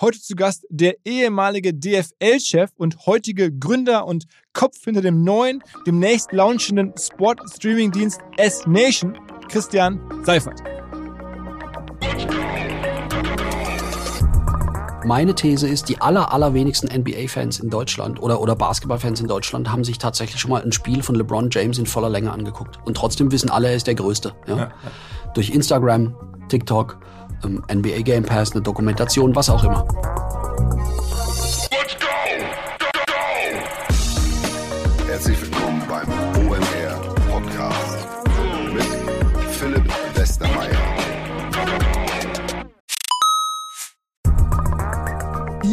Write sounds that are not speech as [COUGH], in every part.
Heute zu Gast der ehemalige DFL-Chef und heutige Gründer und Kopf hinter dem neuen, demnächst launchenden Sport-Streaming-Dienst S-Nation, Christian Seifert. Meine These ist, die aller, allerwenigsten NBA-Fans in Deutschland oder, oder Basketball-Fans in Deutschland haben sich tatsächlich schon mal ein Spiel von LeBron James in voller Länge angeguckt. Und trotzdem wissen alle, er ist der Größte. Ja? Ja, ja. Durch Instagram, TikTok, NBA Game Pass, eine Dokumentation, was auch immer.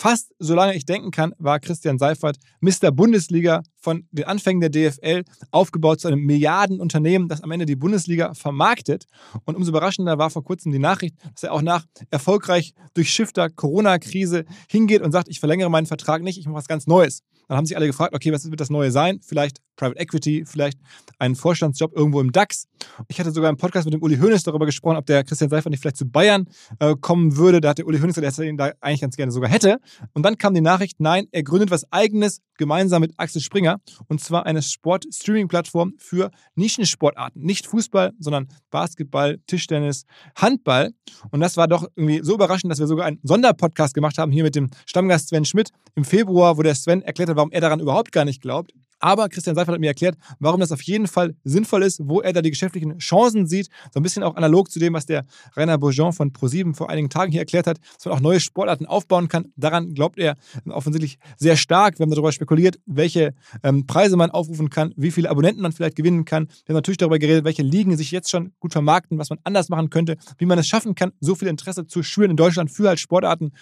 Fast solange ich denken kann, war Christian Seifert Mr. Bundesliga von den Anfängen der DFL aufgebaut zu einem Milliardenunternehmen, das am Ende die Bundesliga vermarktet. Und umso überraschender war vor kurzem die Nachricht, dass er auch nach erfolgreich durchschiffter Corona-Krise hingeht und sagt, ich verlängere meinen Vertrag nicht, ich mache was ganz Neues. Dann haben sich alle gefragt, okay, was wird das Neue sein? Vielleicht Private Equity, vielleicht einen Vorstandsjob irgendwo im DAX. Ich hatte sogar im Podcast mit dem Uli Hoeneß darüber gesprochen, ob der Christian Seifert nicht vielleicht zu Bayern äh, kommen würde. Da hat der Uli Hoeneß gesagt, dass er ihn da eigentlich ganz gerne sogar hätte. Und dann kam die Nachricht, nein, er gründet was Eigenes gemeinsam mit Axel Springer und zwar eine Sport-Streaming-Plattform für Nischensportarten. Nicht Fußball, sondern Basketball, Tischtennis, Handball. Und das war doch irgendwie so überraschend, dass wir sogar einen Sonderpodcast gemacht haben hier mit dem Stammgast Sven Schmidt im Februar, wo der Sven erklärt hat, warum er daran überhaupt gar nicht glaubt. Aber Christian Seifert hat mir erklärt, warum das auf jeden Fall sinnvoll ist, wo er da die geschäftlichen Chancen sieht. So ein bisschen auch analog zu dem, was der Rainer Bourgeon von ProSieben vor einigen Tagen hier erklärt hat, dass man auch neue Sportarten aufbauen kann. Daran glaubt er offensichtlich sehr stark. Wir haben darüber spekuliert, welche ähm, Preise man aufrufen kann, wie viele Abonnenten man vielleicht gewinnen kann. Wir haben natürlich darüber geredet, welche Ligen sich jetzt schon gut vermarkten, was man anders machen könnte, wie man es schaffen kann, so viel Interesse zu schüren in Deutschland für halt Sportarten,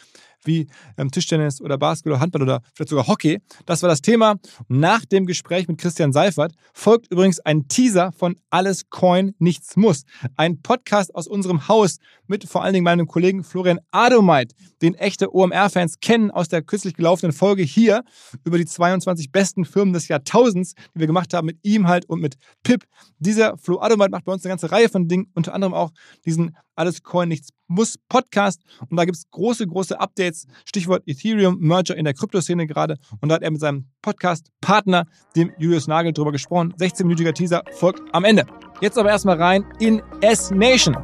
wie ähm, Tischtennis oder Basketball oder Handball oder vielleicht sogar Hockey. Das war das Thema. Nach dem Gespräch mit Christian Seifert folgt übrigens ein Teaser von Alles Coin, Nichts Muss. Ein Podcast aus unserem Haus mit vor allen Dingen meinem Kollegen Florian Adomeit, den echte OMR-Fans kennen aus der kürzlich gelaufenen Folge hier über die 22 besten Firmen des Jahrtausends, die wir gemacht haben mit ihm halt und mit Pip. Dieser Flo Adomeit macht bei uns eine ganze Reihe von Dingen, unter anderem auch diesen Alles Coin, Nichts Muss Podcast. Und da gibt es große, große Updates. Stichwort Ethereum, Merger in der Kryptoszene gerade. Und da hat er mit seinem Podcast-Partner, dem Julius Nagel, drüber gesprochen. 16-minütiger Teaser folgt am Ende. Jetzt aber erstmal rein in S-Nation.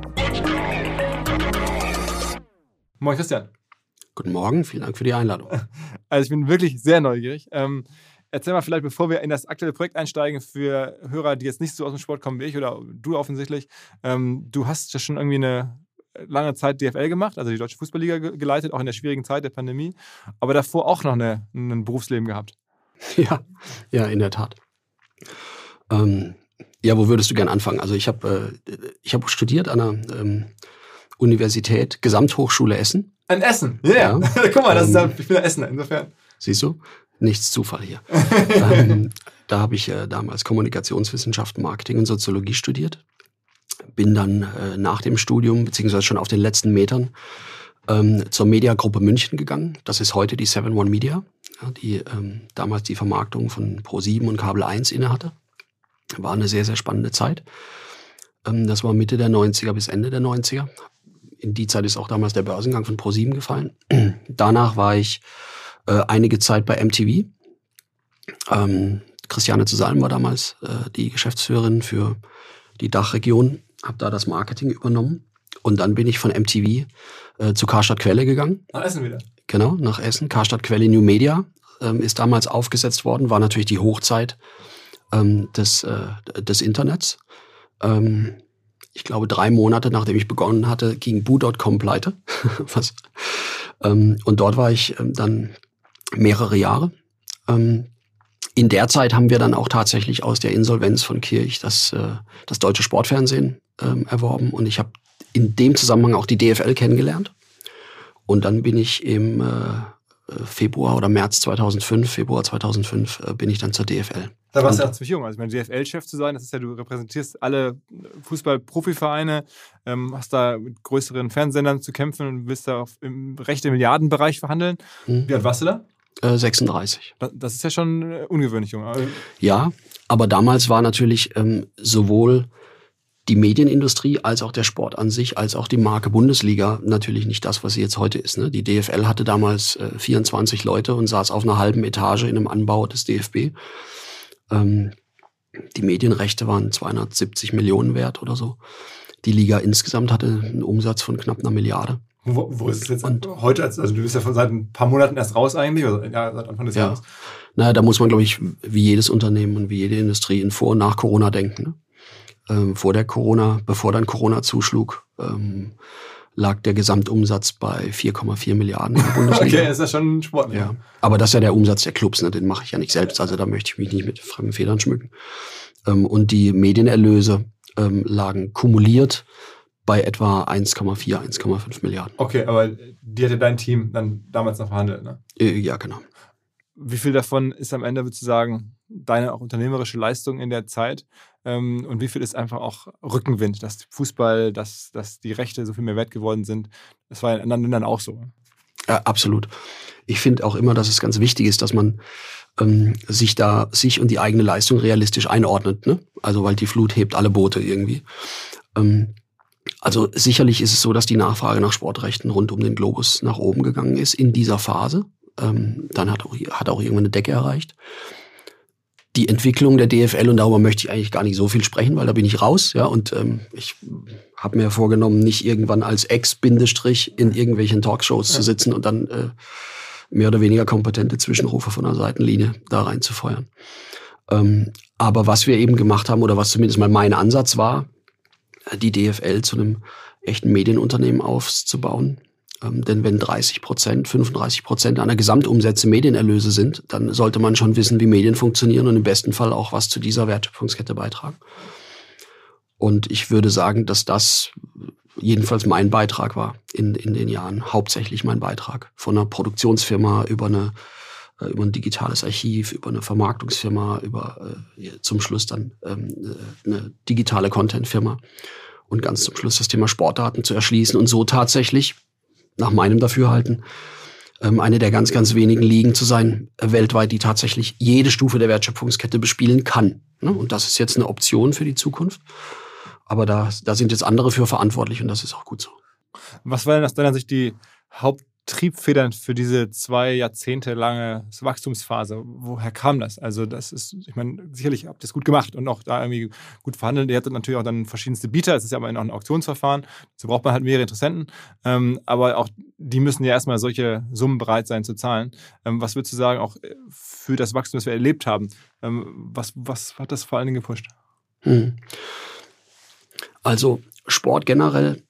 Moin Christian. Guten Morgen, vielen Dank für die Einladung. [LAUGHS] Also ich bin wirklich sehr neugierig. Ähm, erzähl mal vielleicht, bevor wir in das aktuelle Projekt einsteigen, für Hörer, die jetzt nicht so aus dem Sport kommen wie ich oder du offensichtlich. Ähm, du hast ja schon irgendwie eine lange Zeit DFL gemacht, also die Deutsche Fußballliga geleitet, auch in der schwierigen Zeit der Pandemie, aber davor auch noch eine, ein Berufsleben gehabt. [LAUGHS] Ja, ja, in der Tat. Ähm, ja, wo würdest du gern anfangen? Also ich habe äh, hab studiert an einer ähm, Universität, Gesamthochschule Essen. Ein Essen, yeah. ja. [LAUGHS] Guck mal, das ist ja, ähm, ich bin ein Essener, insofern. Siehst du? Nichts Zufall hier. [LAUGHS] ähm, da habe ich äh, damals Kommunikationswissenschaften, Marketing und Soziologie studiert. Bin dann äh, nach dem Studium, beziehungsweise schon auf den letzten Metern, ähm, zur Mediagruppe München gegangen. Das ist heute die 7 One Media, ja, die ähm, damals die Vermarktung von Pro7 und Kabel 1 innehatte. War eine sehr, sehr spannende Zeit. Ähm, das war Mitte der 90er bis Ende der 90er. In die Zeit ist auch damals der Börsengang von Pro7 gefallen. [CLEARS THROAT] Danach war ich äh, einige Zeit bei MTV. Ähm, Christiane zu Salm war damals äh, die Geschäftsführerin für die Dachregion, habe da das Marketing übernommen. Und dann bin ich von MTV äh, zu Karstadt Quelle gegangen. Nach Essen wieder. Genau, nach Essen. Karstadt Quelle New Media ähm, ist damals aufgesetzt worden, war natürlich die Hochzeit ähm, des, äh, des Internets. Ähm, ich glaube, drei Monate nachdem ich begonnen hatte, ging Boo.com pleite. [LAUGHS] Was, ähm, und dort war ich ähm, dann mehrere Jahre. Ähm, in der Zeit haben wir dann auch tatsächlich aus der Insolvenz von Kirch das, äh, das deutsche Sportfernsehen ähm, erworben und ich habe in dem Zusammenhang auch die DFL kennengelernt. Und dann bin ich im äh, Februar oder März 2005, Februar 2005, äh, bin ich dann zur DFL. Da warst du ja ziemlich jung. Also, mein DFL-Chef zu sein, das ist ja, du repräsentierst alle Fußball-Profivereine, ähm, hast da mit größeren Fernsehsendern zu kämpfen und willst da auf, im rechten Milliardenbereich verhandeln. Mhm. Wie alt warst du da? 36. Äh, das ist ja schon äh, ungewöhnlich jung. Ja, aber damals war natürlich ähm, sowohl die Medienindustrie als auch der Sport an sich, als auch die Marke Bundesliga natürlich nicht das, was sie jetzt heute ist. Ne? Die DFL hatte damals äh, 24 Leute und saß auf einer halben Etage in einem Anbau des DFB. Ähm, die Medienrechte waren 270 Millionen wert oder so. Die Liga insgesamt hatte einen Umsatz von knapp einer Milliarde. Wo, wo ist es jetzt und, heute? Also du bist ja seit ein paar Monaten erst raus eigentlich, oder ja, seit Anfang des ja. Jahres. Naja, da muss man, glaube ich, wie jedes Unternehmen und wie jede Industrie in Vor- und nach Corona denken. Ne? Ähm, vor der Corona, bevor dann Corona zuschlug, ähm, lag der Gesamtumsatz bei 4,4 Milliarden in der [LAUGHS] Bundesliga. okay, ist ja schon sportlich. Ja. Aber das ist ja der Umsatz der Clubs, ne? den mache ich ja nicht selbst, also da möchte ich mich nicht mit fremden Federn schmücken. Ähm, und die Medienerlöse ähm, lagen kumuliert bei etwa 1,4, 1,5 Milliarden. Okay, aber die hatte dein Team dann damals noch verhandelt, ne? Äh, ja, genau. Wie viel davon ist am Ende, würdest du sagen, deine auch unternehmerische Leistung in der Zeit? Ähm, und wie viel ist einfach auch Rückenwind, dass Fußball, dass, dass die Rechte so viel mehr wert geworden sind? Das war in anderen Ländern auch so. Ja, absolut. Ich finde auch immer, dass es ganz wichtig ist, dass man ähm, sich da sich und die eigene Leistung realistisch einordnet. Ne? Also weil die Flut hebt alle Boote irgendwie. Ähm, also sicherlich ist es so, dass die Nachfrage nach Sportrechten rund um den Globus nach oben gegangen ist in dieser Phase. Ähm, dann hat auch, hat auch irgendwann eine Decke erreicht. Die Entwicklung der DFL, und darüber möchte ich eigentlich gar nicht so viel sprechen, weil da bin ich raus, ja, und ähm, ich habe mir vorgenommen, nicht irgendwann als Ex-Bindestrich in irgendwelchen Talkshows ja. zu sitzen und dann äh, mehr oder weniger kompetente Zwischenrufe von der Seitenlinie da reinzufeuern. Ähm, aber was wir eben gemacht haben, oder was zumindest mal mein Ansatz war, die DFL zu einem echten Medienunternehmen aufzubauen. Ähm, denn wenn 30 Prozent, 35 Prozent einer Gesamtumsätze Medienerlöse sind, dann sollte man schon wissen, wie Medien funktionieren und im besten Fall auch was zu dieser Wertschöpfungskette beitragen. Und ich würde sagen, dass das jedenfalls mein Beitrag war in, in den Jahren, hauptsächlich mein Beitrag. Von einer Produktionsfirma über eine äh, über ein digitales Archiv, über eine Vermarktungsfirma, über äh, zum Schluss dann ähm, äh, eine digitale Contentfirma und ganz zum Schluss das Thema Sportdaten zu erschließen und so tatsächlich, nach meinem Dafürhalten, ähm, eine der ganz, ganz wenigen Ligen zu sein, äh, weltweit, die tatsächlich jede Stufe der Wertschöpfungskette bespielen kann. Ne? Und das ist jetzt eine Option für die Zukunft. Aber da, da sind jetzt andere für verantwortlich und das ist auch gut so. Was war denn aus deiner Sicht die Haupt Triebfedern für diese zwei Jahrzehnte lange Wachstumsphase? Woher kam das? Also, das ist, ich meine, sicherlich habt ihr es gut gemacht und auch da irgendwie gut verhandelt. Ihr hattet natürlich auch dann verschiedenste Bieter. Es ist ja aber auch ein Auktionsverfahren. So braucht man halt mehrere Interessenten. Ähm, aber auch die müssen ja erstmal solche Summen bereit sein zu zahlen. Ähm, was würdest du sagen, auch äh, für das Wachstum, das wir erlebt haben? Ähm, was, was hat das vor allen Dingen gepusht? Hm. Also, Sport generell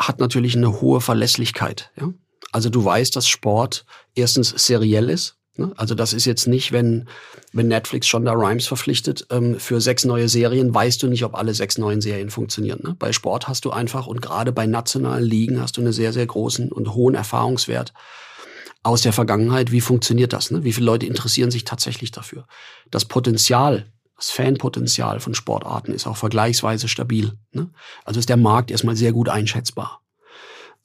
hat natürlich eine hohe Verlässlichkeit. Ja? Also du weißt, dass Sport erstens seriell ist. Ne? Also das ist jetzt nicht, wenn, wenn Netflix schon da Rhymes verpflichtet ähm, für sechs neue Serien, weißt du nicht, ob alle sechs neuen Serien funktionieren. Ne? Bei Sport hast du einfach und gerade bei nationalen Ligen hast du einen sehr, sehr großen und hohen Erfahrungswert aus der Vergangenheit. Wie funktioniert das? Ne? Wie viele Leute interessieren sich tatsächlich dafür? Das Potenzial das Fanpotenzial von Sportarten ist auch vergleichsweise stabil. Ne? Also ist der Markt erstmal sehr gut einschätzbar.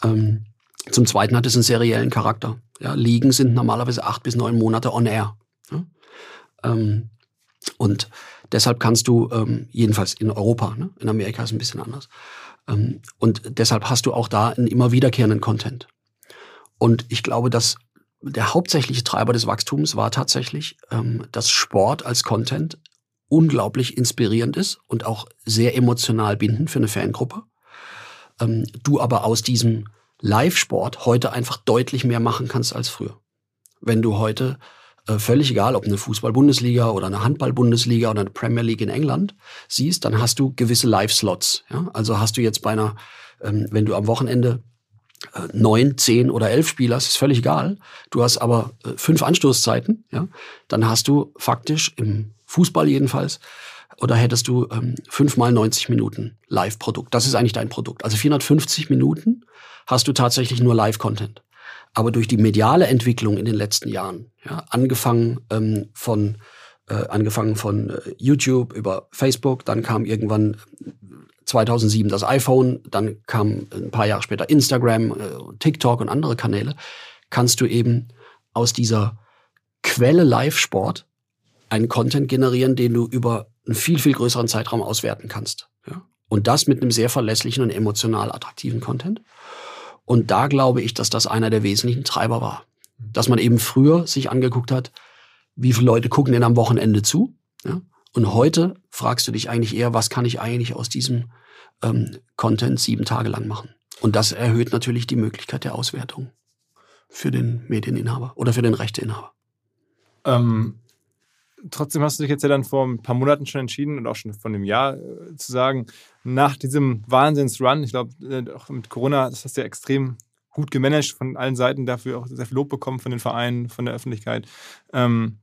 Ähm, zum Zweiten hat es einen seriellen Charakter. Ja, Ligen sind normalerweise acht bis neun Monate on air. Ja? Ähm, und deshalb kannst du, ähm, jedenfalls in Europa, ne? in Amerika ist es ein bisschen anders. Ähm, und deshalb hast du auch da einen immer wiederkehrenden Content. Und ich glaube, dass der hauptsächliche Treiber des Wachstums war tatsächlich, ähm, dass Sport als Content unglaublich inspirierend ist und auch sehr emotional bindend für eine Fangruppe. Ähm, du aber aus diesem Live-Sport heute einfach deutlich mehr machen kannst als früher. Wenn du heute äh, völlig egal, ob eine Fußball-Bundesliga oder eine Handball-Bundesliga oder eine Premier League in England siehst, dann hast du gewisse Live-Slots. Ja? Also hast du jetzt bei einer, ähm, wenn du am Wochenende äh, neun, zehn oder elf Spieler, ist völlig egal. Du hast aber äh, fünf Anstoßzeiten, ja, dann hast du faktisch im Fußball jedenfalls oder hättest du ähm, fünf mal 90 Minuten Live-Produkt. Das ist eigentlich dein Produkt. Also 450 Minuten hast du tatsächlich nur Live-Content. Aber durch die mediale Entwicklung in den letzten Jahren, ja, angefangen ähm, von äh, angefangen von äh, YouTube über Facebook, dann kam irgendwann 2007 das iPhone, dann kam ein paar Jahre später Instagram, äh, TikTok und andere Kanäle, kannst du eben aus dieser Quelle Live-Sport einen Content generieren, den du über einen viel, viel größeren Zeitraum auswerten kannst. Ja? Und das mit einem sehr verlässlichen und emotional attraktiven Content. Und da glaube ich, dass das einer der wesentlichen Treiber war. Dass man eben früher sich angeguckt hat, wie viele Leute gucken denn am Wochenende zu. Ja? Und heute fragst du dich eigentlich eher, was kann ich eigentlich aus diesem ähm, Content sieben Tage lang machen? Und das erhöht natürlich die Möglichkeit der Auswertung für den Medieninhaber oder für den Rechteinhaber. Ähm, trotzdem hast du dich jetzt ja dann vor ein paar Monaten schon entschieden und auch schon vor einem Jahr äh, zu sagen, nach diesem Wahnsinns-Run, ich glaube, äh, auch mit Corona, das hast du ja extrem gut gemanagt von allen Seiten, dafür auch sehr viel Lob bekommen von den Vereinen, von der Öffentlichkeit. Ähm,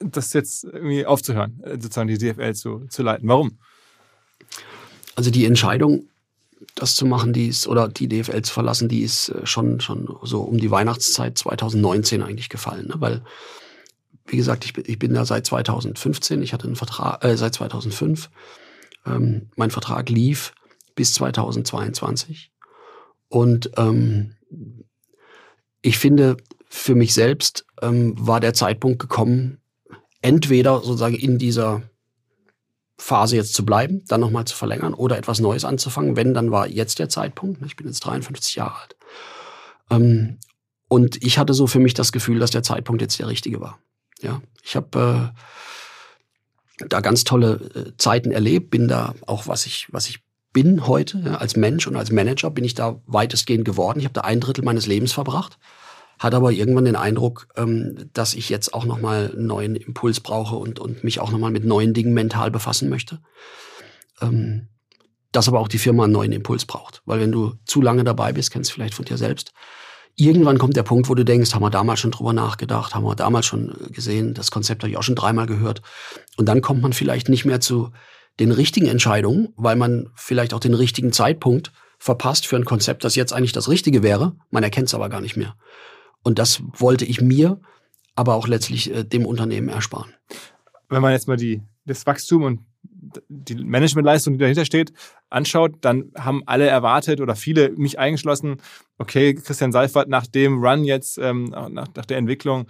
das jetzt irgendwie aufzuhören, äh, sozusagen die DFL zu, zu leiten. Warum? Also die Entscheidung, das zu machen, die ist, oder die DFL zu verlassen, die ist schon, schon so um die Weihnachtszeit 2019 eigentlich gefallen, ne? weil wie gesagt, ich bin, ich bin da seit 2015. Ich hatte einen Vertrag, äh, seit 2005. Ähm, mein Vertrag lief bis 2022. Und ähm, ich finde, für mich selbst ähm, war der Zeitpunkt gekommen, entweder sozusagen in dieser Phase jetzt zu bleiben, dann nochmal zu verlängern oder etwas Neues anzufangen. Wenn, dann war jetzt der Zeitpunkt. Ich bin jetzt 53 Jahre alt. Ähm, und ich hatte so für mich das Gefühl, dass der Zeitpunkt jetzt der richtige war. Ja, ich habe äh, da ganz tolle äh, Zeiten erlebt, bin da auch, was ich, was ich bin heute, ja, als Mensch und als Manager bin ich da weitestgehend geworden. Ich habe da ein Drittel meines Lebens verbracht, hatte aber irgendwann den Eindruck, ähm, dass ich jetzt auch nochmal einen neuen Impuls brauche und, und mich auch nochmal mit neuen Dingen mental befassen möchte. Ähm, dass aber auch die Firma einen neuen Impuls braucht. Weil wenn du zu lange dabei bist, kennst du vielleicht von dir selbst, irgendwann kommt der Punkt, wo du denkst, haben wir damals schon drüber nachgedacht, haben wir damals schon gesehen, das Konzept habe ich auch schon dreimal gehört. Und dann kommt man vielleicht nicht mehr zu den richtigen Entscheidungen, weil man vielleicht auch den richtigen Zeitpunkt verpasst für ein Konzept, das jetzt eigentlich das Richtige wäre. Man erkennt es aber gar nicht mehr. Und das wollte ich mir, aber auch letztlich äh, dem Unternehmen ersparen. Wenn man jetzt mal die, das Wachstum und die Managementleistung, die dahinter steht, anschaut, dann haben alle erwartet oder viele, mich eingeschlossen, okay, Christian Seifert nach dem Run jetzt, ähm, nach, nach der Entwicklung,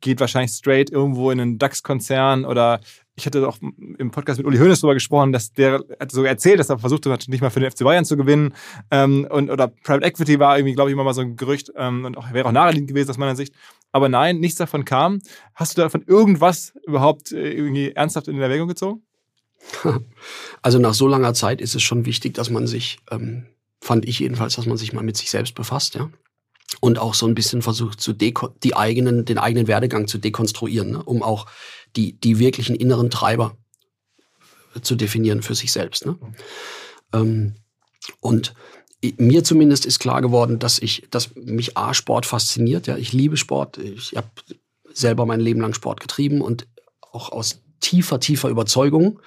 geht wahrscheinlich straight irgendwo in einen DAX-Konzern oder ich hatte auch im Podcast mit Uli Hoeneß darüber gesprochen, dass der hat so erzählt, dass er versucht hat, nicht mal für den FC Bayern zu gewinnen. Ähm, und, oder Private Equity war irgendwie, glaube ich, immer mal so ein Gerücht ähm, und auch, wäre auch naheliegend gewesen aus meiner Sicht. Aber nein, nichts davon kam. Hast du davon irgendwas überhaupt äh, irgendwie ernsthaft in Erwägung gezogen? Also nach so langer Zeit ist es schon wichtig, dass man sich, ähm, fand ich jedenfalls, dass man sich mal mit sich selbst befasst, ja. Und auch so ein bisschen versucht, zu die eigenen, den eigenen Werdegang zu dekonstruieren, ne? um auch die, die wirklichen inneren Treiber zu definieren für sich selbst. Ne? Ähm, und mir zumindest ist klar geworden, dass ich, dass mich A Sport fasziniert. Ja, ich liebe Sport. Ich habe selber mein Leben lang Sport getrieben und auch aus tiefer, tiefer Überzeugung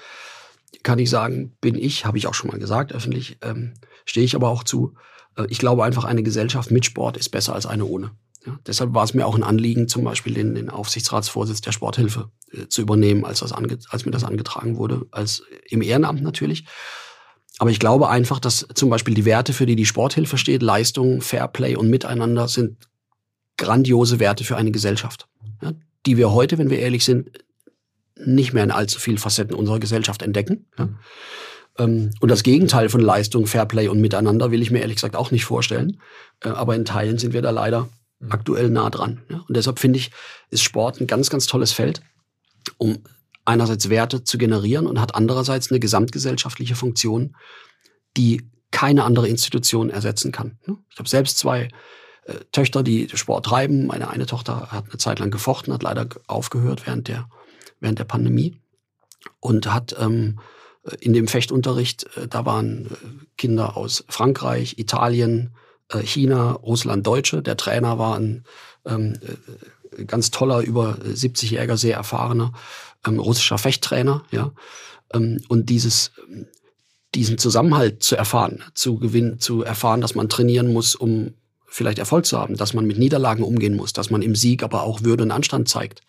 kann ich sagen, bin ich, habe ich auch schon mal gesagt, öffentlich, ähm, stehe ich aber auch zu. Äh, ich glaube einfach, eine Gesellschaft mit Sport ist besser als eine ohne. Ja, deshalb war es mir auch ein Anliegen, zum Beispiel den, den Aufsichtsratsvorsitz der Sporthilfe äh, zu übernehmen, als, das ange, als mir das angetragen wurde, als im Ehrenamt natürlich. Aber ich glaube einfach, dass zum Beispiel die Werte, für die die Sporthilfe steht, Leistung, Fairplay und Miteinander, sind grandiose Werte für eine Gesellschaft, ja, die wir heute, wenn wir ehrlich sind, nicht mehr in allzu vielen Facetten unserer Gesellschaft entdecken. Ja. Ähm, und das Gegenteil von Leistung, Fairplay und Miteinander will ich mir ehrlich gesagt auch nicht vorstellen. Äh, aber in Teilen sind wir da leider mhm. aktuell nah dran. Und deshalb finde ich, ist Sport ein ganz, ganz tolles Feld, um einerseits Werte zu generieren und hat andererseits eine gesamtgesellschaftliche Funktion, die keine andere Institution ersetzen kann. Ne? Ich habe selbst zwei äh, Töchter, die Sport treiben. Meine eine Tochter hat eine Zeit lang gefochten, hat leider aufgehört während der, während der Pandemie und hat ähm, in dem Fechtunterricht, äh, da waren äh, Kinder aus Frankreich, Italien, äh, China, Russland, Deutsche. Der Trainer war ein ähm, äh, ganz toller, über 70-jähriger, sehr erfahrener ähm, russischer Fechttrainer, ja. Ähm, und dieses, diesen Zusammenhalt zu erfahren, zu gewinnen, zu erfahren, dass man trainieren muss, um vielleicht Erfolg zu haben, dass man mit Niederlagen umgehen muss, dass man im Sieg aber auch Würde und Anstand zeigt.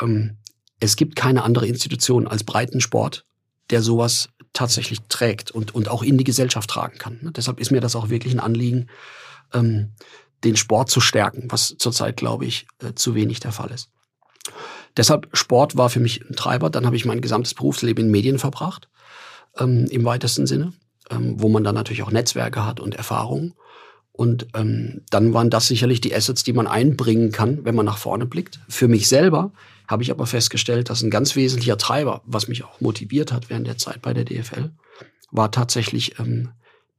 Ähm, es gibt keine andere Institution als Breitensport, der sowas tatsächlich trägt und, und auch in die Gesellschaft tragen kann. Ne? Deshalb ist mir das auch wirklich ein Anliegen, ähm, den Sport zu stärken, was zurzeit, glaube ich, äh, zu wenig der Fall ist. Deshalb Sport war für mich ein Treiber. Dann habe ich mein gesamtes Berufsleben in Medien verbracht, ähm, im weitesten Sinne, ähm, wo man dann natürlich auch Netzwerke hat und Erfahrungen. Und ähm, dann waren das sicherlich die Assets, die man einbringen kann, wenn man nach vorne blickt. Für mich selber habe ich aber festgestellt, dass ein ganz wesentlicher Treiber, was mich auch motiviert hat während der Zeit bei der DFL, war tatsächlich ähm,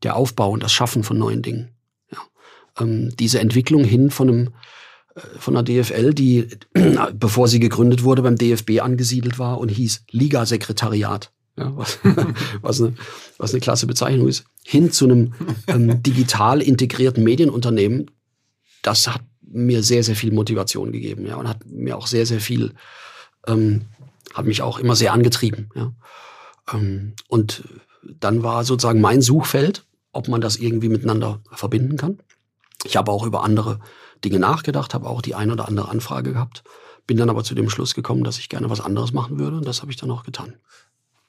der Aufbau und das Schaffen von neuen Dingen. Ja. Ähm, diese Entwicklung hin von einem äh, von der DFL, die, [CLEARS THROAT] bevor sie gegründet wurde, beim DFB angesiedelt war und hieß Ligasekretariat. Ja, was, [LAUGHS] was, eine, was eine klasse Bezeichnung ist, hin zu einem ähm, digital integrierten Medienunternehmen, das hat mir sehr, sehr viel Motivation gegeben, ja, und hat mir auch sehr, sehr viel, ähm, hat mich auch immer sehr angetrieben, ja. Ähm, und dann war sozusagen mein Suchfeld, ob man das irgendwie miteinander verbinden kann. Ich habe auch über andere Dinge nachgedacht, habe auch die ein oder andere Anfrage gehabt, bin dann aber zu dem Schluss gekommen, dass ich gerne was anderes machen würde und das habe ich dann auch getan.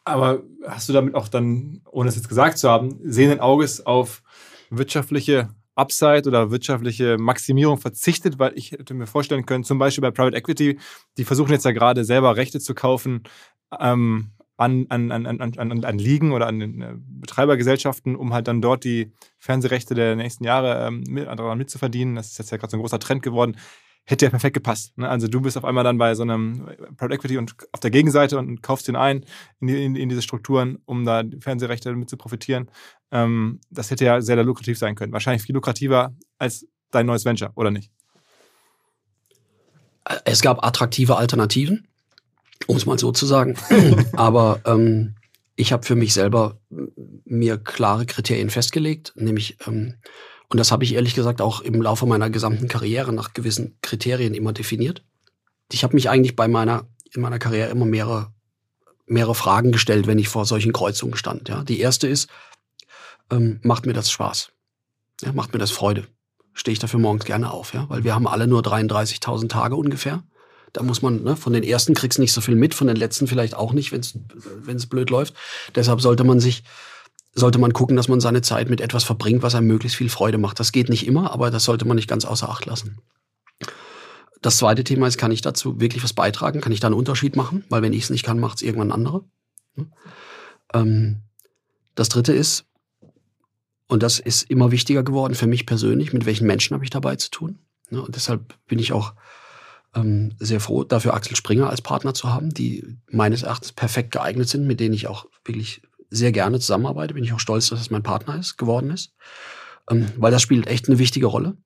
Aber hast du damit auch dann, ohne es jetzt gesagt zu haben, sehenden Auges auf wirtschaftliche Upside oder wirtschaftliche Maximierung verzichtet, weil ich hätte mir vorstellen können, zum Beispiel bei Private Equity, die versuchen jetzt ja gerade selber Rechte zu kaufen ähm, an, an, an, an, an, an Ligen oder an den äh, Betreibergesellschaften, um halt dann dort die Fernsehrechte der nächsten Jahre ähm, mit, daran mitzuverdienen. Das ist jetzt ja gerade so ein großer Trend geworden hätte ja perfekt gepasst. Ne? Also du bist auf einmal dann bei so einem Private Equity und auf der Gegenseite und kaufst den ein in, die, in, in diese Strukturen, um da Fernsehrechte mit zu profitieren. Ähm, das hätte ja sehr lukrativ sein können. Wahrscheinlich viel lukrativer als dein neues Venture, oder nicht? Es gab attraktive Alternativen, um es mal so zu sagen. [CLEARS THROAT] Aber ähm, ich habe für mich selber mir klare Kriterien festgelegt, nämlich ähm, und das habe ich ehrlich gesagt auch im Laufe meiner gesamten Karriere nach gewissen Kriterien immer definiert. Ich habe mich eigentlich bei meiner, in meiner Karriere immer mehrere, mehrere Fragen gestellt, wenn ich vor solchen Kreuzungen stand. Ja. Die erste ist, ähm, macht mir das Spaß? Ja, macht mir das Freude? Stehe ich dafür morgens gerne auf, ja? Weil wir haben alle nur 33.000 Tage ungefähr. Da muss man, ne, von den ersten kriegst nicht so viel mit, von den letzten vielleicht auch nicht, wenn es blöd läuft. Deshalb sollte man sich sollte man gucken, dass man seine Zeit mit etwas verbringt, was einem möglichst viel Freude macht. Das geht nicht immer, aber das sollte man nicht ganz außer Acht lassen. Das zweite Thema ist, kann ich dazu wirklich was beitragen? Kann ich da einen Unterschied machen? Weil wenn ich es nicht kann, macht es irgendwann andere. Hm? Ähm, das dritte ist, und das ist immer wichtiger geworden für mich persönlich, mit welchen Menschen habe ich dabei zu tun? Ne? Und deshalb bin ich auch ähm, sehr froh, dafür Axel Springer als Partner zu haben, die meines Erachtens perfekt geeignet sind, mit denen ich auch wirklich sehr gerne zusammenarbeite. Bin ich auch stolz, dass es mein Partner ist, geworden ist. Ähm, weil das spielt echt eine wichtige Rolle.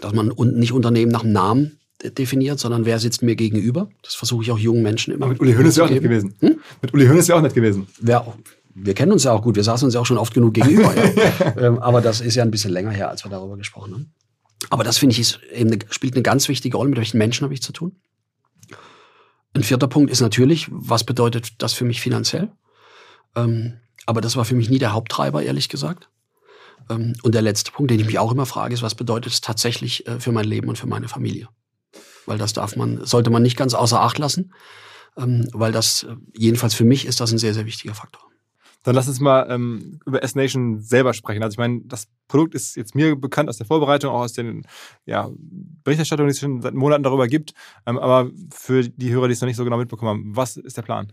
Dass man nicht Unternehmen nach dem Namen definiert, sondern wer sitzt mir gegenüber. Das versuche ich auch jungen Menschen immer. Aber mit Uli Hoeneß wäre auch nicht gewesen. Hm? Mit Uli Hoeneß wäre auch nicht gewesen. Wer, wir kennen uns ja auch gut. Wir saßen uns ja auch schon oft genug gegenüber. ja. [LAUGHS] ähm, aber das ist ja ein bisschen länger her, als wir darüber gesprochen haben. Aber das finde ich ist eben eine, spielt eine ganz wichtige Rolle. Mit welchen Menschen habe ich zu tun? Ein vierter Punkt ist natürlich, was bedeutet das für mich finanziell? Ähm, aber das war für mich nie der Haupttreiber, ehrlich gesagt. Ähm, und der letzte Punkt, den ich mich auch immer frage, ist, was bedeutet es tatsächlich äh, für mein Leben und für meine Familie? Weil das darf man, sollte man nicht ganz außer Acht lassen, ähm, weil das, äh, jedenfalls für mich, ist das ein sehr, sehr wichtiger Faktor. Dann lass uns mal ähm, über S-Nation selber sprechen. Also ich meine, das Produkt ist jetzt mir bekannt aus der Vorbereitung, auch aus den ja, Berichterstattungen, die es schon seit Monaten darüber gibt. Ähm, aber für die Hörer, die es noch nicht so genau mitbekommen haben, was ist der Plan?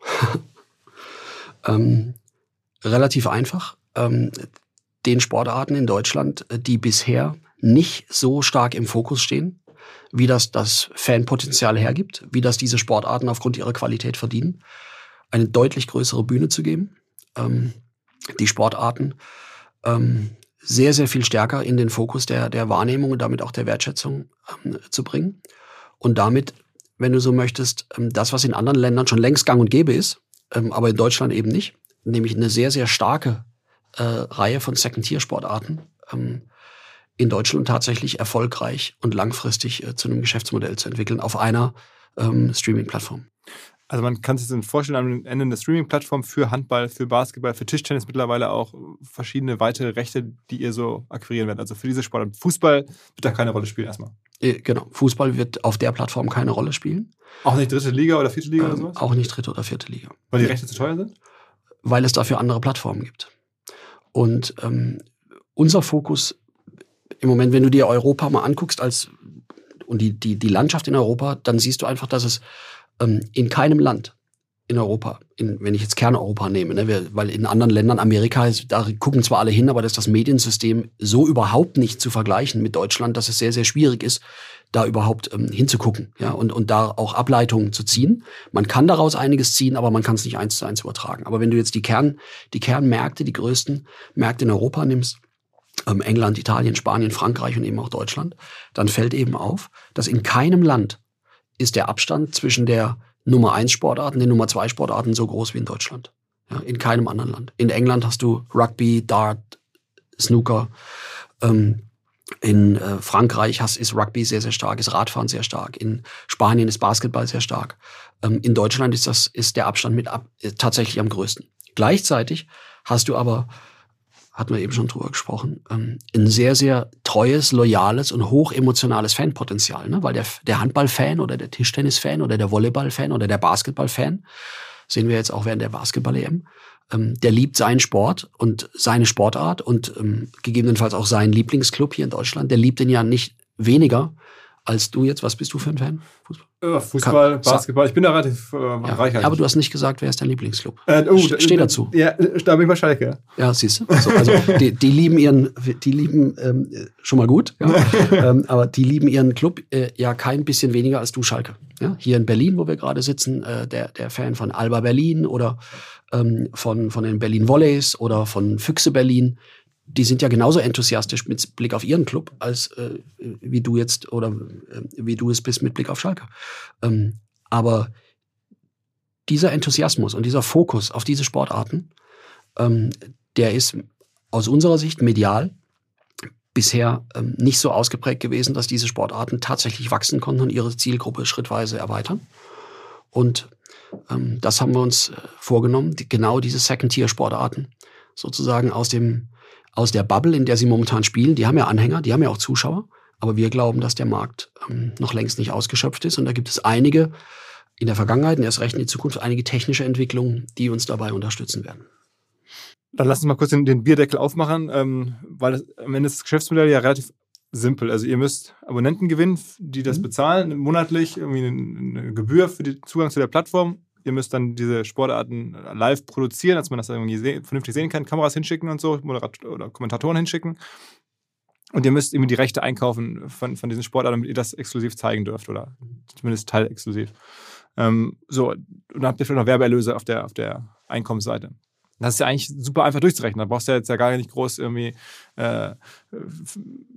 [LAUGHS] ähm, relativ einfach. Ähm, den Sportarten in Deutschland, die bisher nicht so stark im Fokus stehen, wie das das Fanpotenzial hergibt, wie das diese Sportarten aufgrund ihrer Qualität verdienen, eine deutlich größere Bühne zu geben, ähm, die Sportarten ähm, sehr, sehr viel stärker in den Fokus der, der Wahrnehmung und damit auch der Wertschätzung ähm, zu bringen. Und damit, wenn du so möchtest, ähm, das, was in anderen Ländern schon längst gang und gäbe ist, ähm, aber in Deutschland eben nicht, nämlich eine sehr, sehr starke äh, Reihe von Second-Tier-Sportarten ähm, in Deutschland tatsächlich erfolgreich und langfristig äh, zu einem Geschäftsmodell zu entwickeln auf einer Streaming-Plattform. Also man kann sich das vorstellen, am Ende einer Streaming-Plattform für Handball, für Basketball, für Tischtennis mittlerweile auch verschiedene weitere Rechte, die ihr so akquirieren werdet. Also für diese Sportart. Fußball wird da keine Rolle spielen erstmal. Äh, genau. Fußball wird auf der Plattform keine Rolle spielen. Auch nicht dritte Liga oder vierte Liga ähm, oder sowas? Auch nicht dritte oder vierte Liga. Weil die Rechte zu teuer sind? Weil es dafür andere Plattformen gibt. Und ähm, unser Fokus im Moment, wenn du dir Europa mal anguckst als und die, die, die Landschaft in Europa, dann siehst du einfach, dass es in keinem Land in Europa, in, wenn ich jetzt Kerneuropa nehme, ne, weil in anderen Ländern, Amerika, da gucken zwar alle hin, aber das ist das Mediensystem so überhaupt nicht zu vergleichen mit Deutschland, dass es sehr, sehr schwierig ist, da überhaupt ähm, hinzugucken ja, und, und da auch Ableitungen zu ziehen. Man kann daraus einiges ziehen, aber man kann es nicht eins zu eins übertragen. Aber wenn du jetzt die, Kern, die Kernmärkte, die größten Märkte in Europa nimmst, ähm, England, Italien, Spanien, Frankreich und eben auch Deutschland, dann fällt eben auf, dass in keinem Land ist der Abstand zwischen der Nummer 1 Sportarten, den Nummer 2 Sportarten so groß wie in Deutschland. Ja, in keinem anderen Land. In England hast du Rugby, Dart, Snooker. Ähm, in äh, Frankreich hast, ist Rugby sehr, sehr stark, ist Radfahren sehr stark. In Spanien ist Basketball sehr stark. Ähm, in Deutschland ist das, ist der Abstand mit ab, äh, tatsächlich am größten. Gleichzeitig hast du aber hatten wir eben schon drüber gesprochen, ähm, ein sehr, sehr treues, loyales und hochemotionales Fanpotenzial. Ne? Weil der, der Handballfan oder der Tischtennisfan oder der Volleyballfan oder der Basketballfan, sehen wir jetzt auch während der Basketball-EM, ähm, der liebt seinen Sport und seine Sportart und ähm, gegebenenfalls auch seinen Lieblingsclub hier in Deutschland. Der liebt ihn ja nicht weniger als du jetzt. Was bist du für ein Fan? Fußball? Äh, Fußball, Basketball. Ich bin da relativ äh, ja, reich. Aber du hast nicht gesagt, wer ist dein Lieblingsclub? Äh, oh, Steh dazu. Ja, da bin ich bei Schalke. Ja, siehst du. Also, also die, die, lieben ihren, die lieben ähm, schon mal gut, ja. [LAUGHS] ähm, aber die lieben ihren Club äh, ja kein bisschen weniger als du Schalke. Ja? Hier in Berlin, wo wir gerade sitzen, äh, der, der Fan von Alba Berlin oder ähm, von, von den Berlin Volleys oder von Füchse Berlin, die sind ja genauso enthusiastisch mit Blick auf ihren Club, als äh, wie du jetzt oder äh, wie du es bist mit Blick auf Schalke. Ähm, aber dieser Enthusiasmus und dieser Fokus auf diese Sportarten, ähm, der ist aus unserer Sicht medial bisher ähm, nicht so ausgeprägt gewesen, dass diese Sportarten tatsächlich wachsen konnten und ihre Zielgruppe schrittweise erweitern. Und ähm, das haben wir uns äh, vorgenommen, die, genau diese Second-Tier-Sportarten sozusagen aus dem aus der Bubble, in der sie momentan spielen, die haben ja Anhänger, die haben ja auch Zuschauer, aber wir glauben, dass der Markt ähm, noch längst nicht ausgeschöpft ist und da gibt es einige in der Vergangenheit und erst recht in die Zukunft einige technische Entwicklungen, die uns dabei unterstützen werden. Dann lass uns mal kurz den, den Bierdeckel aufmachen, ähm, weil das, am Ende ist das Geschäftsmodell ja relativ simpel. Also ihr müsst Abonnenten gewinnen, die das mhm. bezahlen, monatlich irgendwie eine, eine Gebühr für den Zugang zu der Plattform ihr müsst dann diese Sportarten live produzieren, dass man das irgendwie seh vernünftig sehen kann, Kameras hinschicken und so, Moderat oder Kommentatoren hinschicken. Und ihr müsst irgendwie die Rechte einkaufen von, von diesen Sportarten, damit ihr das exklusiv zeigen dürft oder zumindest teilexklusiv. Ähm, so, und dann habt ihr vielleicht noch Werbeerlöse auf der, auf der Einkommensseite. Das ist ja eigentlich super einfach durchzurechnen. Da brauchst du ja jetzt ja gar nicht groß irgendwie äh,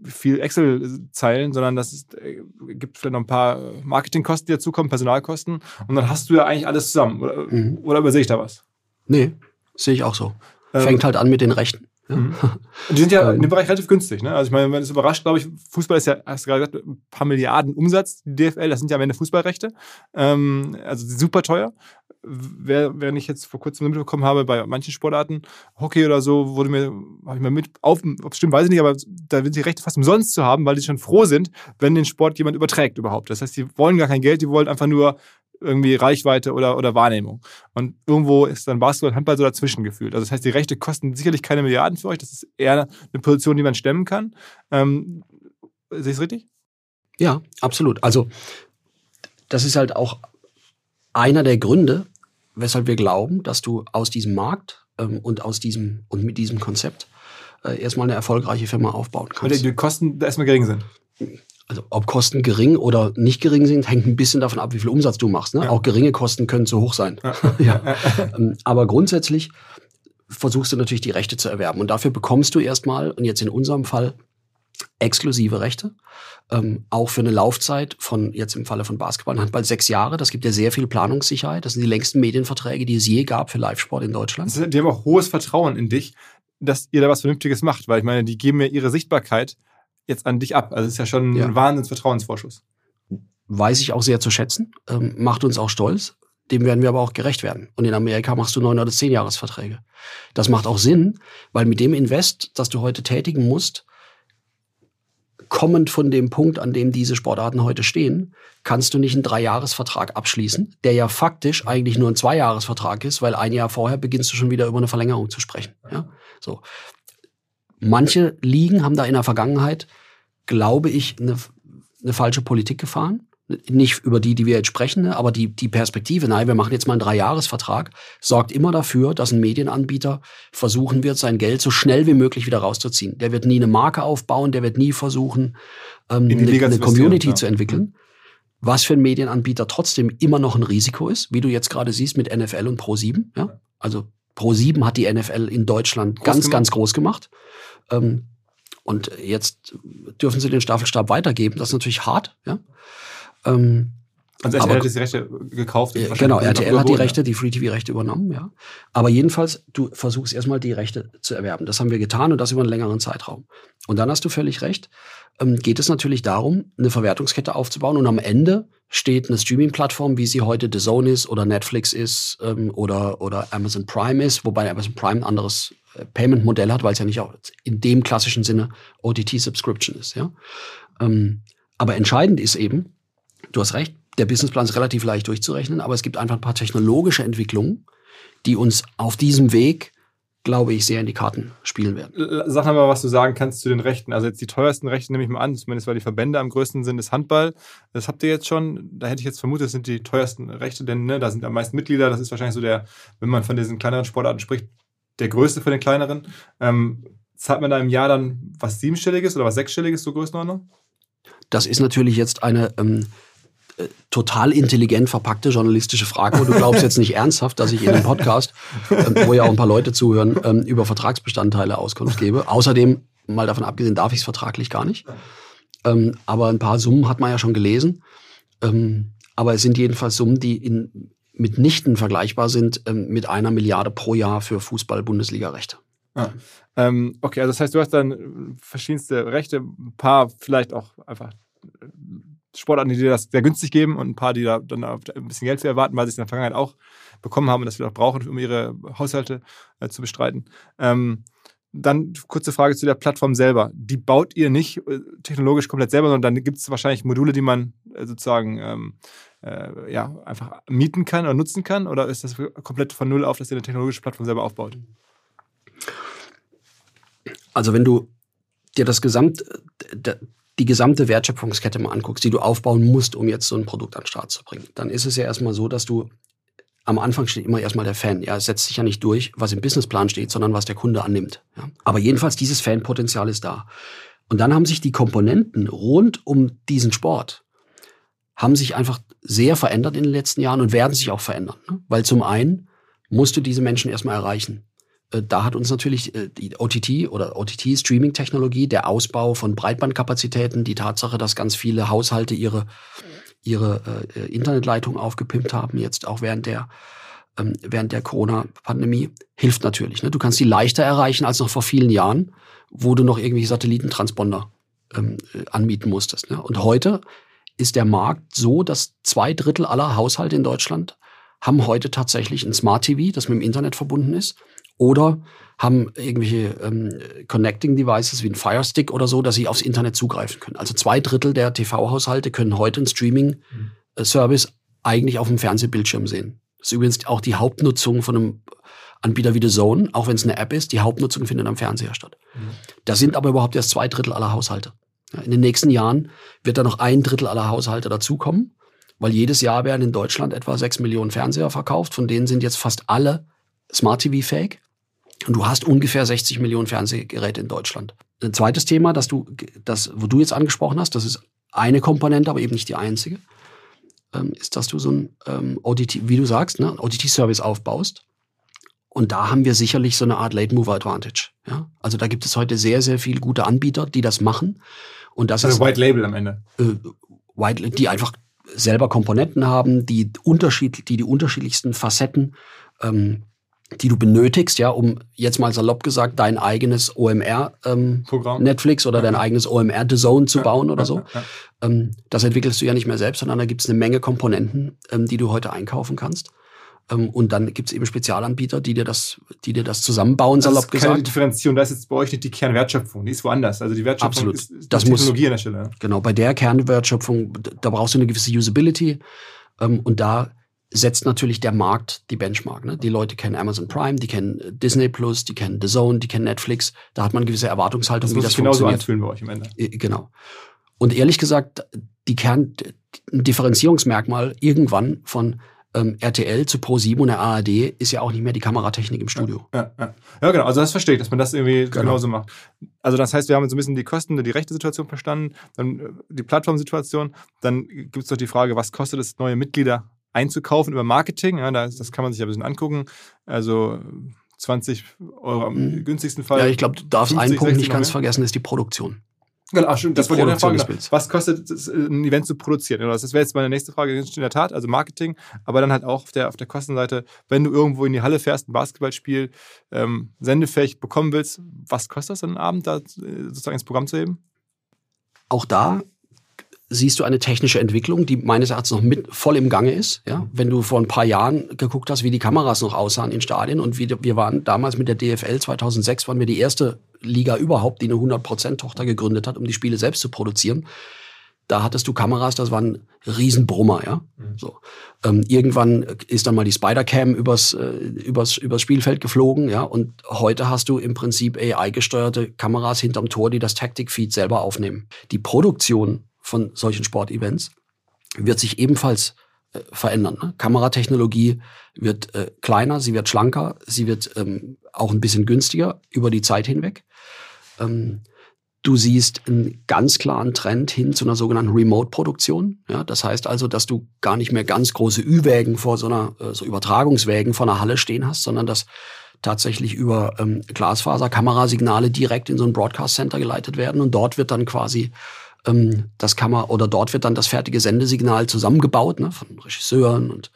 viel Excel-Zeilen, sondern das ist, äh, gibt vielleicht noch ein paar Marketingkosten, die dazukommen, Personalkosten. Und dann hast du ja eigentlich alles zusammen. Oder, mhm. oder übersehe ich da was? Nee, sehe ich auch so. Ähm, Fängt halt an mit den Rechten. Ja. Mhm. Die sind ja [LAUGHS] ähm. in dem Bereich relativ günstig. Ne? Also ich meine, man ist überrascht, glaube ich, Fußball ist ja, hast du gerade gesagt, ein paar Milliarden Umsatz, die DFL, das sind ja am Ende Fußballrechte. Ähm, also super teuer während ich jetzt vor kurzem mitbekommen habe, bei manchen Sportarten, Hockey oder so, wurde mir, habe ich mal mit auf, ob es stimmt, weiß ich nicht, aber da sind die Rechte fast umsonst zu haben, weil die schon froh sind, wenn den Sport jemand überträgt überhaupt. Das heißt, die wollen gar kein Geld, die wollen einfach nur irgendwie Reichweite oder, oder Wahrnehmung. Und irgendwo ist dann Basketball und Handball so dazwischen gefühlt. Also das heißt, die Rechte kosten sicherlich keine Milliarden für euch. Das ist eher eine Position, die man stemmen kann. Ähm, sehe ich es richtig? Ja, absolut. Also das ist halt auch einer der Gründe, weshalb wir glauben, dass du aus diesem Markt ähm, und aus diesem und mit diesem Konzept äh, erstmal eine erfolgreiche Firma aufbauen kannst. Weil die Kosten erstmal gering sind. Also ob Kosten gering oder nicht gering sind, hängt ein bisschen davon ab, wie viel Umsatz du machst. Ne? Ja. Auch geringe Kosten können zu hoch sein. Ja. [LAUGHS] [LAUGHS] ja. Ähm, aber grundsätzlich versuchst du natürlich die Rechte zu erwerben. Und dafür bekommst du erstmal, und jetzt in unserem Fall, exklusive Rechte. Ähm, auch für eine Laufzeit von, jetzt im Falle von Basketball und Handball, sechs Jahre. Das gibt ja sehr viel Planungssicherheit. Das sind die längsten Medienverträge, die es je gab für Live-Sport in Deutschland. die haben auch hohes Vertrauen in dich, dass ihr da was Vernünftiges macht. Weil ich meine, die geben ja ihre Sichtbarkeit jetzt an dich ab. Also es ist ja schon ja. ein Wahnsinnsvertrauensvorschuss. Weiß ich auch sehr zu schätzen. Ähm, macht uns auch stolz. Dem werden wir aber auch gerecht werden. Und in Amerika machst du neun oder zehn Jahresverträge. Das macht auch Sinn, weil mit dem Invest, das du heute tätigen musst, kommend von dem Punkt, an dem diese Sportarten heute stehen, kannst du nicht einen Dreijahresvertrag abschließen, der ja faktisch eigentlich nur ein Zweijahresvertrag ist, weil ein Jahr vorher beginnst du schon wieder über eine Verlängerung zu sprechen. Ja? So. Manche Ligen haben da in der Vergangenheit, glaube ich, eine, eine falsche Politik gefahren nicht über die, die wir jetzt sprechen, ne, aber die, die Perspektive, nein, wir machen jetzt mal einen Dreijahresvertrag, sorgt immer dafür, dass ein Medienanbieter versuchen wird, sein Geld so schnell wie möglich wieder rauszuziehen. Der wird nie eine Marke aufbauen, der wird nie versuchen, ähm, eine, eine Community ja. zu entwickeln. Was für ein Medienanbieter trotzdem immer noch ein Risiko ist, wie du jetzt gerade siehst mit NFL und Pro7. Ja? Also Pro7 hat die NFL in Deutschland groß ganz, gemacht. ganz groß gemacht. Ähm, und jetzt dürfen sie den Staffelstab weitergeben. Das ist natürlich hart. Ja? Ähm, also RTL hat die Rechte gekauft. Genau, RTL hat die Rechte, die Free-TV-Rechte übernommen, ja. Aber jedenfalls, du versuchst erstmal die Rechte zu erwerben. Das haben wir getan und das über einen längeren Zeitraum. Und dann hast du völlig recht, ähm, geht es natürlich darum, eine Verwertungskette aufzubauen und am Ende steht eine Streaming-Plattform, wie sie heute The Zone ist oder Netflix ist ähm, oder, oder Amazon Prime ist, wobei Amazon Prime ein anderes äh, Payment-Modell hat, weil es ja nicht auch in dem klassischen Sinne OTT-Subscription ist, ja. Ähm, aber entscheidend ist eben, du hast recht, der Businessplan ist relativ leicht durchzurechnen, aber es gibt einfach ein paar technologische Entwicklungen, die uns auf diesem Weg, glaube ich, sehr in die Karten spielen werden. Sag mal, was du sagen kannst zu den Rechten. Also jetzt die teuersten Rechte nehme ich mal an, zumindest weil die Verbände am größten sind, ist Handball. Das habt ihr jetzt schon. Da hätte ich jetzt vermutet, das sind die teuersten Rechte, denn ne, da sind am meisten Mitglieder. Das ist wahrscheinlich so der, wenn man von diesen kleineren Sportarten spricht, der größte von den kleineren. Ähm, zahlt man da im Jahr dann was siebenstelliges oder was sechsstelliges, so Größenordnung? Das ist natürlich jetzt eine ähm, total intelligent verpackte journalistische Frage und du glaubst jetzt nicht ernsthaft, dass ich in einem Podcast, ähm, wo ja auch ein paar Leute zuhören, ähm, über Vertragsbestandteile Auskunft gebe. Außerdem, mal davon abgesehen, darf ich es vertraglich gar nicht. Ähm, aber ein paar Summen hat man ja schon gelesen. Aber es sind jedenfalls Summen, die in, mitnichten vergleichbar sind mit einer Milliarde pro Jahr für Fußball-Bundesliga-Rechte. Ah. Ähm, okay, also das heißt, du hast dann verschiedenste Rechte, ein paar vielleicht auch einfach Sportarten, die dir das sehr günstig geben und ein paar, die da dann ein bisschen Geld für erwarten, weil sie es in der Vergangenheit auch bekommen haben und das wir auch brauchen, um ihre Haushalte äh, zu bestreiten. Ähm, dann kurze Frage zu der Plattform selber. Die baut ihr nicht äh, technologisch komplett selber, sondern dann gibt es wahrscheinlich Module, die man äh, sozusagen ähm, äh, ja, einfach mieten kann oder nutzen kann? Oder ist das komplett von Null auf, dass ihr eine technologische Plattform selber aufbaut? Also wenn du dir das Gesamt, die gesamte Wertschöpfungskette mal anguckst, die du aufbauen musst, um jetzt so ein Produkt an den Start zu bringen, dann ist es ja erstmal so, dass du am Anfang steht immer erstmal der Fan. Ja, setzt sich ja nicht durch, was im Businessplan steht, sondern was der Kunde annimmt. Ja. Aber jedenfalls dieses Fanpotenzial ist da. Und dann haben sich die Komponenten rund um diesen Sport haben sich einfach sehr verändert in den letzten Jahren und werden sich auch verändern. Ne? Weil zum einen musst du diese Menschen erstmal erreichen. Äh, da hat uns natürlich äh, die OTT oder OTT-Streaming-Technologie, der Ausbau von Breitbandkapazitäten, die Tatsache, dass ganz viele Haushalte ihre, ihre äh, Internetleitung aufgepimpt haben, jetzt auch während der, ähm, während der Corona-Pandemie, hilft natürlich. Ne? Du kannst die leichter erreichen als noch vor vielen Jahren, wo du noch irgendwelche Satellitentransponder ähm, äh, anmieten musstest. Ne? Und heute ist der Markt so, dass zwei Drittel aller Haushalte in Deutschland haben heute tatsächlich ein Smart TV, das mit dem Internet verbunden ist oder haben irgendwelche ähm, Connecting Devices wie ein Fire Stick oder so, dass sie aufs Internet zugreifen können. Also zwei Drittel der TV-Haushalte können heute einen Streaming-Service eigentlich auf dem Fernsehbildschirm sehen. Das ist übrigens auch die Hauptnutzung von einem Anbieter wie The Zone, auch wenn es eine App ist, die Hauptnutzung findet am Fernseher statt. Mhm. Da sind aber überhaupt erst zwei Drittel aller Haushalte. In den nächsten Jahren wird da noch ein Drittel aller Haushalte dazukommen, weil jedes Jahr werden in Deutschland etwa sechs Millionen Fernseher verkauft, von denen sind jetzt fast alle Smart TV-fähig. Und du hast ungefähr 60 Millionen Fernsehgeräte in Deutschland. Ein zweites Thema, das du, das, wo du jetzt angesprochen hast, das ist eine Komponente, aber eben nicht die einzige, ähm, ist, dass du so ein ähm, ODT, wie du sagst, ne, ODT-Service aufbaust. Und da haben wir sicherlich so eine Art Late Mover Advantage. Ja? Also da gibt es heute sehr, sehr viele gute Anbieter, die das machen. Und das also ist White Label am Ende. Äh, White, die einfach selber Komponenten haben, die Unterschied, die die unterschiedlichsten Facetten ähm, die du benötigst, ja, um jetzt mal salopp gesagt dein eigenes OMR ähm, Netflix oder dein eigenes OMR The Zone zu bauen oder so. Ähm, das entwickelst du ja nicht mehr selbst, sondern da gibt es eine Menge Komponenten, ähm, die du heute einkaufen kannst. Ähm, und dann gibt es eben Spezialanbieter, die dir das, die dir das zusammenbauen, das salopp ist keine gesagt. Differenzierung, das ist jetzt bei euch nicht die Kernwertschöpfung, die ist woanders. Also die Wertschöpfung Absolut. ist, ist das Technologie muss, an der Stelle. Genau, bei der Kernwertschöpfung, da brauchst du eine gewisse Usability. Ähm, und da setzt natürlich der Markt die Benchmark. Ne? Die Leute kennen Amazon Prime, die kennen Disney Plus, die kennen The Zone, die kennen Netflix. Da hat man eine gewisse Erwartungshaltung, das wie das genauso anfühlen bei euch am Ende. Genau. Und ehrlich gesagt, die Kern, ein Differenzierungsmerkmal irgendwann von ähm, RTL zu Pro7 und der ARD ist ja auch nicht mehr die Kameratechnik im Studio. Ja, ja, ja. genau. Also das verstehe ich, dass man das irgendwie genau. genauso macht. Also das heißt, wir haben so ein bisschen die Kosten, die rechte Situation verstanden, dann äh, die Plattformsituation. Dann gibt es doch die Frage, was kostet es, neue Mitglieder einzukaufen über Marketing. Ja, das, das kann man sich ein bisschen angucken. Also 20 Euro am mhm. günstigsten Fall. Ja, ich glaube, du darfst 50, einen Punkt nicht ganz vergessen, ist die Produktion. Genau, ach, stimmt, das wollte ich fragen. Was kostet es, ein Event zu produzieren? Genau, das wäre jetzt meine nächste Frage in der Tat, also Marketing, aber dann halt auch auf der, auf der Kostenseite, wenn du irgendwo in die Halle fährst, ein Basketballspiel ähm, sendefähig bekommen willst, was kostet das dann Abend, da äh, sozusagen ins Programm zu heben? Auch da siehst du eine technische Entwicklung, die meines Erachtens noch mit voll im Gange ist. Ja? Wenn du vor ein paar Jahren geguckt hast, wie die Kameras noch aussahen in Stadien und wie, wir waren damals mit der DFL 2006, waren wir die erste Liga überhaupt, die eine 100%-Tochter gegründet hat, um die Spiele selbst zu produzieren. Da hattest du Kameras, das waren Riesenbrummer, ja. Mhm. So. Ähm, irgendwann ist dann mal die Spider-Cam übers, äh, übers, übers Spielfeld geflogen, ja. Und heute hast du im Prinzip AI-gesteuerte Kameras hinterm Tor, die das Tactic-Feed selber aufnehmen. Die Produktion von solchen Sportevents wird sich ebenfalls äh, verändern. Ne? Kameratechnologie wird äh, kleiner, sie wird schlanker, sie wird ähm, auch ein bisschen günstiger über die Zeit hinweg. Ähm, du siehst einen ganz klaren Trend hin zu einer sogenannten Remote-Produktion. Ja, das heißt also, dass du gar nicht mehr ganz große Ü-Wägen vor so einer, äh, so Übertragungswägen vor einer Halle stehen hast, sondern dass tatsächlich über ähm, Glasfaser-Kamerasignale direkt in so ein Broadcast Center geleitet werden und dort wird dann quasi ähm, das kann man, oder dort wird dann das fertige Sendesignal zusammengebaut, ne, von Regisseuren und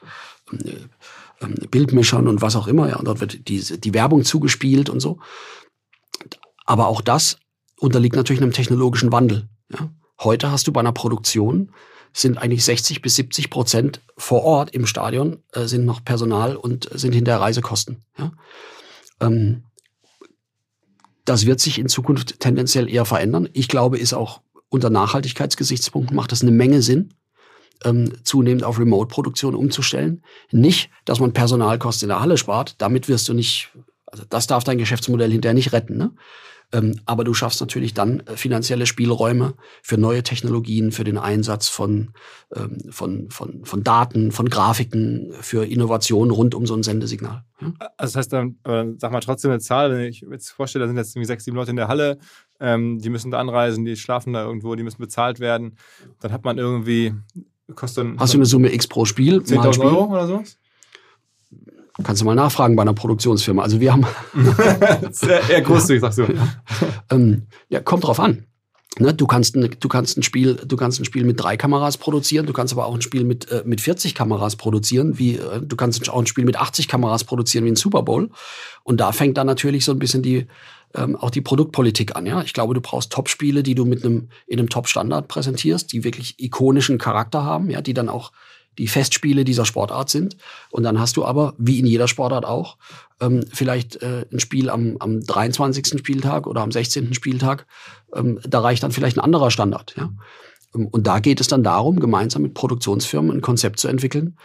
ähm, Bildmischern und was auch immer. Ja, und dort wird die, die Werbung zugespielt und so. Aber auch das unterliegt natürlich einem technologischen Wandel. Ja. Heute hast du bei einer Produktion sind eigentlich 60 bis 70 Prozent vor Ort im Stadion äh, sind noch Personal und sind hinter Reisekosten. Ja. Ähm, das wird sich in Zukunft tendenziell eher verändern. Ich glaube, ist auch unter Nachhaltigkeitsgesichtspunkten macht es eine Menge Sinn, ähm, zunehmend auf Remote-Produktion umzustellen. Nicht, dass man Personalkosten in der Halle spart, damit wirst du nicht, also das darf dein Geschäftsmodell hinterher nicht retten. Ne? Ähm, aber du schaffst natürlich dann äh, finanzielle Spielräume für neue Technologien, für den Einsatz von, ähm, von, von, von Daten, von Grafiken, für Innovationen rund um so ein Sendesignal. Ja? Also das heißt dann, sag mal trotzdem eine Zahl, wenn ich mir jetzt vorstelle, da sind jetzt irgendwie sechs, sieben Leute in der Halle, ähm, die müssen da anreisen, die schlafen da irgendwo, die müssen bezahlt werden. Dann hat man irgendwie, kostet Hast du eine Summe X pro Spiel? 10.000 Euro oder so? Kannst du mal nachfragen bei einer Produktionsfirma. Also wir haben. [LAUGHS] Sehr eher großzügig, sagst du. ähm, ja, kommt drauf an. Ne, du, kannst ein, du, kannst ein Spiel, du kannst ein Spiel mit drei Kameras produzieren, du kannst aber auch ein Spiel mit, äh, mit 40 Kameras produzieren, wie äh, du kannst auch ein Spiel mit 80 Kameras produzieren wie ein Super Bowl. Und da fängt dann natürlich so ein bisschen die, ähm, auch die Produktpolitik an. Ja? Ich glaube, du brauchst Top-Spiele, die du mit einem, in einem Top-Standard präsentierst, die wirklich ikonischen Charakter haben, ja, die dann auch die Festspiele dieser Sportart sind. Und dann hast du aber, wie in jeder Sportart auch, ähm, vielleicht äh, ein Spiel am, am 23. Spieltag oder am 16. Spieltag. Ähm, da reicht dann vielleicht ein anderer Standard. Ja? Ähm, und da geht es dann darum, gemeinsam mit Produktionsfirmen ein Konzept zu entwickeln,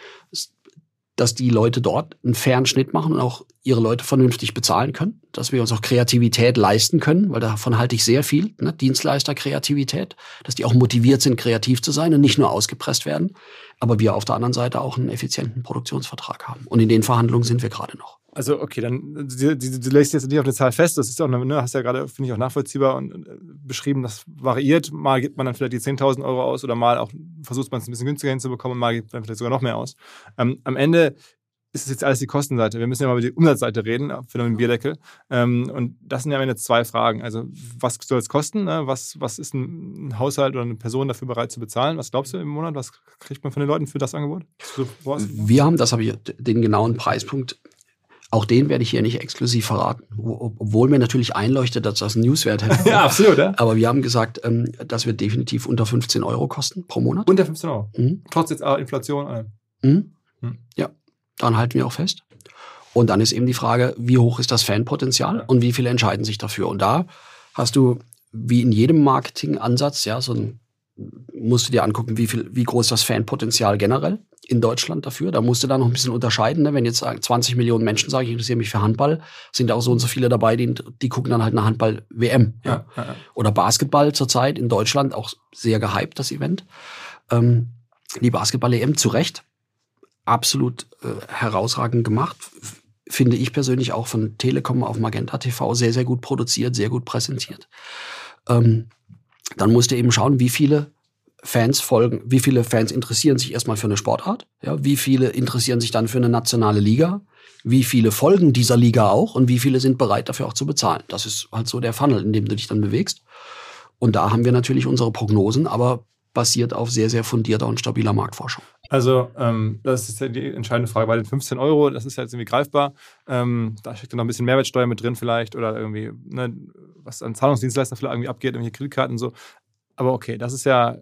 dass die Leute dort einen fairen Schnitt machen und auch ihre Leute vernünftig bezahlen können, dass wir uns auch Kreativität leisten können, weil davon halte ich sehr viel, ne? Dienstleister-Kreativität, dass die auch motiviert sind, kreativ zu sein und nicht nur ausgepresst werden, aber wir auf der anderen Seite auch einen effizienten Produktionsvertrag haben. Und in den Verhandlungen sind wir gerade noch. Also, okay, dann du, du, legst jetzt nicht auf eine Zahl fest, das ist auch, ne, hast ja gerade, finde ich, auch nachvollziehbar und äh, beschrieben, das variiert. Mal gibt man dann vielleicht die 10.000 Euro aus oder mal auch versucht man es ein bisschen günstiger hinzubekommen und mal gibt man vielleicht sogar noch mehr aus. Ähm, am Ende ist es jetzt alles die Kostenseite. Wir müssen ja mal über die Umsatzseite reden, für den Bierdeckel. Ähm, und das sind ja am Ende zwei Fragen. Also, was soll es kosten? Ne? Was, was ist ein Haushalt oder eine Person dafür bereit zu bezahlen? Was glaubst du im Monat? Was kriegt man von den Leuten für das Angebot? Wir haben, das habe ich, den genauen Preispunkt auch den werde ich hier nicht exklusiv verraten, obwohl mir natürlich einleuchtet, dass das einen Newswert hätte. [LAUGHS] ja, absolut. Ja? Aber wir haben gesagt, ähm, das wird definitiv unter 15 Euro kosten pro Monat. Unter 15 Euro? Mhm. Trotz jetzt Inflation? Mhm. Mhm. Ja, daran halten wir auch fest. Und dann ist eben die Frage, wie hoch ist das Fanpotenzial ja. und wie viele entscheiden sich dafür? Und da hast du, wie in jedem Marketingansatz, ja, so ein, musst du dir angucken, wie viel, wie groß das Fanpotenzial generell in Deutschland dafür. Da musst du da noch ein bisschen unterscheiden. Ne? Wenn jetzt 20 Millionen Menschen sagen, ich interessiere mich für Handball, sind auch so und so viele dabei, die, die gucken dann halt eine Handball-WM. Ja? Ja, ja, Oder Basketball zurzeit in Deutschland, auch sehr gehypt, das Event. Ähm, die Basketball-EM zu Recht absolut äh, herausragend gemacht. Finde ich persönlich auch von Telekom auf Magenta TV sehr, sehr gut produziert, sehr gut präsentiert. Ähm, dann musst du eben schauen, wie viele Fans folgen, wie viele Fans interessieren sich erstmal für eine Sportart, ja, wie viele interessieren sich dann für eine nationale Liga, wie viele folgen dieser Liga auch und wie viele sind bereit dafür auch zu bezahlen. Das ist halt so der Funnel, in dem du dich dann bewegst. Und da haben wir natürlich unsere Prognosen, aber basiert auf sehr, sehr fundierter und stabiler Marktforschung. Also, ähm, das ist ja die entscheidende Frage. Bei den 15 Euro, das ist ja jetzt irgendwie greifbar. Ähm, da steckt dann noch ein bisschen Mehrwertsteuer mit drin, vielleicht, oder irgendwie, ne, was an Zahlungsdienstleister vielleicht irgendwie abgeht, irgendwelche Kreditkarten und so. Aber okay, das ist ja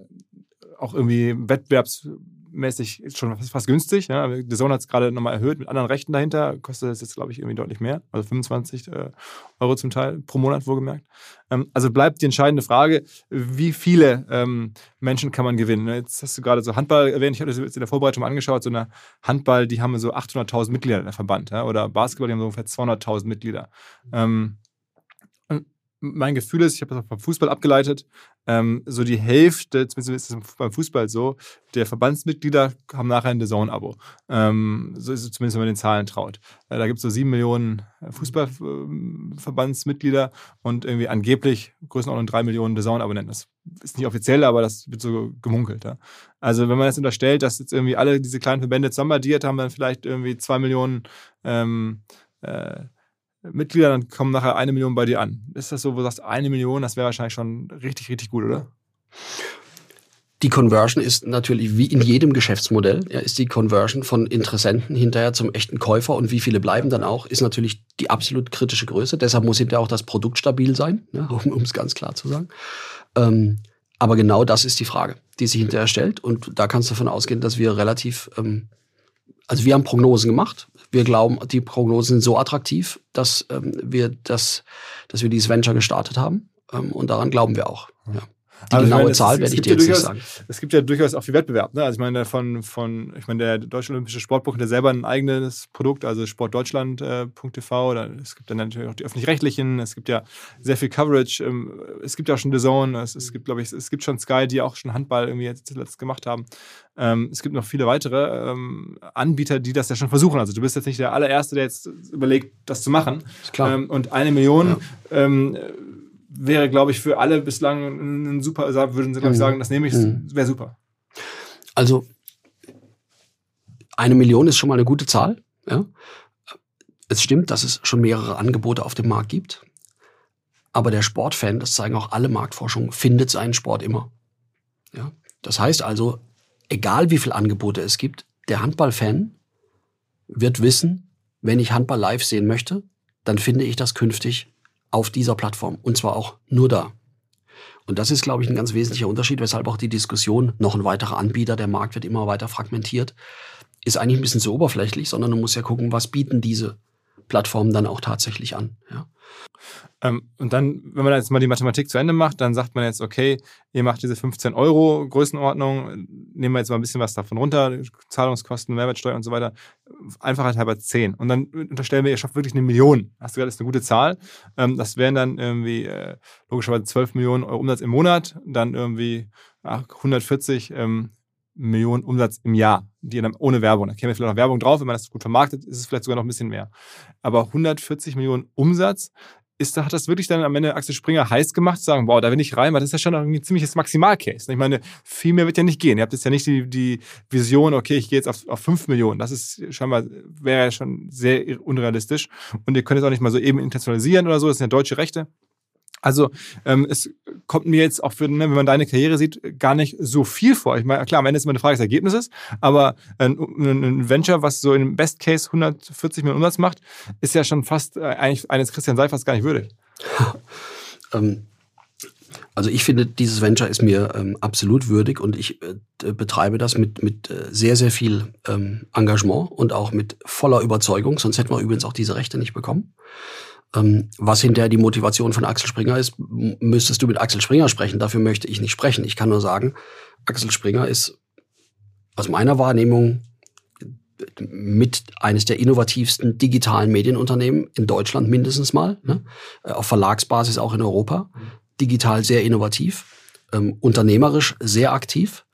auch irgendwie wettbewerbsmäßig schon fast, fast günstig. Ja. The Zone hat es gerade nochmal erhöht mit anderen Rechten dahinter. Kostet das jetzt, glaube ich, irgendwie deutlich mehr. Also 25 äh, Euro zum Teil pro Monat, wohlgemerkt. Ähm, also bleibt die entscheidende Frage, wie viele ähm, Menschen kann man gewinnen? Ne, jetzt hast du gerade so Handball erwähnt. Ich habe das jetzt in der Vorbereitung mal angeschaut. So eine Handball, die haben so 800.000 Mitglieder, der Verband. Ja. Oder Basketball, die haben so ungefähr 200.000 Mitglieder. Ähm, mein Gefühl ist, ich habe das auch beim Fußball abgeleitet, ähm, so die Hälfte, zumindest ist es beim Fußball so, der Verbandsmitglieder haben nachher ein DAZN-Abo. Ähm, so ist es zumindest, wenn man den Zahlen traut. Äh, da gibt es so sieben Millionen äh, Fußballverbandsmitglieder und irgendwie angeblich Größenordnung drei Millionen DAZN-Abonnenten. Das ist nicht offiziell, aber das wird so gemunkelt. Ja. Also wenn man jetzt unterstellt, dass jetzt irgendwie alle diese kleinen Verbände zusammenaddiert haben, dann vielleicht irgendwie zwei Millionen ähm, äh, Mitglieder, dann kommen nachher eine Million bei dir an. Ist das so, wo du sagst, eine Million, das wäre wahrscheinlich schon richtig, richtig gut, oder? Die Conversion ist natürlich wie in jedem Geschäftsmodell, ja, ist die Conversion von Interessenten hinterher zum echten Käufer und wie viele bleiben dann auch, ist natürlich die absolut kritische Größe. Deshalb muss hinterher auch das Produkt stabil sein, ja, [LAUGHS] um es ganz klar zu sagen. Ähm, aber genau das ist die Frage, die sich hinterher stellt. Und da kannst du davon ausgehen, dass wir relativ, ähm, also wir haben Prognosen gemacht, wir glauben, die Prognosen sind so attraktiv, dass ähm, wir das, dass wir dieses Venture gestartet haben. Ähm, und daran glauben wir auch. Ja. Die also genaue meine, Zahl werde ich dir jetzt nicht sagen. Es gibt ja durchaus auch viel Wettbewerb. Ne? Also ich meine, von, von, ich meine, der Deutsche Olympische Sportbuch hat ja selber ein eigenes Produkt, also sportdeutschland.tv. Äh, es gibt dann natürlich auch die öffentlich-rechtlichen, es gibt ja sehr viel Coverage. Ähm, es gibt ja auch schon The Zone, es, es gibt, glaube ich, es gibt schon Sky, die auch schon Handball irgendwie jetzt zuletzt gemacht haben. Ähm, es gibt noch viele weitere ähm, Anbieter, die das ja schon versuchen. Also du bist jetzt nicht der allererste, der jetzt überlegt, das zu machen. Klar. Ähm, und eine Million ja. Wäre, glaube ich, für alle bislang ein super, würden sie, glaube ich, mhm. sagen, das nehme ich, mhm. wäre super. Also eine Million ist schon mal eine gute Zahl. Ja? Es stimmt, dass es schon mehrere Angebote auf dem Markt gibt. Aber der Sportfan, das zeigen auch alle Marktforschungen, findet seinen Sport immer. Ja? Das heißt also, egal wie viele Angebote es gibt, der Handballfan wird wissen, wenn ich Handball live sehen möchte, dann finde ich das künftig auf dieser Plattform und zwar auch nur da. Und das ist, glaube ich, ein ganz wesentlicher Unterschied, weshalb auch die Diskussion, noch ein weiterer Anbieter, der Markt wird immer weiter fragmentiert, ist eigentlich ein bisschen zu oberflächlich, sondern du musst ja gucken, was bieten diese Plattformen dann auch tatsächlich an. Ja. Ähm, und dann, wenn man jetzt mal die Mathematik zu Ende macht, dann sagt man jetzt, okay, ihr macht diese 15 Euro Größenordnung, nehmen wir jetzt mal ein bisschen was davon runter, Zahlungskosten, Mehrwertsteuer und so weiter, Einfachheit halber 10. Und dann unterstellen wir, ihr schafft wirklich eine Million. Hast du gesagt, das ist eine gute Zahl. Ähm, das wären dann irgendwie äh, logischerweise 12 Millionen Euro Umsatz im Monat, dann irgendwie 140 ähm, Millionen Umsatz im Jahr, die dann ohne Werbung. Da käme vielleicht noch Werbung drauf, wenn man das gut vermarktet, ist es vielleicht sogar noch ein bisschen mehr. Aber 140 Millionen Umsatz ist, hat das wirklich dann am Ende Axel Springer heiß gemacht, zu sagen, wow, da will ich rein, weil das ist ja schon ein ziemliches Maximalcase. Ich meine, viel mehr wird ja nicht gehen. Ihr habt jetzt ja nicht die, die Vision, okay, ich gehe jetzt auf, auf 5 Millionen. Das ist scheinbar, wäre ja schon sehr unrealistisch. Und ihr könnt es auch nicht mal so eben internationalisieren oder so, das sind ja deutsche Rechte. Also ähm, es kommt mir jetzt auch für, ne, wenn man deine Karriere sieht, gar nicht so viel vor. Ich meine, klar, am Ende ist immer eine Frage des Ergebnisses, aber ein, ein Venture, was so im Best Case 140 Millionen Umsatz macht, ist ja schon fast äh, eigentlich eines Christian Seifers gar nicht würdig. [LAUGHS] ähm, also ich finde, dieses Venture ist mir ähm, absolut würdig und ich äh, betreibe das mit, mit äh, sehr, sehr viel ähm, Engagement und auch mit voller Überzeugung, sonst hätten wir übrigens auch diese Rechte nicht bekommen. Ähm, was hinterher die Motivation von Axel Springer ist, müsstest du mit Axel Springer sprechen. Dafür möchte ich nicht sprechen. Ich kann nur sagen, Axel Springer ist aus meiner Wahrnehmung mit eines der innovativsten digitalen Medienunternehmen in Deutschland mindestens mal, ne? Äh, auf Verlagsbasis auch in Europa, digital sehr innovativ, ähm, unternehmerisch sehr aktiv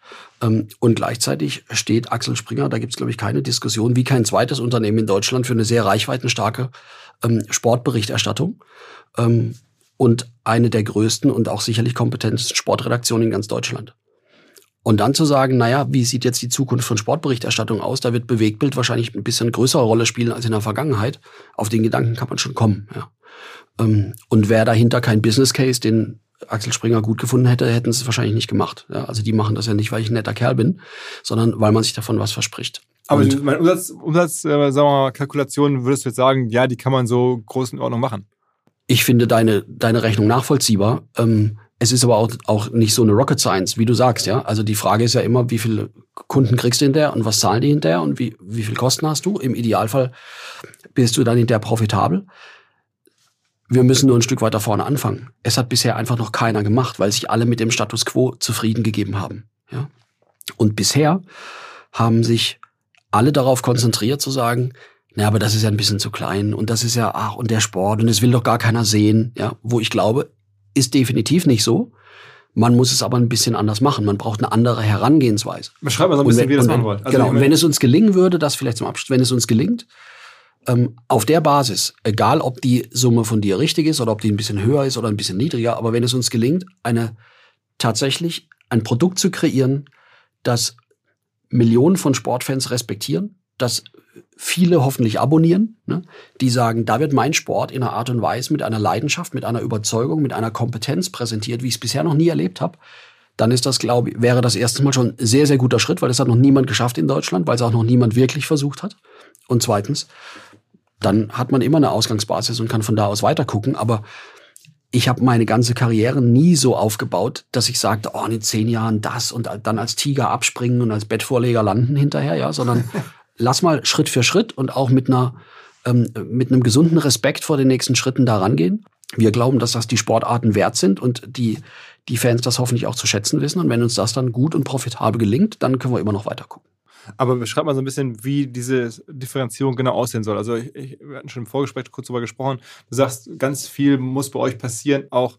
ähm, und gleichzeitig steht Axel Springer, da gibt es glaube ich keine Diskussion, wie kein zweites Unternehmen in Deutschland für eine sehr reichweitenstarke ähm, Sportberichterstattung ähm, und eine der größten und auch sicherlich kompetentesten Sportredaktionen in ganz Deutschland. Und dann zu sagen, naja, wie sieht jetzt die Zukunft von Sportberichterstattung aus? Da wird Bewegtbild wahrscheinlich ein bisschen größere Rolle spielen als in der Vergangenheit. Auf den Gedanken kann man schon kommen. Ja. Ähm, und wäre dahinter kein Business Case, den Axel Springer gut gefunden hätte, hätten sie es wahrscheinlich nicht gemacht. Ja, also die machen das ja nicht, weil ich ein netter Kerl bin, sondern weil man sich davon was verspricht. Aber und, mein Umsatz, Umsatz äh, sagen wir mal, Kalkulationen würdest du jetzt sagen, ja, die kann man so groß in Ordnung machen. Ich finde deine, deine Rechnung nachvollziehbar. Ähm, es ist aber auch, auch nicht so eine Rocket Science, wie du sagst, ja. Also die Frage ist ja immer, wie viele Kunden kriegst du hinterher und was zahlen die hinterher und wie, wie viel Kosten hast du? Im Idealfall bist du dann hinterher profitabel. Wir müssen nur ein Stück weiter vorne anfangen. Es hat bisher einfach noch keiner gemacht, weil sich alle mit dem Status quo zufrieden gegeben haben, ja. Und bisher haben sich alle darauf konzentriert zu sagen, na, aber das ist ja ein bisschen zu klein und das ist ja, ach, und der Sport und es will doch gar keiner sehen, ja, wo ich glaube, ist definitiv nicht so. Man muss es aber ein bisschen anders machen. Man braucht eine andere Herangehensweise. Beschreib mal so ein bisschen, wenn, wie ihr das machen wollt. Also genau, und wenn es uns gelingen würde, das vielleicht zum Abschluss, wenn es uns gelingt, ähm, auf der Basis, egal ob die Summe von dir richtig ist oder ob die ein bisschen höher ist oder ein bisschen niedriger, aber wenn es uns gelingt, eine tatsächlich ein Produkt zu kreieren, das Millionen von Sportfans respektieren, das viele hoffentlich abonnieren, ne? die sagen, da wird mein Sport in einer Art und Weise mit einer Leidenschaft, mit einer Überzeugung, mit einer Kompetenz präsentiert, wie ich es bisher noch nie erlebt habe, dann ist das, glaube ich, wäre das erste Mal schon ein sehr, sehr guter Schritt, weil das hat noch niemand geschafft in Deutschland, weil es auch noch niemand wirklich versucht hat. Und zweitens, dann hat man immer eine Ausgangsbasis und kann von da aus weiter gucken. Aber ich habe meine ganze Karriere nie so aufgebaut, dass ich sagte, oh, in zehn Jahren das und dann als Tiger abspringen und als Bettvorleger landen hinterher, ja, sondern [LAUGHS] lass mal Schritt für Schritt und auch mit einer ähm, mit einem gesunden Respekt vor den nächsten Schritten da rangehen. Wir glauben, dass das die Sportarten wert sind und die die Fans das hoffentlich auch zu schätzen wissen. Und wenn uns das dann gut und profitabel gelingt, dann können wir immer noch weiter gucken. Aber beschreib mal so ein bisschen, wie diese Differenzierung genau aussehen soll. Also ich, ich, wir hatten schon im Vorgespräch kurz darüber gesprochen. Du sagst, ganz viel muss bei euch passieren, auch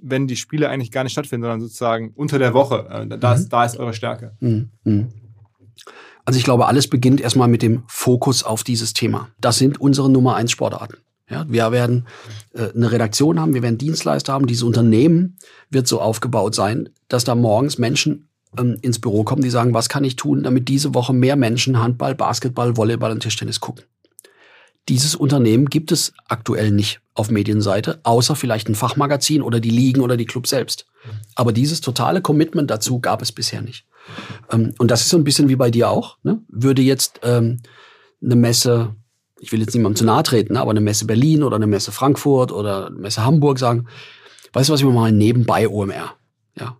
wenn die Spiele eigentlich gar nicht stattfinden, sondern sozusagen unter der Woche. Äh, da, ist, mhm. da ist eure Stärke. Mhm. mhm. Also ich glaube, alles beginnt erstmal mit dem Fokus auf dieses Thema. Das sind unsere Nummer eins Sportarten. Ja, wir werden äh, eine Redaktion haben, wir werden Dienstleister haben. Dieses Unternehmen wird so aufgebaut sein, dass da morgens Menschen ähm, ins Büro kommen, die sagen, was kann ich tun, damit diese Woche mehr Menschen Handball, Basketball, Volleyball und Tischtennis gucken. Dieses Unternehmen gibt es aktuell nicht auf Medienseite, außer vielleicht ein Fachmagazin oder die Ligen oder die Club selbst. Aber dieses totale Commitment dazu gab es bisher nicht. Ähm, und das ist so ein bisschen wie bei dir auch. Ne? Würde jetzt ähm, eine Messe, ich will jetzt niemandem zu nahe treten, aber eine Messe Berlin oder eine Messe Frankfurt oder eine Messe Hamburg sagen, weißt du was, wir machen nebenbei OMR. Ja,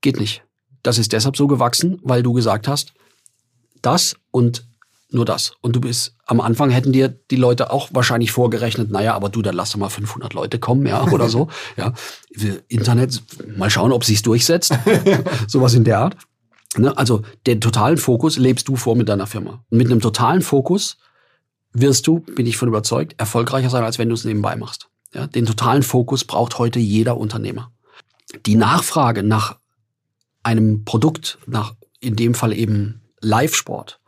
geht nicht. Das ist deshalb so gewachsen, weil du gesagt hast, das und Nur das. Und du bist, am Anfang hätten dir die Leute auch wahrscheinlich vorgerechnet, naja, aber du, dann lass doch mal 500 Leute kommen, ja, oder so. [LAUGHS] Ja, Internet, mal schauen, ob sich's durchsetzt. [LAUGHS] Sowas in der Art. Ne? Also den totalen Fokus lebst du vor mit deiner Firma. Und mit einem totalen Fokus wirst du, bin ich von überzeugt, erfolgreicher sein, als wenn du es nebenbei machst. Ja, den totalen Fokus braucht heute jeder Unternehmer. Die Nachfrage nach einem Produkt, nach in dem Fall eben Live-Sport,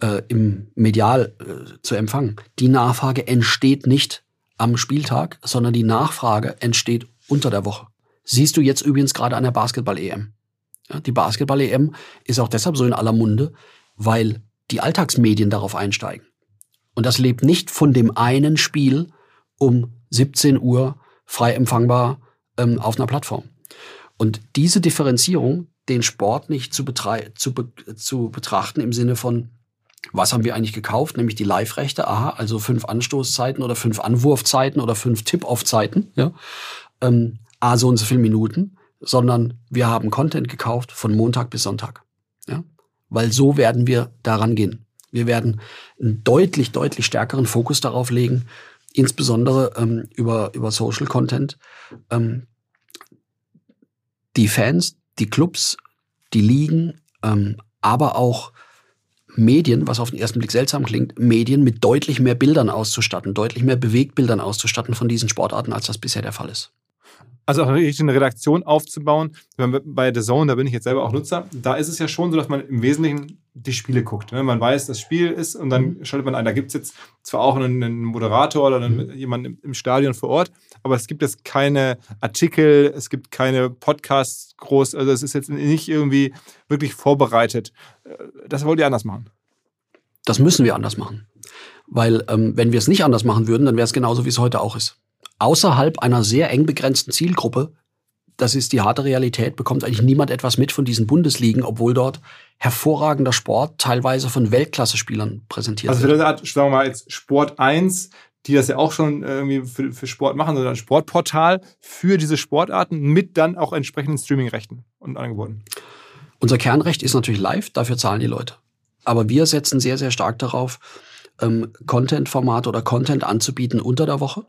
äh, im Medial äh, zu empfangen. Die Nachfrage entsteht nicht am Spieltag, sondern die Nachfrage entsteht unter der Woche. Siehst du jetzt übrigens gerade an der Basketball-EM. Ja, die Basketball-EM ist auch deshalb so in aller Munde, weil die Alltagsmedien darauf einsteigen. Und das lebt nicht von dem einen Spiel um 17 Uhr frei empfangbar ähm, auf einer Plattform. Und diese Differenzierung, den Sport nicht zu, zu, be zu betrachten im Sinne von, was haben wir eigentlich gekauft? Nämlich die Live-Rechte, aha, also fünf Anstoßzeiten oder fünf Anwurfzeiten oder fünf Tip-Off-Zeiten, ja. Ähm, A, so und so viele Minuten, sondern wir haben Content gekauft von Montag bis Sonntag. Ja? Weil so werden wir daran gehen. Wir werden einen deutlich, deutlich stärkeren Fokus darauf legen, insbesondere ähm, über, über Social Content. Ähm, die Fans, die Clubs, die Ligen, ähm, aber auch Medien, was auf den ersten Blick seltsam klingt, Medien mit deutlich mehr Bildern auszustatten, deutlich mehr Bewegtbildern auszustatten von diesen Sportarten, als das bisher der Fall ist. Also auch richtig eine Redaktion aufzubauen. Bei The Zone, da bin ich jetzt selber auch Nutzer, da ist es ja schon so, dass man im Wesentlichen die Spiele guckt. Ne? Man weiß, das Spiel ist und dann mhm. schaltet man ein. Da gibt es jetzt zwar auch einen, Moderator oder einen, mhm. jemanden im Stadion vor Ort, aber es gibt jetzt keine Artikel, es gibt keine Podcasts groß. Also es ist jetzt nicht irgendwie wirklich vorbereitet. Äh, das wollt ihr anders machen. Das müssen wir anders machen. Weil ähm, wenn wir es nicht anders machen würden, dann wäre es genauso, wie es heute auch ist außerhalb einer sehr eng begrenzten Zielgruppe, das ist die harte Realität, bekommt eigentlich niemand etwas mit von diesen Bundesligen, obwohl dort hervorragender Sport teilweise von Weltklasse-Spielern präsentiert also wird. Also sagen wir mal jetzt Sport 1, die das ja auch schon irgendwie für, für Sport machen, sondern ein Sportportal für diese Sportarten mit dann auch entsprechenden Streaming-Rechten und Angeboten. Unser Kernrecht ist natürlich live, dafür zahlen die Leute. Aber wir setzen sehr, sehr stark darauf, ähm, Content-Formate oder Content anzubieten unter der Woche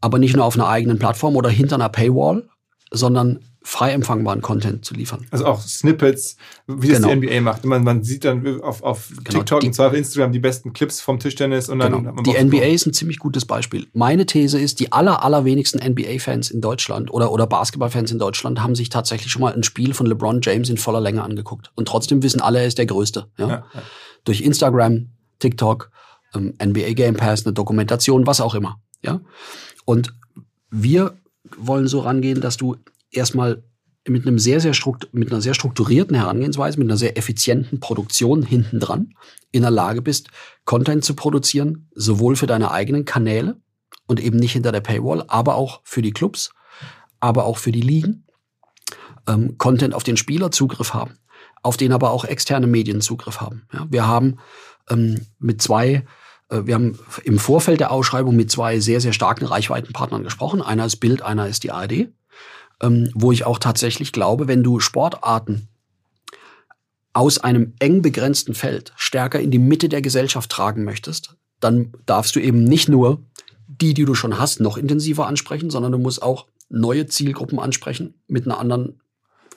aber nicht nur auf einer eigenen Plattform oder hinter einer Paywall, sondern frei empfangbaren Content zu liefern. Also auch Snippets, wie das genau. die NBA macht. Man, man sieht dann auf, auf genau. TikTok die, und zwar auf Instagram die besten Clips vom Tischtennis und dann genau. Die NBA ist ein ziemlich gutes Beispiel. Meine These ist, die aller, allerwenigsten NBA-Fans in Deutschland oder, oder Basketball-Fans in Deutschland haben sich tatsächlich schon mal ein Spiel von LeBron James in voller Länge angeguckt. Und trotzdem wissen alle, er ist der Größte. Ja? Ja, ja. Durch Instagram, TikTok, ähm, NBA Game Pass, eine Dokumentation, was auch immer. Ja? Und wir wollen so rangehen, dass du erstmal mit einem sehr, sehr mit einer sehr strukturierten Herangehensweise, mit einer sehr effizienten Produktion hinten dran in der Lage bist, Content zu produzieren, sowohl für deine eigenen Kanäle und eben nicht hinter der Paywall, aber auch für die Clubs, aber auch für die Ligen. Ähm, Content auf den Spieler Zugriff haben, auf den aber auch externe Medien Zugriff haben. Ja, wir haben ähm, mit zwei äh, wir haben im Vorfeld der Ausschreibung mit zwei sehr, sehr starken Reichweitenpartnern gesprochen. Einer ist Bild, einer ist die ARD. Ähm, wo ich auch tatsächlich glaube, wenn du Sportarten aus einem eng begrenzten Feld stärker in die Mitte der Gesellschaft tragen möchtest, dann darfst du eben nicht nur die, die du schon hast, noch intensiver ansprechen, sondern du musst auch neue Zielgruppen ansprechen mit einer anderen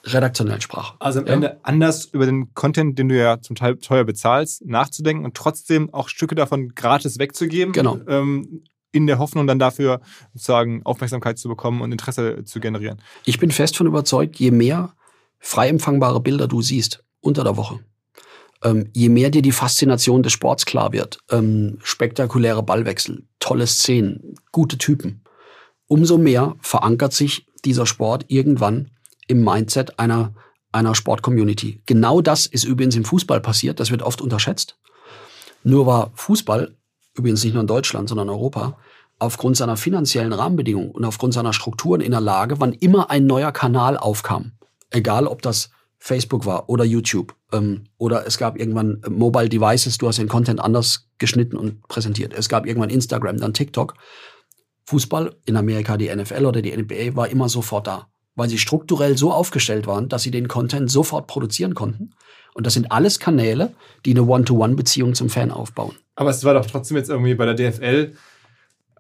redaktionellen Sprache. Also am ja? Ende anders über den Content, den du ja zum Teil teuer bezahlst, nachzudenken und trotzdem auch Stücke davon gratis wegzugeben. Genau. Ähm, in der Hoffnung dann dafür sozusagen Aufmerksamkeit zu bekommen und Interesse zu generieren. Ich bin fest von überzeugt, je mehr frei empfangbare Bilder du siehst unter der Woche, ähm, je mehr dir die Faszination des Sports klar wird, ähm, spektakuläre Ballwechsel, tolle Szenen, gute Typen, umso mehr verankert sich dieser Sport irgendwann im Mindset einer, einer Sportcommunity. Genau das ist übrigens im Fußball passiert, das wird oft unterschätzt. Nur war Fußball, übrigens nicht nur in Deutschland, sondern in Europa, aufgrund seiner finanziellen Rahmenbedingungen und aufgrund seiner Strukturen in der Lage, wann immer ein neuer Kanal aufkam, egal ob das Facebook war oder YouTube ähm, oder es gab irgendwann Mobile Devices, du hast den Content anders geschnitten und präsentiert. Es gab irgendwann Instagram, dann TikTok. Fußball in Amerika, die NFL oder die NBA war immer sofort da. weil sie strukturell so aufgestellt waren, dass sie den Content sofort produzieren konnten. Und das sind alles Kanäle, die eine One-to-One-Beziehung zum Fan aufbauen. Aber es war doch trotzdem jetzt irgendwie bei der DFL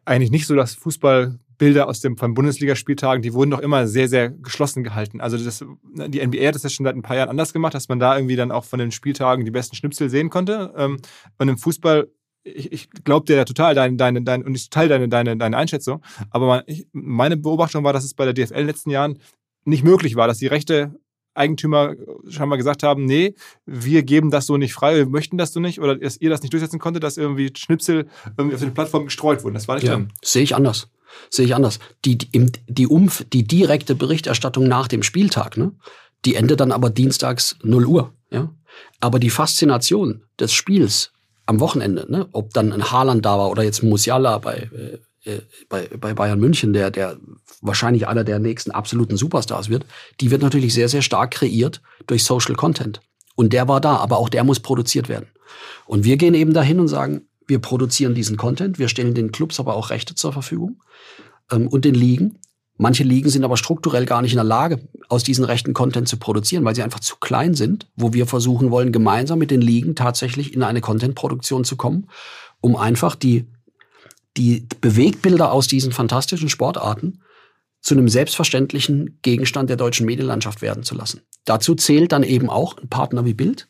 eigentlich nicht so, dass Fußballbilder aus dem von Bundesligaspieltagen, die wurden doch immer sehr, sehr geschlossen gehalten. Also das, die NBA hat das ja schon seit ein paar Jahren anders gemacht, dass man da irgendwie dann auch von den Spieltagen die besten Schnipsel sehen konnte. Ähm, und im Fußball ich, ich glaube dir ja total deine, deine, deine, und ich teile deine, deine, deine Einschätzung. Aber man, ich, meine Beobachtung war, dass es bei der DFL in den letzten Jahren nicht möglich war, dass die Rechte Eigentümer scheinbar gesagt haben, nee, wir geben das so nicht frei, wir möchten das so nicht, oder dass ihr das nicht durchsetzen konntet, dass irgendwie Schnipsel irgendwie auf den Plattformen gestreut wurden. Das war nicht ja, drin. Sehe ich anders. Sehe ich anders. Die, die, die, Umf die direkte Berichterstattung nach dem Spieltag, ne, die endet dann aber dienstags 0 Uhr. Ja? Aber die Faszination des Spiels am Wochenende, ne, ob dann ein Haaland da war oder jetzt Musiala bei, äh, äh bei, bei Bayern München, der, der wahrscheinlich einer der nächsten absoluten Superstars wird, die wird natürlich sehr, sehr stark kreiert durch Social Content. Und der war da, aber auch der muss produziert werden. Und wir gehen eben dahin und sagen, wir produzieren diesen Content, wir stellen den Clubs aber auch Rechte zur Verfügung ähm, und den Ligen. Manche Ligen sind aber strukturell gar nicht in der Lage, aus diesen Rechten Content zu produzieren, weil sie einfach zu klein sind, wo wir versuchen wollen, gemeinsam mit den Ligen tatsächlich in eine Content-Produktion zu kommen, um einfach die, die Bewegbilder aus diesen fantastischen Sportarten zu einem selbstverständlichen Gegenstand der deutschen Medienlandschaft werden zu lassen. Dazu zählt dann eben auch ein Partner wie Bild.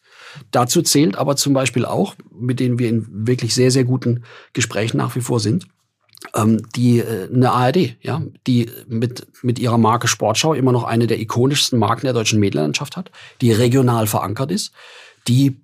Dazu zählt aber zum Beispiel auch, mit denen wir in wirklich sehr, sehr guten Gesprächen nach wie vor sind, ähm, die äh, eine ARD, ja, die mit mit ihrer Marke Sportschau immer noch eine der ikonischsten Marken der deutschen Medienlandschaft hat, die regional verankert ist, die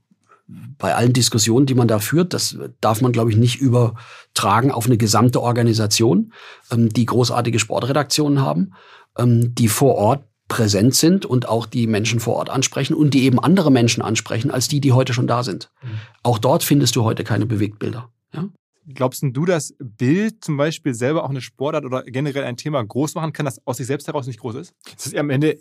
bei allen Diskussionen, die man da führt, das darf man, glaube ich, nicht übertragen auf eine gesamte Organisation, ähm, die großartige Sportredaktionen haben, ähm, die vor Ort präsent sind und auch die Menschen vor Ort ansprechen und die eben andere Menschen ansprechen als die, die heute schon da sind. Mhm. Auch dort findest du heute keine Bewegtbilder. Ja? Glaubst du, dass Bild zum Beispiel selber auch eine Sportart oder generell ein Thema groß machen kann, das aus sich selbst heraus nicht groß ist? Das ist am Ende,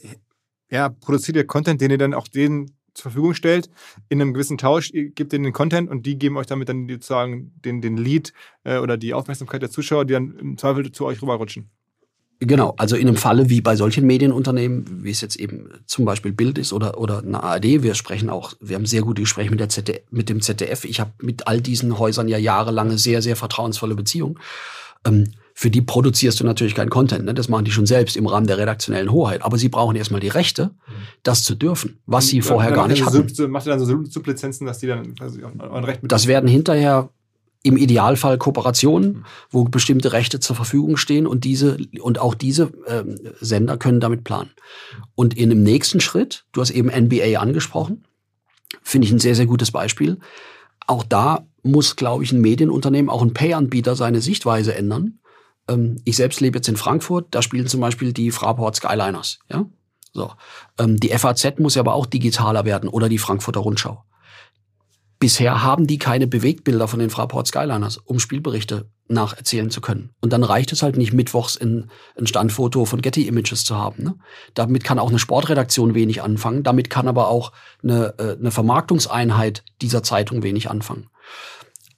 ja, produziert ihr Content, den ihr dann auch denen zur Verfügung stellt, in einem gewissen Tausch, ihr gebt denen den Content und die geben euch damit dann sozusagen den, den Lead äh, oder die Aufmerksamkeit der Zuschauer, die dann im Zweifel zu euch rüberrutschen. Genau, also in einem Falle wie bei solchen Medienunternehmen, wie es jetzt eben zum Beispiel Bild ist oder, oder eine ARD, wir sprechen auch, wir haben sehr gute Gespräche mit, der ZDF, mit dem ZDF. Ich habe mit all diesen Häusern ja jahrelange sehr, sehr vertrauensvolle Beziehungen. Ähm, für die produzierst du natürlich keinen Content. Ne? Das machen die schon selbst im Rahmen der redaktionellen Hoheit. Aber sie brauchen erstmal die Rechte, das zu dürfen, was sie vorher gar nicht hatten. So, macht ihr dann so Sublizenzen, dass die dann quasi ein Recht mit Das werden hinterher im Idealfall Kooperationen, wo bestimmte Rechte zur Verfügung stehen und diese und auch diese äh, Sender können damit planen. Und in dem nächsten Schritt, du hast eben NBA angesprochen, finde ich ein sehr sehr gutes Beispiel. Auch da muss, glaube ich, ein Medienunternehmen, auch ein Pay-Anbieter seine Sichtweise ändern. Ähm, ich selbst lebe jetzt in Frankfurt, da spielen zum Beispiel die Fraport Skyliners. Ja, so. Ähm, die FAZ muss ja aber auch digitaler werden oder die Frankfurter Rundschau. Bisher haben die keine Bewegtbilder von den Fraport Skyliners, um Spielberichte nacherzählen zu können. Und dann reicht es halt nicht, mittwochs in, ein Standfoto von Getty Images zu haben. Ne? Damit kann auch eine Sportredaktion wenig anfangen. Damit kann aber auch eine, äh, eine Vermarktungseinheit dieser Zeitung wenig anfangen.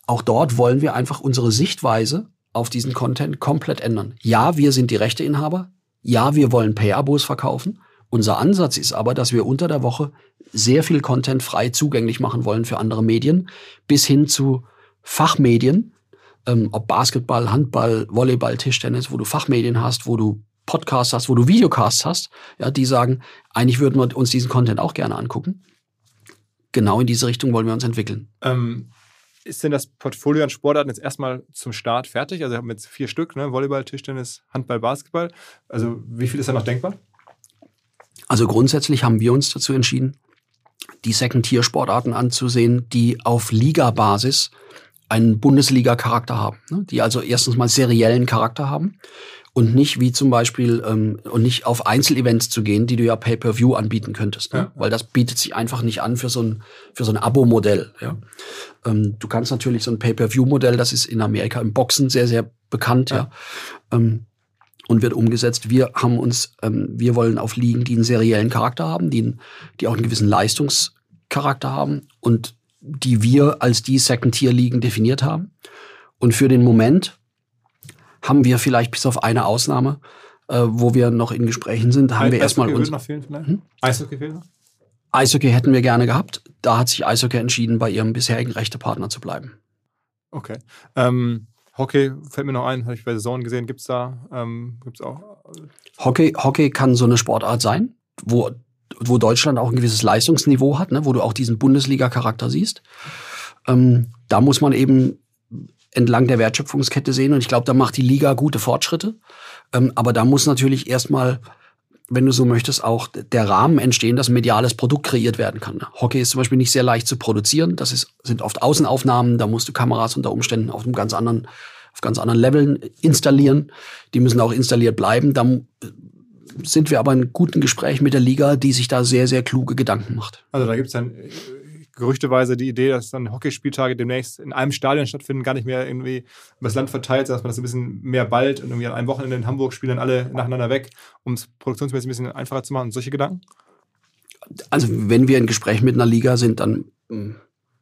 Auch dort wollen wir einfach unsere Sichtweise auf diesen Content komplett ändern. Ja, wir sind die Rechteinhaber. Ja, wir wollen Pay-Abos verkaufen. Unser Ansatz ist aber, dass wir unter der Woche sehr viel Content frei zugänglich machen wollen für andere Medien, bis hin zu Fachmedien, ähm, ob Basketball, Handball, Volleyball, Tischtennis, wo du Fachmedien hast, wo du Podcasts hast, wo du Videocasts hast, ja, die sagen, eigentlich würden wir uns diesen Content auch gerne angucken. Genau in diese Richtung wollen wir uns entwickeln. Ähm, ist denn das Portfolio an Sportarten jetzt erstmal zum Start fertig? Also wir haben jetzt vier Stück, ne? Volleyball, Tischtennis, Handball, Basketball. Also wie viel ist da noch denkbar? Also grundsätzlich haben wir uns dazu entschieden, die Second-Tier-Sportarten anzusehen, die auf Liga-Basis einen Bundesliga-Charakter haben, ne? die also erstens mal seriellen Charakter haben und nicht wie zum Beispiel ähm, und nicht auf Einzelevents zu gehen, die du ja Pay-per-View anbieten könntest, ne? ja. weil das bietet sich einfach nicht an für so ein für so ein Abo-Modell. Ja? Ähm, du kannst natürlich so ein Pay-per-View-Modell, das ist in Amerika im Boxen sehr sehr bekannt, ja. ja? Ähm, und wird umgesetzt. Wir haben uns, ähm, wir wollen auf Ligen, die einen seriellen Charakter haben, die, die auch einen gewissen Leistungscharakter haben und die wir als die Second-Tier-Ligen definiert haben. Und für den Moment haben wir vielleicht bis auf eine Ausnahme äh, wo wir noch in Gesprächen sind, haben Eis wir erstmal uns. Noch fehlen vielleicht? Hm? Eishockey fehlt noch? Eishockey hätten wir gerne gehabt. Da hat sich Eishockey entschieden, bei ihrem bisherigen Rechtepartner zu bleiben. Okay. Ähm, Hockey fällt mir noch ein, habe ich bei Saison gesehen. Gibt es da, ähm, gibt's auch. Hockey, Hockey kann so eine Sportart sein, wo, wo Deutschland auch ein gewisses Leistungsniveau hat, ne, wo du auch diesen Bundesliga-Charakter siehst. Ähm, da muss man eben entlang der Wertschöpfungskette sehen und ich glaube, da macht die Liga gute Fortschritte. Ähm, aber da muss natürlich erstmal wenn du so möchtest, auch der Rahmen entstehen, dass ein mediales Produkt kreiert werden kann. Hockey ist zum Beispiel nicht sehr leicht zu produzieren. Das ist, sind oft Außenaufnahmen, da musst du Kameras unter Umständen auf einem ganz anderen, auf ganz anderen Leveln installieren. Die müssen auch installiert bleiben. Da sind wir aber in guten Gespräch mit der Liga, die sich da sehr, sehr kluge Gedanken macht. Also da gibt es dann gerüchteweise die Idee, dass dann Hockeyspieltage demnächst in einem Stadion stattfinden, gar nicht mehr irgendwie über das Land verteilt, dass man das ein bisschen mehr bald und irgendwie an einem Wochenende in Hamburg spielen dann alle nacheinander weg, um es produktionsmäßig ein bisschen einfacher zu machen. Solche Gedanken? Also wenn wir in Gesprächen mit einer Liga sind, dann hm,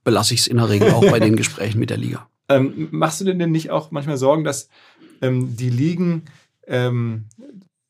belasse ich es in der Regel auch bei den [LAUGHS] Gesprächen mit der Liga. Ähm, machst du denn denn nicht auch manchmal Sorgen, dass ähm, die Ligen ähm,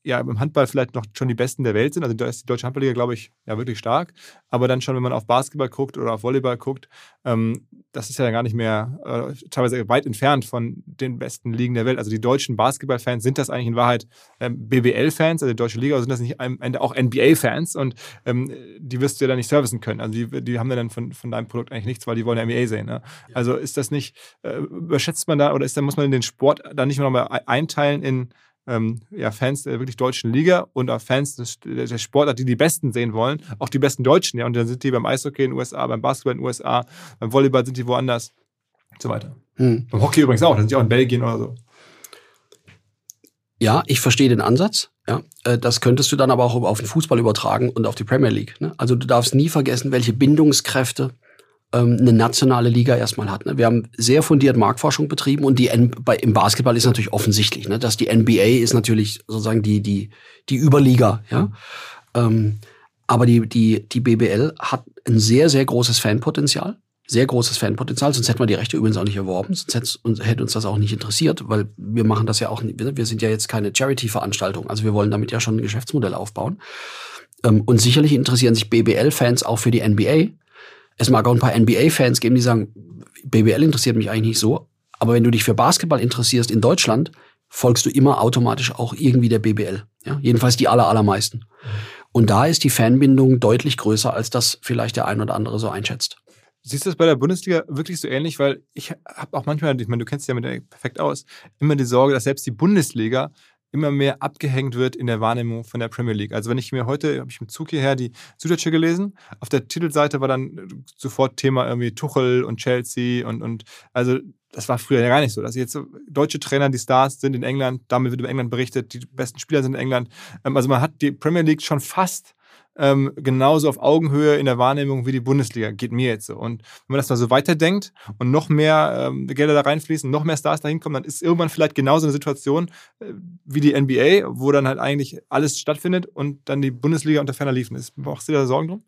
ja im Handball vielleicht noch schon die Besten der Welt sind. Also da ist die deutsche Handballliga, glaube ich, ja wirklich stark. Aber dann schon, wenn man auf Basketball guckt oder auf Volleyball guckt, ähm, das ist ja gar nicht mehr äh, teilweise weit entfernt von den besten Ligen der Welt. Also die deutschen Basketballfans sind das eigentlich in Wahrheit ähm, BBL-Fans, also die deutsche Liga, oder sind das nicht am Ende auch NBA-Fans und ähm, die wirst du ja dann nicht servicen können. Also die, die haben ja dann von, von deinem Produkt eigentlich nichts, weil die wollen ja NBA sehen. Ne? Also ist das nicht, äh, überschätzt man da oder ist da, muss man den Sport da nicht mehr nochmal einteilen in ähm, ja, Fans der wirklich deutschen Liga und auch Fans des, der Sportart, die die Besten sehen wollen, auch die besten Deutschen. Ja, und dann sind die beim Eishockey in den USA, beim Basketball in den USA, beim Volleyball sind die woanders und so weiter. Hm. Beim Hockey übrigens auch, da sind die auch in Belgien oder so. Ja, ich verstehe den Ansatz. Ja, äh, das könntest du dann aber auch auf den Fußball übertragen und auf die Premier League. Ne? Also du darfst nie vergessen, welche Bindungskräfte eine nationale Liga erstmal hat. Ne? Wir haben sehr fundiert Marktforschung betrieben und die N bei, im Basketball ist natürlich offensichtlich, ne? dass die NBA ist natürlich sozusagen die, die, die Überliga. Ja? Ähm, aber die, die, die BBL hat ein sehr, sehr großes Fanpotenzial. Sehr großes Fanpotenzial, sonst hätten wir die Rechte übrigens auch nicht erworben, sonst hätte uns, hätte uns das auch nicht interessiert, weil wir machen das ja auch, wir sind ja jetzt keine Charity-Veranstaltung, also wir wollen damit ja schon ein Geschäftsmodell aufbauen. Ähm, und sicherlich interessieren sich BBL-Fans auch für die NBA, es mag auch ein paar NBA-Fans geben, die sagen, BBL interessiert mich eigentlich nicht so. Aber wenn du dich für Basketball interessierst in Deutschland, folgst du immer automatisch auch irgendwie der BBL. Ja? Jedenfalls die aller, allermeisten. Und da ist die Fanbindung deutlich größer, als das vielleicht der ein oder andere so einschätzt. Siehst du das bei der Bundesliga wirklich so ähnlich? Weil ich habe auch manchmal, ich meine, du kennst dich ja mit der perfekt aus, immer die Sorge, dass selbst die Bundesliga immer mehr abgehängt wird in der Wahrnehmung von der Premier League. Also wenn ich mir heute, habe ich im Zug hierher die Süddeutsche gelesen, auf der Titelseite war dann sofort Thema irgendwie Tuchel und Chelsea und, und also das war früher ja gar nicht so, dass jetzt deutsche Trainer die Stars sind in England, damit wird über England berichtet, die besten Spieler sind in England. Ähm, also man hat die Premier League schon fast ähm, genauso auf Augenhöhe in der Wahrnehmung wie die Bundesliga. Geht mir jetzt so. Und wenn man das mal so weiterdenkt und noch mehr ähm, Gelder da reinfließen, noch mehr Stars da hinkommen, dann ist irgendwann vielleicht genauso eine Situation äh, wie die NBA, wo dann halt eigentlich alles stattfindet und dann die Bundesliga unter ferner liefen ist. Machst du dir da Sorgen drum?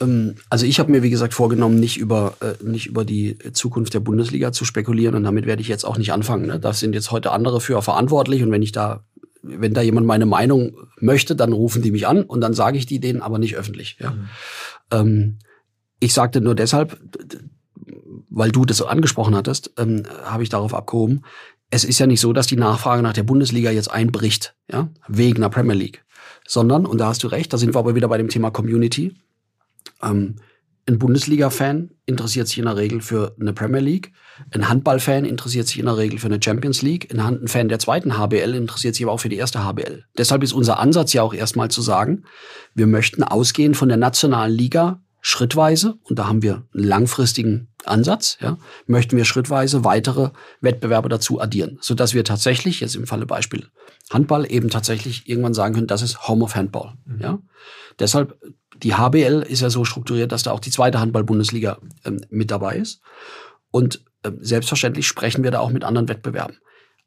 Ähm, also ich habe mir, wie gesagt, vorgenommen, nicht über, äh, nicht über die Zukunft der Bundesliga zu spekulieren und damit werde ich jetzt auch nicht anfangen. Ne? Da sind jetzt heute andere für verantwortlich und wenn ich da wenn da jemand meine Meinung möchte, dann rufen die mich an und dann sage ich die denen aber nicht öffentlich. Ja. Mhm. Ähm, ich sagte nur deshalb, weil du das angesprochen hattest, ähm, habe ich darauf abgehoben. Es ist ja nicht so, dass die Nachfrage nach der Bundesliga jetzt einbricht, ja, wegen der Premier League, sondern, und da hast du recht, da sind wir aber wieder bei dem Thema Community. Ähm, ein Bundesliga-Fan interessiert sich in der Regel für eine Premier League. Ein Handball-Fan interessiert sich in der Regel für eine Champions League. Ein Fan der zweiten HBL interessiert sich aber auch für die erste HBL. Deshalb ist unser Ansatz ja auch erstmal zu sagen, wir möchten ausgehen von der nationalen Liga schrittweise, und da haben wir einen langfristigen Ansatz, ja, möchten wir schrittweise weitere Wettbewerbe dazu addieren, sodass wir tatsächlich, jetzt im Falle Beispiel Handball, eben tatsächlich irgendwann sagen können, das ist Home of Handball. Mhm. Ja. Deshalb die HBL ist ja so strukturiert, dass da auch die zweite Handball-Bundesliga ähm, mit dabei ist. Und ähm, selbstverständlich sprechen wir da auch mit anderen Wettbewerben.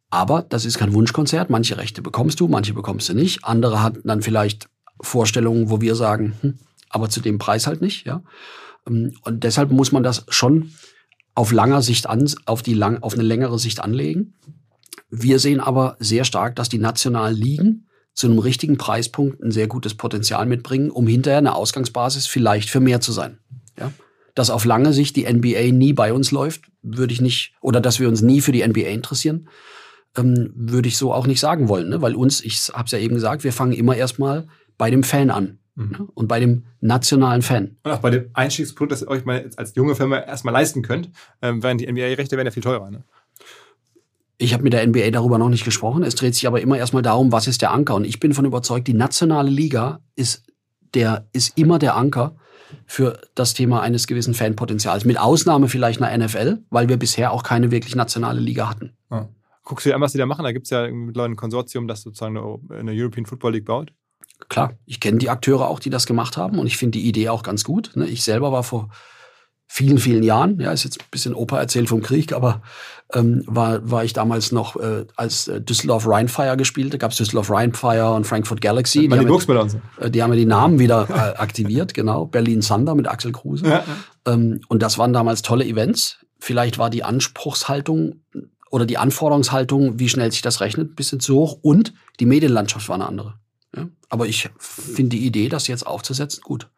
Aber das ist kein Wunschkonzert. Manche Rechte bekommst du, manche bekommst du nicht. Andere hatten dann vielleicht Vorstellungen, wo wir sagen, hm, aber zu dem Preis halt nicht. Ja? Ähm, und deshalb muss man das schon auf langer Sicht an, auf die lang, auf eine längere Sicht anlegen. Wir sehen aber sehr stark, dass die nationalen Ligen zu einem richtigen Preispunkt ein sehr gutes Potenzial mitbringen, um hinterher eine Ausgangsbasis vielleicht für mehr zu sein. Ja? Dass auf lange Sicht die NBA nie bei uns läuft, würde ich nicht, oder dass wir uns nie für die NBA interessieren, ähm, würde ich so auch nicht sagen wollen. Ne? Weil uns, ich habe es ja eben gesagt, wir fangen immer erstmal bei dem Fan an. Mhm. Ne? Und bei dem nationalen Fan. Und auch bei dem Einstiegsprodukt, das ihr euch mal als junge Firma erstmal leisten könnt, ähm, während die NBA-Rechte werden ja viel teurer. Ne? Ich habe mit der NBA darüber noch nicht gesprochen. Es dreht sich aber immer erstmal darum, was ist der Anker. Und ich bin von überzeugt, die nationale Liga ist, der, ist immer der Anker für das Thema eines gewissen Fanpotenzials. Mit Ausnahme vielleicht einer NFL, weil wir bisher auch keine wirklich nationale Liga hatten. Ja. Guckst du dir an, was die da machen? Da gibt es ja mittlerweile ein Konsortium, das sozusagen eine, European Football League baut. Klar, ich kenne die Akteure auch, die das gemacht haben und ich finde die Idee auch ganz gut. Ne? Ich selber war vor vielen, vielen Jahren, ja, ist jetzt ein bisschen Opa erzählt vom Krieg, aber ähm, war, war ich damals noch, äh, als äh, Düsseldorf Rheinfire gespielte, gab es Düsseldorf Rheinfire und Frankfurt Galaxy. Die, die, haben die, äh, die haben ja die Namen wieder äh, aktiviert, genau. Berlin Thunder mit Axel Kruse. Ja, ja. Ähm, und das waren damals tolle Events. Vielleicht war die Anspruchshaltung oder die Anforderungshaltung, wie schnell sich das rechnet, ein bisschen zu hoch und die Medienlandschaft war eine andere. Ja? Aber ich finde die Idee, das jetzt aufzusetzen, gut.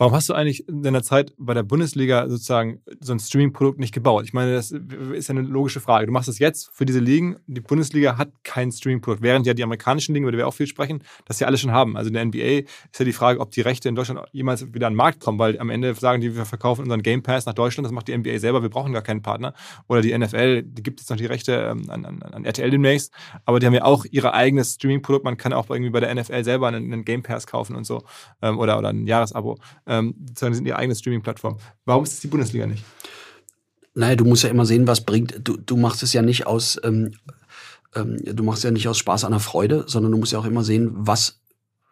Warum hast du eigentlich in deiner Zeit bei der Bundesliga sozusagen so ein Streaming-Produkt nicht gebaut? Ich meine, das ist ja eine logische Frage. Du machst es jetzt für diese Ligen. Die Bundesliga hat kein Streaming-Produkt, während ja die amerikanischen Ligen, über die wir auch viel sprechen, das ja alle schon haben. Also in der NBA ist ja die Frage, ob die Rechte in Deutschland jemals wieder an den Markt kommen, weil am Ende sagen die, wir verkaufen unseren Game Pass nach Deutschland, das macht die NBA selber, wir brauchen gar keinen Partner. Oder die NFL, die gibt jetzt noch die Rechte ähm, an, an, an RTL demnächst, aber die haben ja auch ihr eigenes Streaming-Produkt. Man kann auch irgendwie bei der NFL selber einen, einen Game Pass kaufen und so ähm, oder, oder ein Jahresabo ähm, sondern sind ihre eigene Streaming-Plattform. Warum ist es die Bundesliga nicht? Naja, du musst ja immer sehen, was bringt. Du, du machst es ja nicht aus, ähm, ähm, du machst ja nicht aus Spaß an der Freude, sondern du musst ja auch immer sehen, was,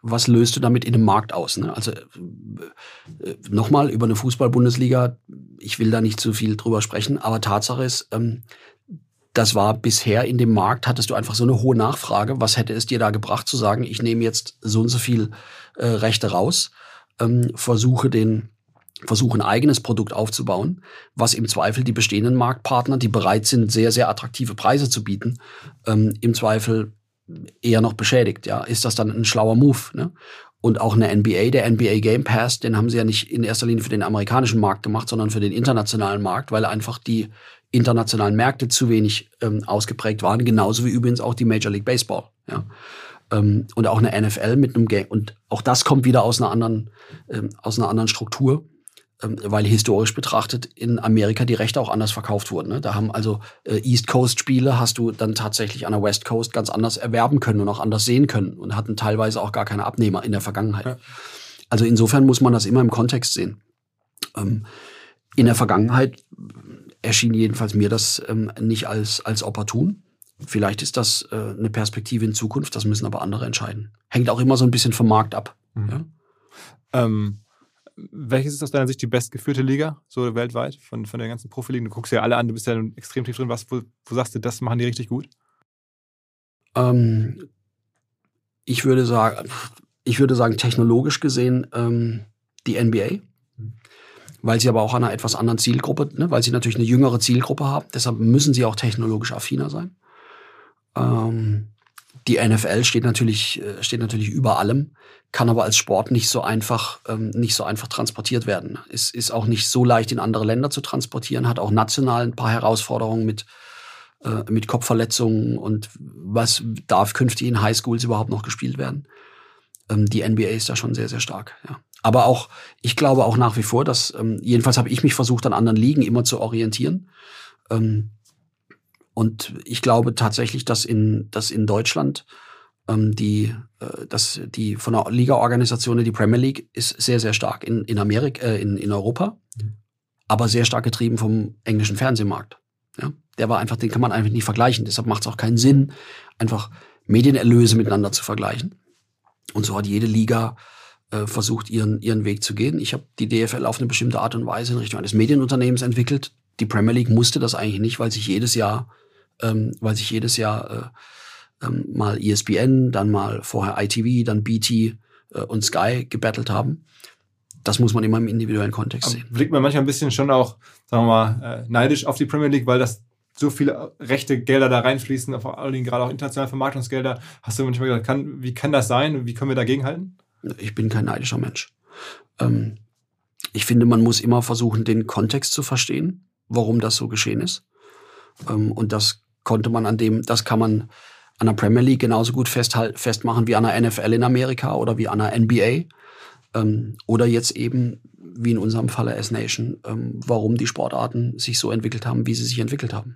was löst du damit in dem Markt aus. Ne? Also äh, nochmal über eine Fußball-Bundesliga, ich will da nicht zu viel drüber sprechen, aber Tatsache ist, ähm, das war bisher in dem Markt, hattest du einfach so eine hohe Nachfrage. Was hätte es dir da gebracht zu sagen, ich nehme jetzt so und so viel äh, Rechte raus? Ähm, versuche den versuche ein eigenes Produkt aufzubauen, was im Zweifel die bestehenden Marktpartner, die bereit sind, sehr, sehr attraktive Preise zu bieten, ähm, im Zweifel eher noch beschädigt. Ja, ist das dann ein schlauer Move? Ne? Und auch eine NBA, der NBA Game Pass, den haben sie ja nicht in erster Linie für den amerikanischen Markt gemacht, sondern für den internationalen Markt, weil einfach die internationalen Märkte zu wenig ähm, ausgeprägt waren, genauso wie übrigens auch die Major League Baseball. Ja ähm, und auch eine NFL mit einem Game. Und auch das kommt wieder aus einer anderen, ähm, aus einer anderen Struktur, ähm, weil historisch betrachtet in Amerika die Rechte auch anders verkauft wurden. Ne? Da haben also äh, East Coast Spiele hast du dann tatsächlich an der West Coast ganz anders erwerben können und auch anders sehen können und hatten teilweise auch gar keine Abnehmer in der Vergangenheit. Ja. Also insofern muss man das immer im Kontext sehen. Ähm, in der Vergangenheit erschien jedenfalls mir das ähm, nicht als, als opportun. Vielleicht ist das äh, eine Perspektive in Zukunft, das müssen aber andere entscheiden. Hängt auch immer so ein bisschen vom Markt ab. Mhm. Ja? Ähm, welches ist aus deiner Sicht die bestgeführte Liga, so weltweit, von, von der ganzen Profiligen? Du guckst ja alle an, du bist ja extrem tief drin. Was, wo, wo sagst du, das machen die richtig gut? Ähm, ich würde sagen, ich würde sagen, technologisch gesehen ähm, die NBA, mhm. weil sie aber auch an einer etwas anderen Zielgruppe, ne, weil sie natürlich eine jüngere Zielgruppe haben. Deshalb müssen sie auch technologisch affiner sein. Ähm, die NFL steht natürlich, äh, steht natürlich über allem, kann aber als Sport nicht so einfach, ähm, nicht so einfach transportiert werden. Es ist auch nicht so leicht in andere Länder zu transportieren, hat auch national ein paar Herausforderungen mit, äh, mit Kopfverletzungen und was darf künftig in Highschools überhaupt noch gespielt werden. Ähm, die NBA ist da schon sehr, sehr stark, ja. Aber auch, ich glaube auch nach wie vor, dass, ähm, jedenfalls habe ich mich versucht, an anderen Ligen immer zu orientieren. Ähm, und ich glaube tatsächlich, dass in, dass in Deutschland ähm, die, äh, dass die von der Liga-Organisation, die Premier League, ist sehr, sehr stark in, in Amerika, äh, in, in Europa, mhm. aber sehr stark getrieben vom englischen Fernsehmarkt. Ja? Der war einfach, den kann man einfach nicht vergleichen. Deshalb macht es auch keinen Sinn, einfach Medienerlöse miteinander zu vergleichen. Und so hat jede Liga äh, versucht, ihren, ihren Weg zu gehen. Ich habe die DFL auf eine bestimmte Art und Weise in Richtung eines Medienunternehmens entwickelt. Die Premier League musste das eigentlich nicht, weil sich jedes Jahr ähm, weil sich jedes Jahr äh, ähm, mal ESPN, dann mal vorher ITV, dann BT äh, und Sky gebettelt haben. Das muss man immer im individuellen Kontext sehen. Blickt man manchmal ein bisschen schon auch, sagen wir mal, äh, neidisch auf die Premier League, weil das so viele rechte Gelder da reinfließen, vor allem gerade auch internationale Vermarktungsgelder. Hast du manchmal gedacht, kann, wie kann das sein? Wie können wir dagegenhalten? Ich bin kein neidischer Mensch. Ähm, ich finde, man muss immer versuchen, den Kontext zu verstehen, warum das so geschehen ist. Ähm, und das konnte man an dem, das kann man an der Premier League genauso gut festmachen wie an der NFL in Amerika oder wie an der NBA. Ähm, oder jetzt eben, wie in unserem Falle S-Nation, ähm, warum die Sportarten sich so entwickelt haben, wie sie sich entwickelt haben.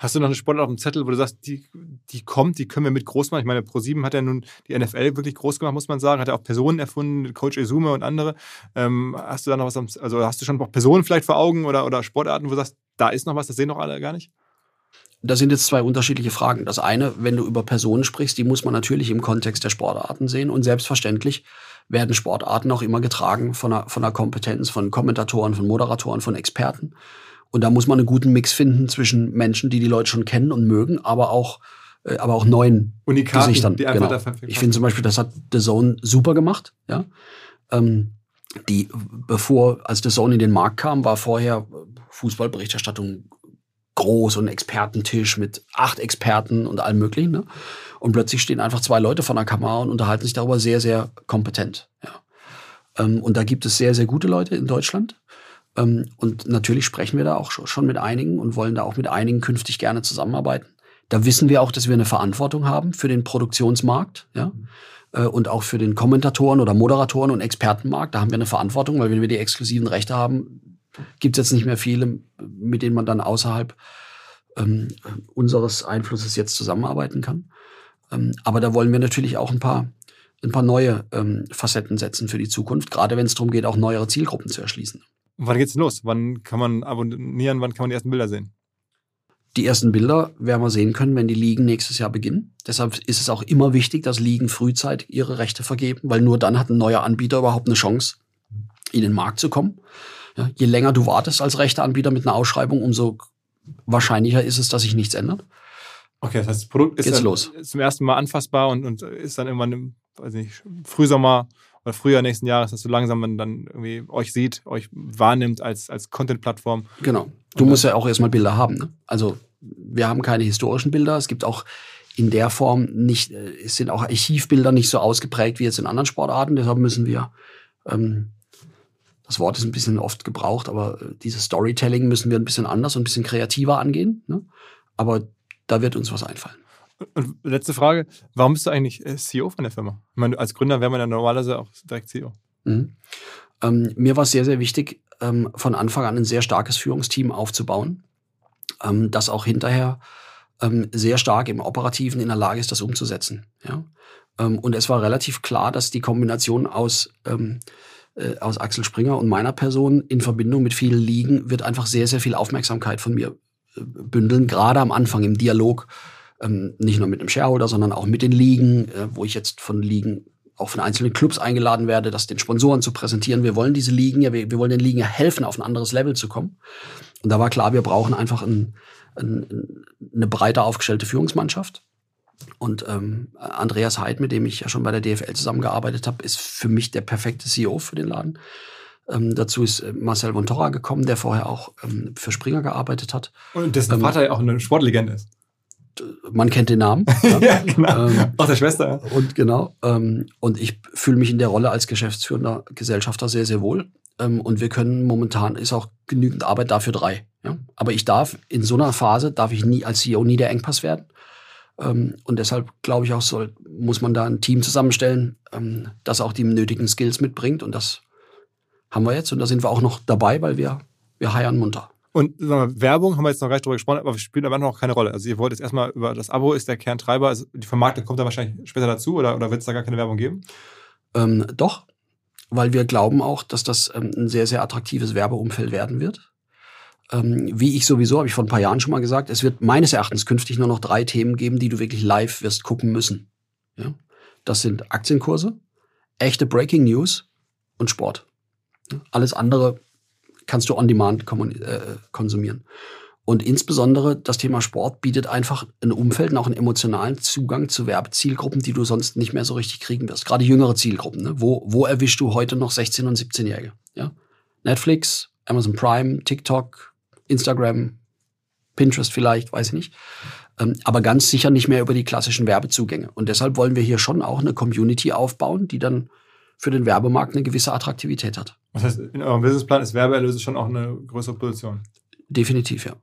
Hast du noch eine Sportart auf dem Zettel, wo du sagst, die, die kommt, die können wir mit groß machen? Ich meine, Pro7 hat ja nun die NFL wirklich groß gemacht, muss man sagen. Hat ja auch Personen erfunden, Coach Esume und andere. Ähm, hast du da noch was, am, also hast du schon noch Personen vielleicht vor Augen oder, oder Sportarten, wo du sagst, da ist noch was, das sehen noch alle gar nicht? Da sind jetzt zwei unterschiedliche Fragen. Das eine, wenn du über Personen sprichst, die muss man natürlich im Kontext der Sportarten sehen. Und selbstverständlich werden Sportarten auch immer getragen von einer, von einer Kompetenz, von Kommentatoren, von Moderatoren, von Experten. Und da muss man einen guten Mix finden zwischen Menschen, die die Leute schon kennen und mögen, aber auch, äh, aber auch neuen Unikaten, Gesichtern. Die genau. Ich finde zum Beispiel, das hat The Zone super gemacht. Ja. Ähm, die, bevor, als The Zone in den Markt kam, war vorher Fußballberichterstattung groß und Expertentisch mit acht Experten und allem möglichen. Ne? Und plötzlich stehen einfach zwei Leute vor der Kamera und unterhalten sich darüber sehr, sehr kompetent. Ja. Ähm, und da gibt es sehr, sehr gute Leute in Deutschland. Ähm, und natürlich sprechen wir da auch schon mit einigen und wollen da auch mit einigen künftig gerne zusammenarbeiten. Da wissen wir auch, dass wir eine Verantwortung haben für den Produktionsmarkt, ja. Äh, und auch für den Kommentatoren oder Moderatoren und Expertenmarkt. Da haben wir eine Verantwortung, weil wenn wir die exklusiven Rechte haben, gibt es jetzt nicht mehr viele, mit denen man dann außerhalb ähm, unseres Einflusses jetzt zusammenarbeiten kann. Ähm, aber da wollen wir natürlich auch ein paar, ein paar neue ähm, Facetten setzen für die Zukunft, gerade wenn es darum geht, auch neuere Zielgruppen zu erschließen. Wann geht's los? Wann kann man abonnieren? Wann kann man die ersten Bilder sehen? Die ersten Bilder werden wir sehen können, wenn die Ligen nächstes Jahr beginnen. Deshalb ist es auch immer wichtig, dass Ligen frühzeitig ihre Rechte vergeben, weil nur dann hat ein neuer Anbieter überhaupt eine Chance, in den Markt zu kommen. Ja, je länger du wartest als Rechteanbieter mit einer Ausschreibung, umso wahrscheinlicher ist es, dass sich nichts ändert. Okay, das heißt, das Produkt ist Geht's los. zum ersten Mal anfassbar und, und ist dann irgendwann im weiß nicht, Frühsommer oder Frühjahr nächsten Jahres, dass so langsam man dann irgendwie euch sieht, euch wahrnimmt als, als Content-Plattform. Genau. Du musst ja auch erstmal Bilder haben. Ne? Also wir haben keine historischen Bilder. Es gibt auch in der Form nicht, äh, es sind auch Archivbilder nicht so ausgeprägt wie jetzt in anderen Sportarten. Deshalb müssen wir ähm, das Wort ist ein bisschen oft gebraucht, aber äh, dieses Storytelling müssen wir ein bisschen anders und ein bisschen kreativer angehen. Ne? Aber da wird uns was einfallen. Und letzte Frage, warum bist du eigentlich äh, CEO von der Firma? Ich meine, als Gründer wäre man ja normalerweise auch direkt CEO. Mhm. Ähm, mir war es sehr, sehr wichtig, ähm, von Anfang an ein sehr starkes Führungsteam aufzubauen, ähm, das auch hinterher ähm, sehr stark im Operativen in der Lage ist, das umzusetzen. Ja? Ähm, und es war relativ klar, dass die Kombination aus ähm, äh, aus Axel Springer und meiner Person in Verbindung mit vielen Ligen wird einfach sehr, sehr viel Aufmerksamkeit von mir äh, bündeln, gerade am Anfang im Dialog, ähm, nicht nur mit dem Shareholder, sondern auch mit den Ligen, äh, wo ich jetzt von Ligen auch von einzelnen Clubs eingeladen werde, das den Sponsoren zu präsentieren. Wir wollen diese Ligen ja, wir, wir wollen den Ligen ja helfen, auf ein anderes Level zu kommen. Und da war klar, wir brauchen einfach ein, ein, eine breiter aufgestellte Führungsmannschaft. Und ähm, Andreas Heid, mit dem ich ja schon bei der DFL zusammengearbeitet habe, ist für mich der perfekte CEO für den Laden. Ähm, dazu ist äh, Marcel Vontora gekommen, der vorher auch ähm, für Springer gearbeitet hat. Und dessen ähm, Vater ja auch eine Sportlegende ist. Man kennt den Namen. [LAUGHS] ja, ja genau. Ähm, auch der Schwester. Und genau. Ähm, und ich fühle mich in der Rolle als geschäftsführender Gesellschafter sehr, sehr wohl. Ähm, und wir können momentan ist auch genügend Arbeit dafür drei. Ja? Aber ich darf in so einer Phase darf ich nie als CEO nie der Engpass werden. Ähm, und deshalb glaube ich auch, soll, muss man da ein Team zusammenstellen, ähm, das auch die nötigen Skills mitbringt. Und das haben wir jetzt. Und da sind wir auch noch dabei, weil wir, wir heiern munter. Und sagen wir, Werbung haben wir jetzt noch gar nicht drüber gesprochen, aber spielt aber noch keine Rolle. Also ihr wollt jetzt erstmal über das Abo ist der Kerntreiber, also die Vermarktung kommt da wahrscheinlich später dazu oder, oder wird es da gar keine Werbung geben? Ähm, doch, weil wir glauben auch, dass das ähm, ein sehr, sehr attraktives Werbeumfeld werden wird. Ähm, wie ich sowieso, habe ich vor ein paar Jahren schon mal gesagt, es wird meines Erachtens künftig nur noch drei Themen geben, die du wirklich live wirst gucken müssen. Ja? Das sind Aktienkurse, echte Breaking News und Sport. Alles andere kannst du on demand äh, konsumieren. Und insbesondere das Thema Sport bietet einfach ein Umfeld und auch einen emotionalen Zugang zu Werbezielgruppen, die du sonst nicht mehr so richtig kriegen wirst. Gerade jüngere Zielgruppen. Ne? Wo, wo erwischst du heute noch 16- und 17-Jährige? Ja? Netflix, Amazon Prime, TikTok, Instagram, Pinterest vielleicht, weiß ich nicht. Ähm, aber ganz sicher nicht mehr über die klassischen Werbezugänge. Und deshalb wollen wir hier schon auch eine Community aufbauen, die dann für den Werbemarkt eine gewisse Attraktivität hat. Das heißt, in eurem Businessplan ist Werbeerlöse schon auch eine größere Position? Definitiv, ja.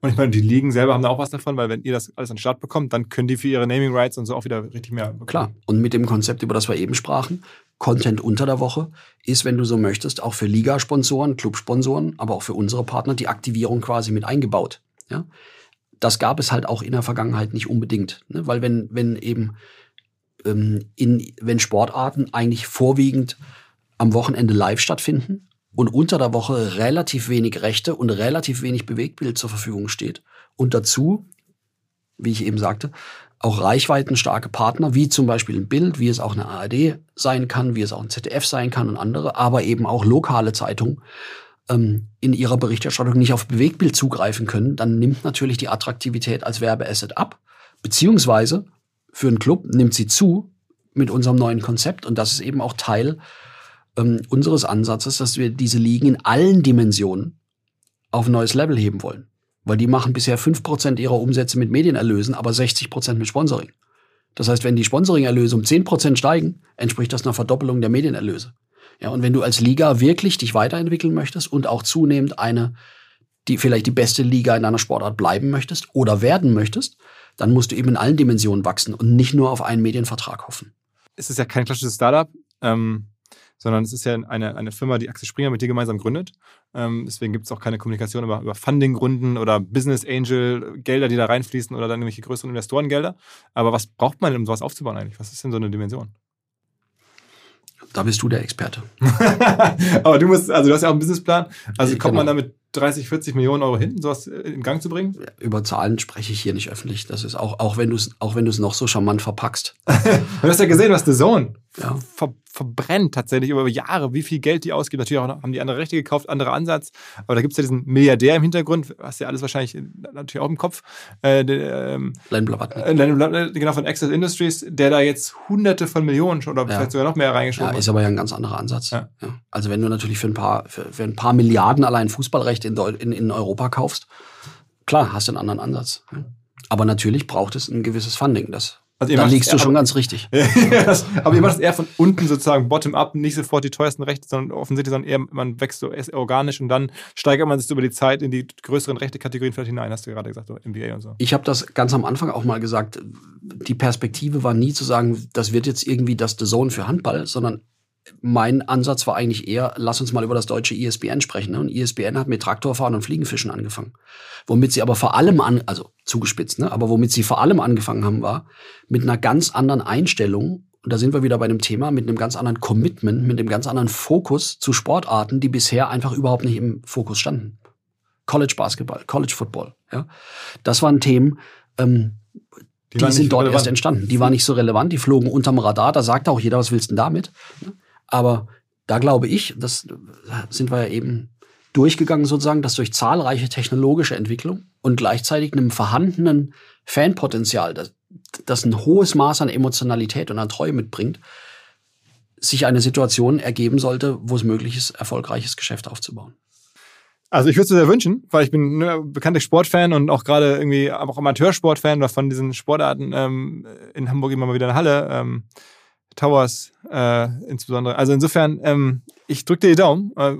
Und ich meine, die Ligen selber haben da auch was davon, weil wenn ihr das alles an den Start bekommt, dann können die für ihre Naming Rights und so auch wieder richtig mehr bekommen. Klar. Und mit dem Konzept, über das wir eben sprachen, Content unter der Woche, ist, wenn du so möchtest, auch für Ligasponsoren, Clubsponsoren, aber auch für unsere Partner die Aktivierung quasi mit eingebaut. Ja? Das gab es halt auch in der Vergangenheit nicht unbedingt. Ne? Weil wenn, wenn eben ähm, in, wenn Sportarten eigentlich vorwiegend am Wochenende live stattfinden und unter der Woche relativ wenig Rechte und relativ wenig Bewegtbild zur Verfügung steht. Und dazu, wie ich eben sagte, auch reichweitenstarke Partner, wie zum Beispiel ein Bild, wie es auch eine ARD sein kann, wie es auch ein ZDF sein kann und andere, aber eben auch lokale Zeitungen ähm, in ihrer Berichterstattung nicht auf Bewegtbild zugreifen können, dann nimmt natürlich die Attraktivität als Werbeasset ab. Beziehungsweise für einen Club nimmt sie zu mit unserem neuen Konzept und das ist eben auch Teil ähm, unseres Ansatzes, dass wir diese Ligen in allen Dimensionen auf ein neues Level heben wollen. Weil die machen bisher fünf Prozent ihrer Umsätze mit Medienerlösen, aber 60 Prozent mit Sponsoring. Das heißt, wenn die Sponsoringerlöse um zehn Prozent steigen, entspricht das einer Verdoppelung der Medienerlöse. Ja, und wenn du als Liga wirklich dich weiterentwickeln möchtest und auch zunehmend eine, die vielleicht die beste Liga in einer Sportart bleiben möchtest oder werden möchtest, dann musst du eben in allen Dimensionen wachsen und nicht nur auf einen Medienvertrag hoffen. Es ist ja kein klassisches Startup, ähm, sondern es ist ja eine, eine Firma, die Axel Springer mit dir gemeinsam gründet. Ähm, deswegen gibt es auch keine Kommunikation über, über Funding-Runden oder Business Angel, Gelder, die da reinfließen oder dann irgendwelche größeren Investorengelder. Aber was braucht man, um sowas aufzubauen eigentlich? Was ist denn so eine Dimension? Da bist du der Experte. [LAUGHS] Aber du musst, also du hast ja auch einen Businessplan. Also kommt genau. man damit 30, 40 Millionen Euro hin, sowas in Gang zu bringen? Über Zahlen spreche ich hier nicht öffentlich. Das ist auch, auch wenn du es, auch wenn du es noch so charmant verpackst. [LAUGHS] du hast ja gesehen, was The Zone ja. ver verbrennt tatsächlich über Jahre, wie viel Geld die ausgeben. Natürlich auch, haben die andere Rechte gekauft, anderer Ansatz. Aber da gibt es ja diesen Milliardär im Hintergrund, hast ja alles wahrscheinlich natürlich auch im Kopf. Äh, ähm, Len Blavatnik. Äh, genau, von Access Industries, der da jetzt hunderte von Millionen oder ja. vielleicht sogar noch mehr reingeschoben hat. Ja, ist aber ja ein ganz anderer Ansatz. Ja. Also wenn du natürlich für ein paar, für, für ein paar Milliarden allein Fußballrechte in, in, in Europa kaufst, klar, hast du einen anderen Ansatz. Aber natürlich braucht es ein gewisses Funding. Das also da liegst du schon ganz richtig. [LAUGHS] aber ihr macht es eher von unten sozusagen, bottom-up, nicht sofort die teuersten Rechte, sondern offensichtlich, sondern eher, man wächst so organisch und dann steigert man sich über die Zeit in die größeren Rechte-Kategorien vielleicht hinein, hast du gerade gesagt, so MBA und so. Ich habe das ganz am Anfang auch mal gesagt, die Perspektive war nie zu sagen, das wird jetzt irgendwie das The Zone für Handball, sondern mein Ansatz war eigentlich eher, lass uns mal über das deutsche ISBN sprechen. Ne? Und ISBN hat mit Traktorfahren und Fliegenfischen angefangen. Womit sie aber vor allem an, also zugespitzt, ne? aber womit sie vor allem angefangen haben, war mit einer ganz anderen Einstellung. Und da sind wir wieder bei dem Thema, mit einem ganz anderen Commitment, mit einem ganz anderen Fokus zu Sportarten, die bisher einfach überhaupt nicht im Fokus standen. College Basketball, College Football, ja. Das waren Themen, ähm, Die, die sind dort relevant. erst entstanden. Die waren nicht so relevant, die flogen unterm Radar. Da sagt auch jeder, was willst du denn damit? Aber da glaube ich, das sind wir ja eben durchgegangen sozusagen, dass durch zahlreiche technologische Entwicklung und gleichzeitig einem vorhandenen Fanpotenzial, das, das ein hohes Maß an Emotionalität und an Treue mitbringt, sich eine Situation ergeben sollte, wo es möglich ist, erfolgreiches Geschäft aufzubauen. Also ich würde es mir sehr wünschen, weil ich bin ne, bekannter Sportfan und auch gerade irgendwie auch Amateursportfan oder von diesen Sportarten ähm, in Hamburg immer mal wieder eine Halle. Ähm, Towers äh, insbesondere. Also insofern, ähm, ich drücke dir die Daumen. Äh,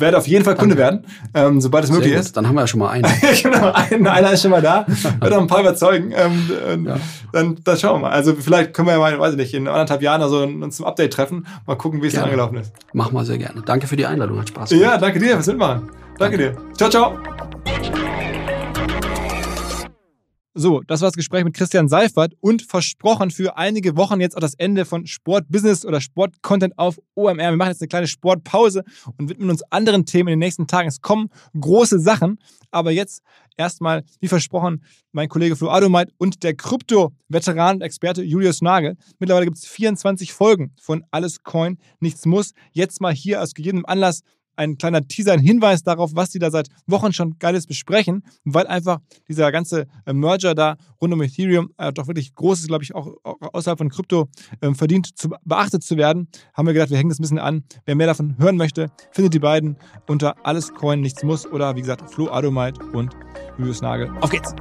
werde auf jeden Fall Kunde werden, ähm, sobald es möglich ist. Dann haben wir ja schon mal einen. [LAUGHS] genau, ein, einer ist schon mal da. [LAUGHS] Wird auch ein paar überzeugen. Ähm, äh, ja. dann, dann schauen wir mal. Also vielleicht können wir ja mal, weiß ich nicht, in anderthalb Jahren also uns zum Update treffen. Mal gucken, wie es dann angelaufen ist. Machen wir sehr gerne. Danke für die Einladung. Hat Spaß gemacht. Ja, danke dir fürs Mitmachen. Danke, danke dir. Ciao, ciao. So, das war das Gespräch mit Christian Seifert und versprochen für einige Wochen jetzt auch das Ende von Sportbusiness oder Sportcontent auf OMR. Wir machen jetzt eine kleine Sportpause und widmen uns anderen Themen in den nächsten Tagen. Es kommen große Sachen, aber jetzt erstmal, wie versprochen, mein Kollege Flo Adomeit und der Krypto-Veteran und Experte Julius Nagel. Mittlerweile gibt es 24 Folgen von Alles Coin, Nichts Muss. Jetzt mal hier aus gegebenem Anlass ein kleiner Teaser, ein Hinweis darauf, was die da seit Wochen schon Geiles besprechen, weil einfach dieser ganze äh, Merger da rund um Ethereum äh, doch wirklich groß ist, glaube ich, auch, außerhalb von Krypto äh, verdient, zu, beachtet zu werden. Haben wir gedacht, wir hängen das ein bisschen an. Wer mehr davon hören möchte, findet die beiden unter Alles Coin, Nichts Muss oder wie gesagt, Flo Adomite und Julius Nagel. Auf geht's!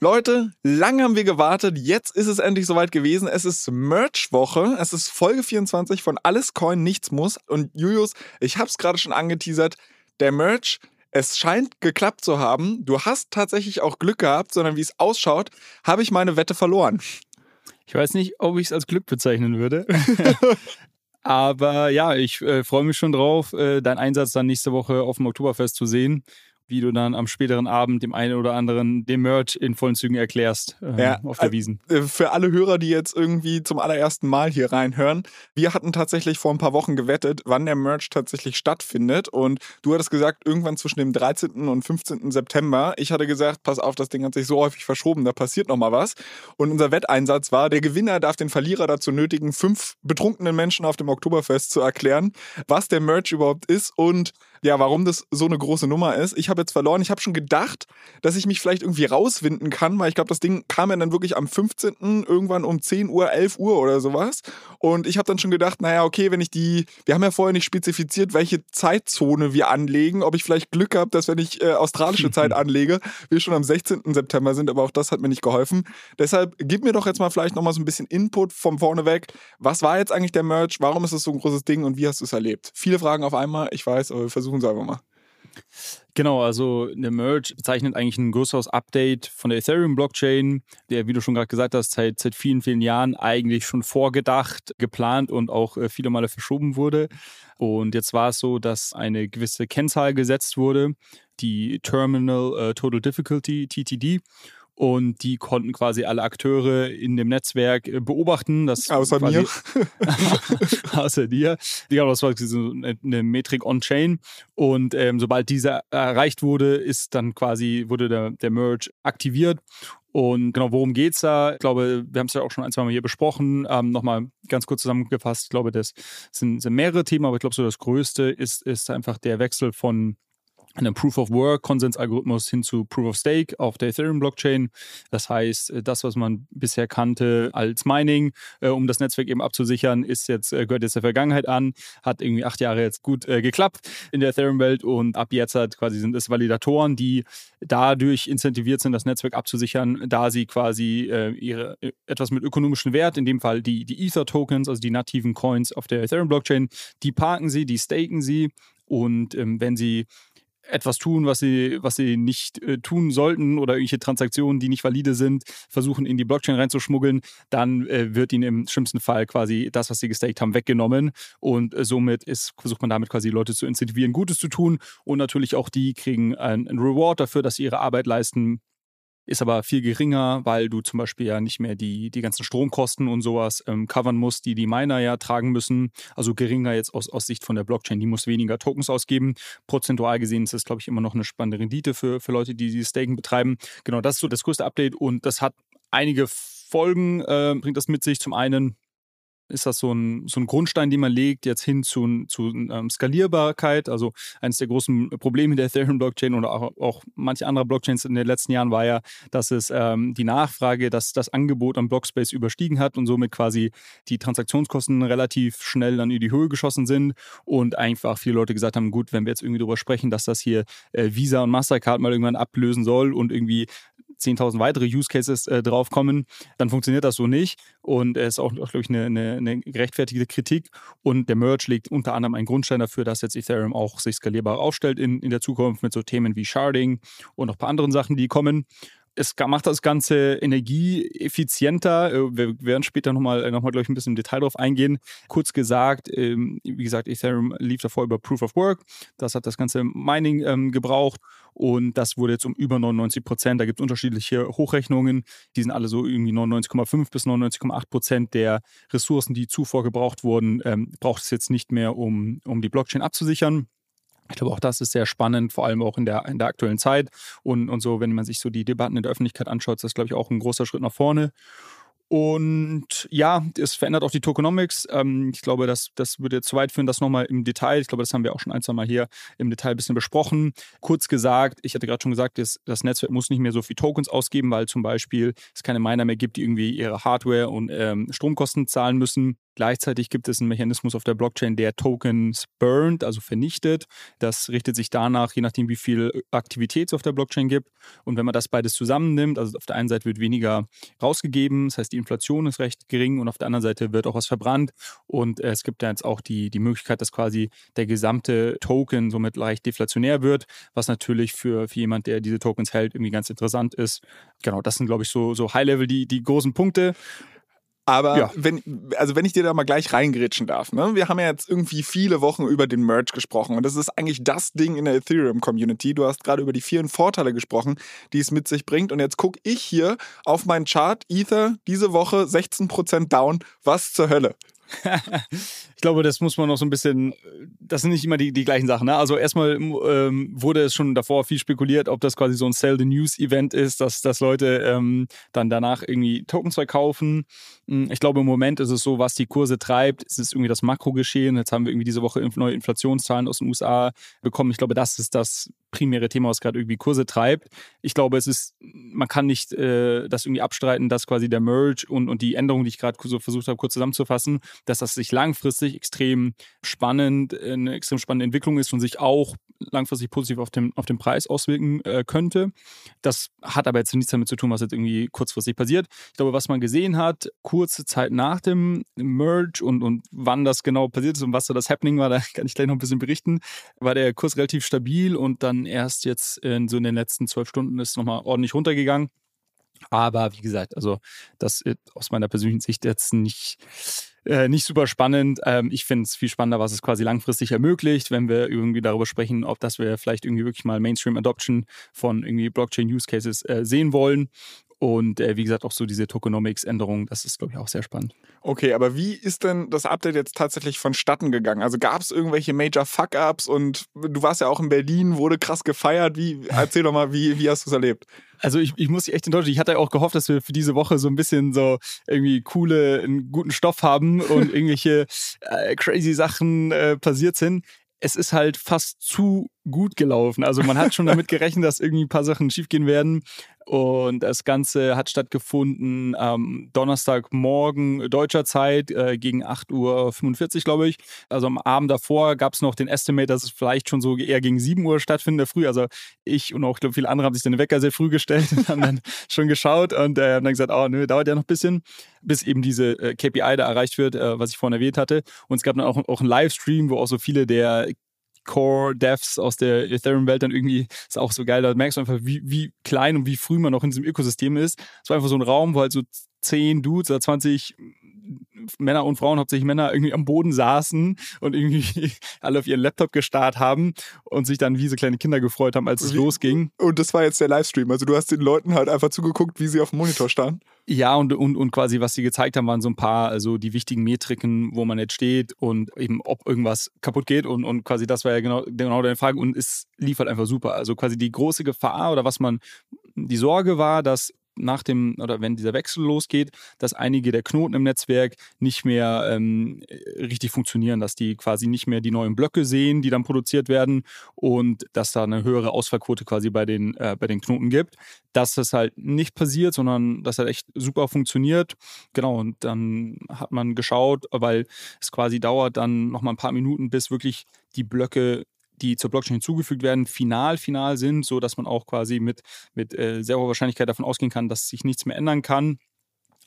Leute, lang haben wir gewartet. Jetzt ist es endlich soweit gewesen. Es ist Merch-Woche. Es ist Folge 24 von Alles Coin, Nichts Muss. Und Julius, ich habe es gerade schon angeteasert. Der Merch, es scheint geklappt zu haben. Du hast tatsächlich auch Glück gehabt, sondern wie es ausschaut, habe ich meine Wette verloren. Ich weiß nicht, ob ich es als Glück bezeichnen würde. [LAUGHS] Aber ja, ich äh, freue mich schon drauf, äh, deinen Einsatz dann nächste Woche auf dem Oktoberfest zu sehen wie du dann am späteren Abend dem einen oder anderen den Merch in vollen Zügen erklärst äh, ja, auf der Wiesen. Äh, für alle Hörer, die jetzt irgendwie zum allerersten Mal hier reinhören, wir hatten tatsächlich vor ein paar Wochen gewettet, wann der Merch tatsächlich stattfindet. Und du hattest gesagt, irgendwann zwischen dem 13. und 15. September. Ich hatte gesagt, pass auf, das Ding hat sich so häufig verschoben, da passiert noch mal was. Und unser Wetteinsatz war, der Gewinner darf den Verlierer dazu nötigen, fünf betrunkenen Menschen auf dem Oktoberfest zu erklären, was der Merch überhaupt ist und ja, warum das so eine große Nummer ist. Ich habe jetzt verloren. Ich habe schon gedacht, dass ich mich vielleicht irgendwie rauswinden kann, weil ich glaube, das Ding kam ja dann wirklich am 15. irgendwann um 10 Uhr, 11 Uhr oder sowas. Und ich habe dann schon gedacht, naja, okay, wenn ich die, wir haben ja vorher nicht spezifiziert, welche Zeitzone wir anlegen, ob ich vielleicht Glück habe, dass wenn ich äh, australische Zeit [LAUGHS] anlege, wir schon am 16. September sind, aber auch das hat mir nicht geholfen. Deshalb gib mir doch jetzt mal vielleicht nochmal so ein bisschen Input vom vorneweg. Was war jetzt eigentlich der Merch? Warum ist es so ein großes Ding und wie hast du es erlebt? Viele Fragen auf einmal, ich weiß, aber wir versuchen versuchen es einfach mal. Genau, also der Merge bezeichnet eigentlich ein größeres Update von der Ethereum-Blockchain, der, wie du schon gerade gesagt hast, seit, seit vielen, vielen Jahren eigentlich schon vorgedacht, geplant und auch äh, viele Male verschoben wurde. Und jetzt war es so, dass eine gewisse Kennzahl gesetzt wurde, die Terminal äh, Total Difficulty, TTD. Und die konnten quasi alle Akteure in dem Netzwerk äh, beobachten. Das außer mir. [LAUGHS] außer dir. Ja, das war so eine Metrik on-chain. Und ähm, sobald diese erreicht wurde, ist dann quasi, wurde der, der Merge aktiviert. Und genau, worum geht es da? Ich glaube, wir haben es ja auch schon ein, zwei Mal hier besprochen. Ähm, Nochmal ganz kurz zusammengefasst. Ich glaube, das sind, sind mehrere Themen, aber ich glaube, so das Größte ist, ist einfach der Wechsel von einem Proof of Work Konsensalgorithmus hin zu Proof of Stake auf der Ethereum Blockchain. Das heißt, äh, das, was man bisher kannte als Mining, äh, um das Netzwerk eben abzusichern, ist jetzt, äh, gehört jetzt der Vergangenheit an, hat irgendwie acht Jahre jetzt gut äh, geklappt in der Ethereum-Welt und ab jetzt hat quasi sind es Validatoren, die dadurch incentiviert sind, das Netzwerk abzusichern, da sie quasi äh, ihre äh, etwas mit ökonomischem Wert, in dem Fall die, die Ether-Tokens, also die nativen Coins auf der Ethereum-Blockchain, die parken sie, die staken sie und ähm, wenn sie etwas tun, was sie, was sie nicht äh, tun sollten oder irgendwelche Transaktionen, die nicht valide sind, versuchen in die Blockchain reinzuschmuggeln, dann äh, wird ihnen im schlimmsten Fall quasi das, was sie gestaked haben, weggenommen. Und äh, somit ist, versucht man damit quasi Leute zu incentivieren, Gutes zu tun. Und natürlich auch die kriegen ein, ein Reward dafür, dass sie ihre Arbeit leisten ist aber viel geringer, weil du zum Beispiel ja nicht mehr die, die ganzen Stromkosten und sowas ähm, covern musst, die die Miner ja tragen müssen. Also geringer jetzt aus, aus Sicht von der Blockchain. Die muss weniger Tokens ausgeben. Prozentual gesehen ist das, glaube ich, immer noch eine spannende Rendite für, für Leute, die die Staken betreiben. Genau, das ist so das größte Update und das hat einige Folgen, äh, bringt das mit sich. Zum einen ist das so ein, so ein Grundstein, den man legt, jetzt hin zu, zu ähm, Skalierbarkeit. Also eines der großen Probleme der Ethereum-Blockchain oder auch, auch manche andere Blockchains in den letzten Jahren war ja, dass es ähm, die Nachfrage, dass das Angebot am Blockspace überstiegen hat und somit quasi die Transaktionskosten relativ schnell dann in die Höhe geschossen sind und einfach viele Leute gesagt haben, gut, wenn wir jetzt irgendwie darüber sprechen, dass das hier äh, Visa und Mastercard mal irgendwann ablösen soll und irgendwie 10.000 weitere Use Cases äh, draufkommen, dann funktioniert das so nicht. Und es ist auch, glaube ich, eine, eine, eine, gerechtfertigte Kritik. Und der Merge legt unter anderem einen Grundstein dafür, dass jetzt Ethereum auch sich skalierbar aufstellt in, in der Zukunft mit so Themen wie Sharding und noch ein paar anderen Sachen, die kommen es macht das Ganze energieeffizienter. Äh, wir werden später nochmal, äh, noch mal, glaube ich, ein bisschen im Detail drauf eingehen. Kurz gesagt, ähm, wie gesagt, Ethereum lief davor über Proof of Work. Das hat das ganze Mining ähm, gebraucht und das wurde jetzt um über 99 Prozent. Da gibt es unterschiedliche Hochrechnungen. Die sind alle so irgendwie 99,5 bis 99,8 Prozent der Ressourcen, die zuvor gebraucht wurden, ähm, braucht es jetzt nicht mehr, um, um die Blockchain abzusichern. Ich glaube, auch das ist sehr spannend, vor allem auch in der, in der aktuellen Zeit. Und, und so, wenn man sich so die Debatten in der Öffentlichkeit anschaut, ist das, glaube ich, auch ein großer Schritt nach vorne. Und ja, es verändert auch die Tokenomics. Ähm, ich glaube, das, das würde zu weit führen, das nochmal im Detail. Ich glaube, das haben wir auch schon ein, zwei Mal hier im Detail ein bisschen besprochen. Kurz gesagt, ich hatte gerade schon gesagt, das, das Netzwerk muss nicht mehr so viel Tokens ausgeben, weil zum Beispiel es keine Miner mehr gibt, die irgendwie ihre Hardware und ähm, Stromkosten zahlen müssen. Gleichzeitig gibt es einen Mechanismus auf der Blockchain, der Tokens burnt, also vernichtet. Das richtet sich danach, je nachdem, wie viel Aktivität es auf der Blockchain gibt. Und wenn man das beides zusammennimmt, also auf der einen Seite wird weniger rausgegeben, das heißt, die Inflation ist recht gering und auf der anderen Seite wird auch was verbrannt. Und es gibt ja jetzt auch die, die Möglichkeit, dass quasi der gesamte Token somit leicht deflationär wird, was natürlich für, für jemand, der diese Tokens hält, irgendwie ganz interessant ist. Genau, das sind, glaube ich, so, so High-Level die, die großen Punkte. Aber ja. wenn, also wenn ich dir da mal gleich reingrätschen darf, ne? wir haben ja jetzt irgendwie viele Wochen über den Merge gesprochen und das ist eigentlich das Ding in der Ethereum-Community. Du hast gerade über die vielen Vorteile gesprochen, die es mit sich bringt und jetzt gucke ich hier auf meinen Chart, Ether, diese Woche 16% down. Was zur Hölle? [LAUGHS] ich glaube, das muss man noch so ein bisschen, das sind nicht immer die, die gleichen Sachen. Ne? Also erstmal ähm, wurde es schon davor viel spekuliert, ob das quasi so ein Sell the News Event ist, dass, dass Leute ähm, dann danach irgendwie Tokens verkaufen. Hm, ich glaube, im Moment ist es so, was die Kurse treibt, es ist irgendwie das Makrogeschehen. Jetzt haben wir irgendwie diese Woche neue Inflationszahlen aus den USA bekommen. Ich glaube, das ist das primäre Thema, was gerade irgendwie Kurse treibt. Ich glaube, es ist, man kann nicht äh, das irgendwie abstreiten, dass quasi der Merge und, und die Änderungen, die ich gerade so versucht habe, kurz zusammenzufassen, dass das sich langfristig extrem spannend, eine extrem spannende Entwicklung ist und sich auch langfristig positiv auf den, auf den Preis auswirken äh, könnte. Das hat aber jetzt nichts damit zu tun, was jetzt irgendwie kurzfristig passiert. Ich glaube, was man gesehen hat, kurze Zeit nach dem Merge und, und wann das genau passiert ist und was so das Happening war, [LAUGHS] da kann ich gleich noch ein bisschen berichten, war der Kurs relativ stabil und dann erst jetzt in, so in den letzten zwölf Stunden ist nochmal ordentlich runtergegangen. Aber wie gesagt, also das aus meiner persönlichen Sicht jetzt nicht, äh, nicht super spannend. Ähm, ich finde es viel spannender, was es quasi langfristig ermöglicht, wenn wir irgendwie darüber sprechen, ob das wir vielleicht irgendwie wirklich mal Mainstream Adoption von irgendwie Blockchain Use Cases äh, sehen wollen. Und äh, wie gesagt, auch so diese Tokenomics-Änderung, das ist, glaube ich, auch sehr spannend. Okay, aber wie ist denn das Update jetzt tatsächlich vonstatten gegangen? Also gab es irgendwelche Major Fuck-Ups und du warst ja auch in Berlin, wurde krass gefeiert. Wie, erzähl doch mal, wie, wie hast du es erlebt? Also ich, ich muss dich echt enttäuschen. Ich hatte auch gehofft, dass wir für diese Woche so ein bisschen so irgendwie coole, einen guten Stoff haben [LAUGHS] und irgendwelche äh, crazy Sachen äh, passiert sind es ist halt fast zu gut gelaufen. Also man hat schon damit gerechnet, dass irgendwie ein paar Sachen schiefgehen werden. Und das Ganze hat stattgefunden am Donnerstagmorgen deutscher Zeit äh, gegen 8.45 Uhr, glaube ich. Also am Abend davor gab es noch den Estimate, dass es vielleicht schon so eher gegen 7 Uhr stattfindet, früh. Also ich und auch, glaube viele andere haben sich den Wecker sehr früh gestellt und haben dann [LAUGHS] schon geschaut und äh, haben dann gesagt, oh nö, dauert ja noch ein bisschen, bis eben diese äh, KPI da erreicht wird, äh, was ich vorhin erwähnt hatte. Und es gab dann auch, auch einen Livestream, wo auch so viele der Core-Devs aus der Ethereum-Welt dann irgendwie, ist auch so geil, da merkst du einfach, wie, wie klein und wie früh man noch in diesem Ökosystem ist. Es war einfach so ein Raum, wo halt so 10 Dudes oder 20 Männer und Frauen, hauptsächlich Männer, irgendwie am Boden saßen und irgendwie [LAUGHS] alle auf ihren Laptop gestarrt haben und sich dann wie so kleine Kinder gefreut haben, als es wie? losging. Und das war jetzt der Livestream. Also du hast den Leuten halt einfach zugeguckt, wie sie auf dem Monitor standen. Ja, und, und, und quasi, was sie gezeigt haben, waren so ein paar, also die wichtigen Metriken, wo man jetzt steht und eben, ob irgendwas kaputt geht. Und, und quasi das war ja genau, genau deine Frage. Und es lief halt einfach super. Also quasi die große Gefahr oder was man, die Sorge war, dass nach dem oder wenn dieser Wechsel losgeht, dass einige der Knoten im Netzwerk nicht mehr ähm, richtig funktionieren, dass die quasi nicht mehr die neuen Blöcke sehen, die dann produziert werden und dass da eine höhere Ausfallquote quasi bei den, äh, bei den Knoten gibt. Dass das halt nicht passiert, sondern dass halt echt super funktioniert. Genau, und dann hat man geschaut, weil es quasi dauert dann nochmal ein paar Minuten, bis wirklich die Blöcke die zur Blockchain hinzugefügt werden, final, final sind, so dass man auch quasi mit, mit äh, sehr hoher Wahrscheinlichkeit davon ausgehen kann, dass sich nichts mehr ändern kann.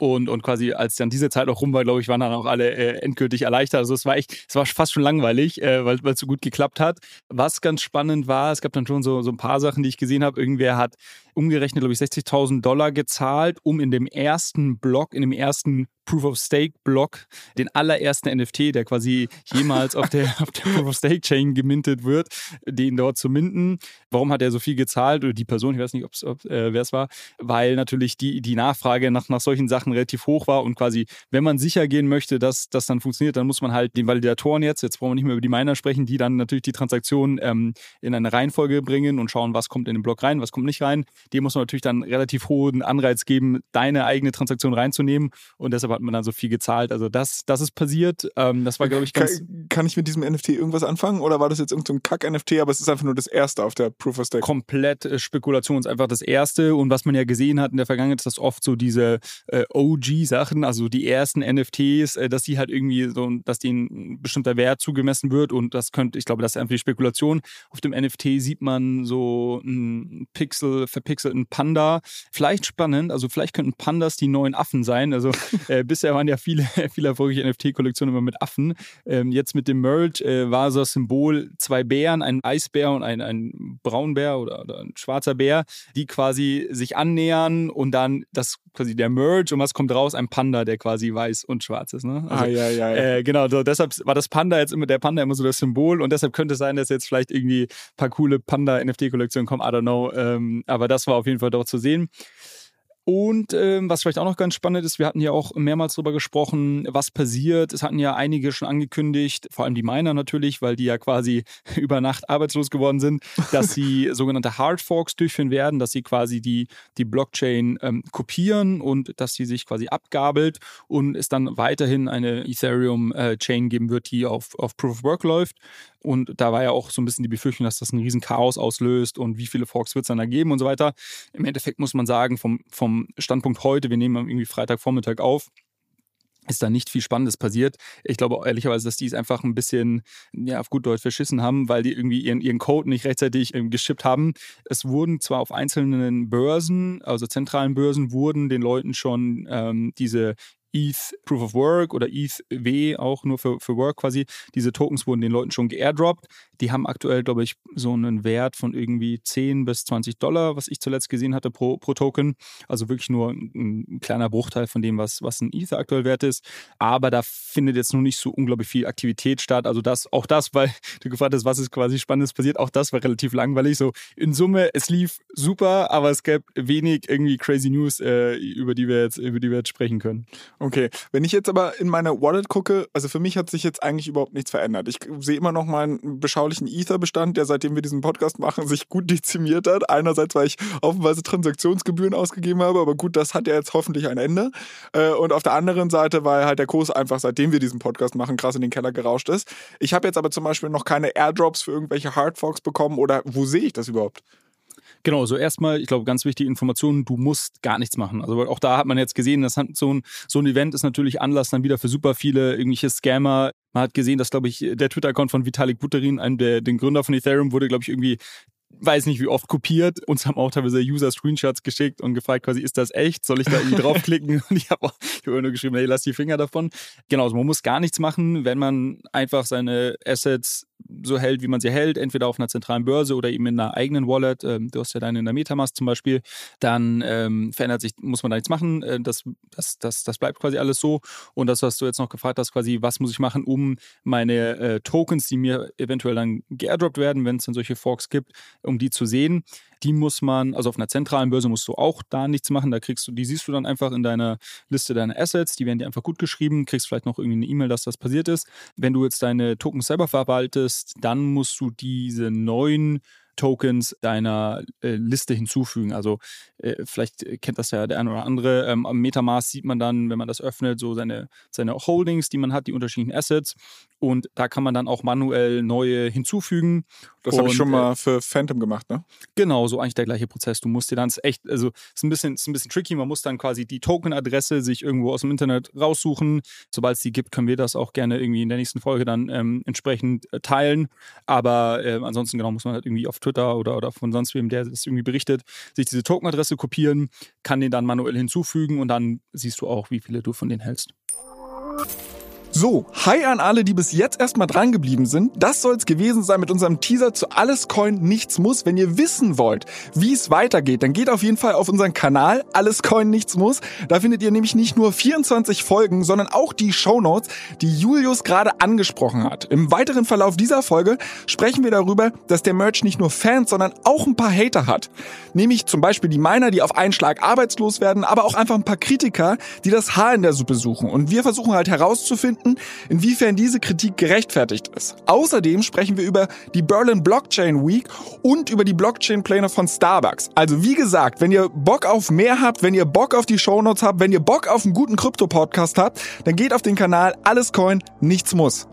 Und, und quasi, als dann diese Zeit auch rum war, glaube ich, waren dann auch alle äh, endgültig erleichtert. Also es war echt, es war fast schon langweilig, äh, weil es so gut geklappt hat. Was ganz spannend war, es gab dann schon so, so ein paar Sachen, die ich gesehen habe. Irgendwer hat umgerechnet, glaube ich, 60.000 Dollar gezahlt, um in dem ersten Block, in dem ersten Proof of Stake Block, den allerersten NFT, der quasi jemals auf der, auf der Proof of Stake Chain gemintet wird, den dort zu minten. Warum hat er so viel gezahlt oder die Person, ich weiß nicht, ob, äh, wer es war, weil natürlich die, die Nachfrage nach, nach solchen Sachen relativ hoch war und quasi, wenn man sicher gehen möchte, dass das dann funktioniert, dann muss man halt den Validatoren jetzt, jetzt brauchen wir nicht mehr über die Miner sprechen, die dann natürlich die Transaktion ähm, in eine Reihenfolge bringen und schauen, was kommt in den Block rein, was kommt nicht rein. Dem muss man natürlich dann relativ hohen Anreiz geben, deine eigene Transaktion reinzunehmen und deshalb hat man dann so viel gezahlt. Also das, das ist passiert. Ähm, das war, glaube ich, ganz. Kann, kann, ich mit diesem NFT irgendwas anfangen oder war das jetzt irgendein so Kack-NFT, aber es ist einfach nur das erste auf der Proof of Stake? Komplett äh, Spekulation ist einfach das erste. Und was man ja gesehen hat in der Vergangenheit, ist das oft so diese äh, OG-Sachen, also die ersten NFTs, äh, dass die halt irgendwie so, dass denen ein bestimmter Wert zugemessen wird. Und das könnte, ich glaube, das ist einfach die Spekulation. Auf dem NFT sieht man so einen Pixel, verpixelten Panda. Vielleicht spannend, also vielleicht könnten Pandas die neuen Affen sein. Also äh, bisher waren ja viele, [LAUGHS] viele erfolgreiche NFT-Kollektionen immer mit Affen. Ähm, jetzt mit dem Merge äh, war so das Symbol zwei Bären, ein Eisbär und ein, ein Braunbär oder, oder ein schwarzer Bär, die quasi sich annähern und dann das quasi der Merge und was kommt raus? Ein Panda, der quasi weiß und schwarz ist. Ne? Also, ah, ja, ja, ja. Äh, genau, so, deshalb war das Panda jetzt immer, der Panda immer so das Symbol und deshalb könnte es sein, dass jetzt vielleicht irgendwie ein paar coole Panda-NFT-Kollektionen kommen, I don't know. Ähm, aber das war auf jeden Fall dort zu sehen. Und ähm, was vielleicht auch noch ganz spannend ist, wir hatten ja auch mehrmals darüber gesprochen, was passiert. Es hatten ja einige schon angekündigt, vor allem die Miner natürlich, weil die ja quasi [LAUGHS] über Nacht arbeitslos geworden sind, dass sie [LAUGHS] sogenannte Hard Forks durchführen werden, dass sie quasi die, die Blockchain ähm, kopieren und dass sie sich quasi abgabelt und es dann weiterhin eine Ethereum-Chain äh, geben wird, die auf, auf Proof of Work läuft. Und da war ja auch so ein bisschen die Befürchtung, dass das ein riesen Chaos auslöst und wie viele Forks wird es dann da geben und so weiter. Im Endeffekt muss man sagen, vom, vom Standpunkt heute, wir nehmen irgendwie Freitagvormittag auf, ist da nicht viel Spannendes passiert. Ich glaube ehrlicherweise, dass die es einfach ein bisschen, ja, auf gut Deutsch verschissen haben, weil die irgendwie ihren, ihren Code nicht rechtzeitig ähm, geschippt haben. Es wurden zwar auf einzelnen Börsen, also zentralen Börsen, wurden den Leuten schon ähm, diese ETH Proof of Work oder ETH W auch nur für, für Work quasi. Diese Tokens wurden den Leuten schon geairdroppt. Die haben aktuell, glaube ich, so einen Wert von irgendwie 10 bis 20 Dollar, was ich zuletzt gesehen hatte pro, pro Token. Also wirklich nur ein, ein kleiner Bruchteil von dem, was, was ein Ether aktuell wert ist. Aber da findet jetzt noch nicht so unglaublich viel Aktivität statt. Also das, auch das, weil [LAUGHS] du gefragt hast, was ist quasi Spannendes passiert, auch das war relativ langweilig. So in Summe, es lief super, aber es gab wenig irgendwie crazy News, äh, über die wir jetzt, über die wir jetzt sprechen können. Okay, wenn ich jetzt aber in meine Wallet gucke, also für mich hat sich jetzt eigentlich überhaupt nichts verändert. Ich sehe immer noch meinen beschaulichen Ether-Bestand, der seitdem wir diesen Podcast machen, [LAUGHS] sich gut dezimiert hat. Einerseits, weil ich offenweise Transaktionsgebühren ausgegeben habe, aber gut, das hat ja jetzt hoffentlich ein Ende. Äh, und auf der anderen Seite, weil halt der Kurs einfach, seitdem wir diesen Podcast machen, krass in den Keller gerauscht ist. Ich habe jetzt aber zum Beispiel noch keine Airdrops für irgendwelche Hardforks bekommen oder wo sehe ich das überhaupt? Genau, so erstmal, ich glaube, ganz wichtige Informationen, du musst gar nichts machen. Also auch da hat man jetzt gesehen, dass so ein, so ein Event ist natürlich Anlass dann wieder für super viele irgendwelche Scammer. Man hat gesehen, dass, glaube ich, der Twitter-Account von Vitalik Buterin, einem der den Gründer von Ethereum, wurde, glaube ich, irgendwie weiß nicht wie oft kopiert. Uns haben auch teilweise User Screenshots geschickt und gefragt, quasi, ist das echt? Soll ich da irgendwie draufklicken? [LAUGHS] Und ich habe auch ich hab nur geschrieben, hey, lass die Finger davon. Genau, also man muss gar nichts machen, wenn man einfach seine Assets so hält, wie man sie hält, entweder auf einer zentralen Börse oder eben in einer eigenen Wallet. Ähm, du hast ja deine in der Metamask zum Beispiel, dann ähm, verändert sich, muss man da nichts machen. Äh, das, das, das, das bleibt quasi alles so. Und das, was du jetzt noch gefragt hast, quasi, was muss ich machen, um meine äh, Tokens, die mir eventuell dann geairdroppt werden, wenn es dann solche Forks gibt, um die zu sehen die muss man, also auf einer zentralen Börse musst du auch da nichts machen. Da kriegst du, die siehst du dann einfach in deiner Liste deiner Assets. Die werden dir einfach gut geschrieben. Kriegst vielleicht noch irgendwie eine E-Mail, dass das passiert ist. Wenn du jetzt deine Tokens selber verwaltest, dann musst du diese neuen Tokens deiner äh, Liste hinzufügen. Also äh, vielleicht kennt das ja der eine oder andere. Ähm, am Metamask sieht man dann, wenn man das öffnet, so seine, seine Holdings, die man hat, die unterschiedlichen Assets. Und da kann man dann auch manuell neue hinzufügen. Das habe ich schon mal äh, für Phantom gemacht, ne? Genau, so eigentlich der gleiche Prozess. Du musst dir dann echt, also ist ein bisschen, ist ein bisschen tricky. Man muss dann quasi die Token-Adresse sich irgendwo aus dem Internet raussuchen. Sobald es die gibt, können wir das auch gerne irgendwie in der nächsten Folge dann ähm, entsprechend äh, teilen. Aber äh, ansonsten genau muss man halt irgendwie auf Twitter oder, oder von sonst wem, der das irgendwie berichtet, sich diese Token-Adresse kopieren, kann den dann manuell hinzufügen und dann siehst du auch, wie viele du von denen hältst. So, hi an alle, die bis jetzt erstmal dran geblieben sind. Das soll's gewesen sein mit unserem Teaser zu Alles Coin Nichts Muss. Wenn ihr wissen wollt, wie es weitergeht, dann geht auf jeden Fall auf unseren Kanal Alles Coin Nichts Muss. Da findet ihr nämlich nicht nur 24 Folgen, sondern auch die Show Notes, die Julius gerade angesprochen hat. Im weiteren Verlauf dieser Folge sprechen wir darüber, dass der Merch nicht nur Fans, sondern auch ein paar Hater hat. Nämlich zum Beispiel die Miner, die auf einen Schlag arbeitslos werden, aber auch einfach ein paar Kritiker, die das Haar in der Suppe suchen. Und wir versuchen halt herauszufinden, herausfinden, inwiefern diese Kritik gerechtfertigt ist. Außerdem sprechen wir über die Berlin Blockchain Week und über die Blockchain-Pläne von Starbucks. Also wie gesagt, wenn ihr Bock auf mehr habt, wenn ihr Bock auf die Shownotes habt, wenn ihr Bock auf einen guten Krypto-Podcast habt, dann geht auf den Kanal Alles Coin, nichts muss.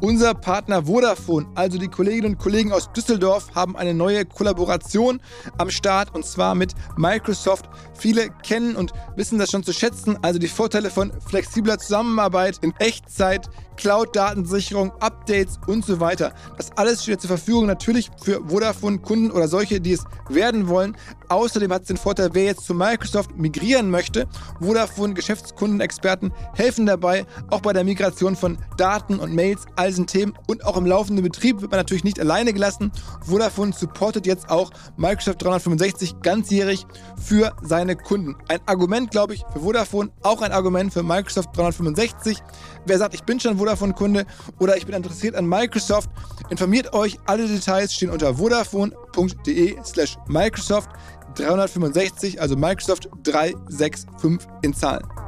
Unser Partner Vodafone, also die Kolleginnen und Kollegen aus Düsseldorf, haben eine neue Kollaboration am Start und zwar mit Microsoft. Viele kennen und wissen das schon zu schätzen, also die Vorteile von flexibler Zusammenarbeit in Echtzeit, Cloud-Datensicherung, Updates und so weiter. Das alles steht zur Verfügung natürlich für Vodafone-Kunden oder solche, die es werden wollen. Außerdem hat es den Vorteil, wer jetzt zu Microsoft migrieren möchte. Vodafone Geschäftskundenexperten helfen dabei, auch bei der Migration von Daten und Mails, all diesen Themen und auch im laufenden Betrieb wird man natürlich nicht alleine gelassen. Vodafone supportet jetzt auch Microsoft 365 ganzjährig für seine Kunden. Ein Argument, glaube ich, für Vodafone, auch ein Argument für Microsoft 365. Wer sagt, ich bin schon Vodafone-Kunde oder ich bin interessiert an Microsoft, informiert euch. Alle Details stehen unter vodafone.de slash Microsoft 365, also Microsoft 365 in Zahlen.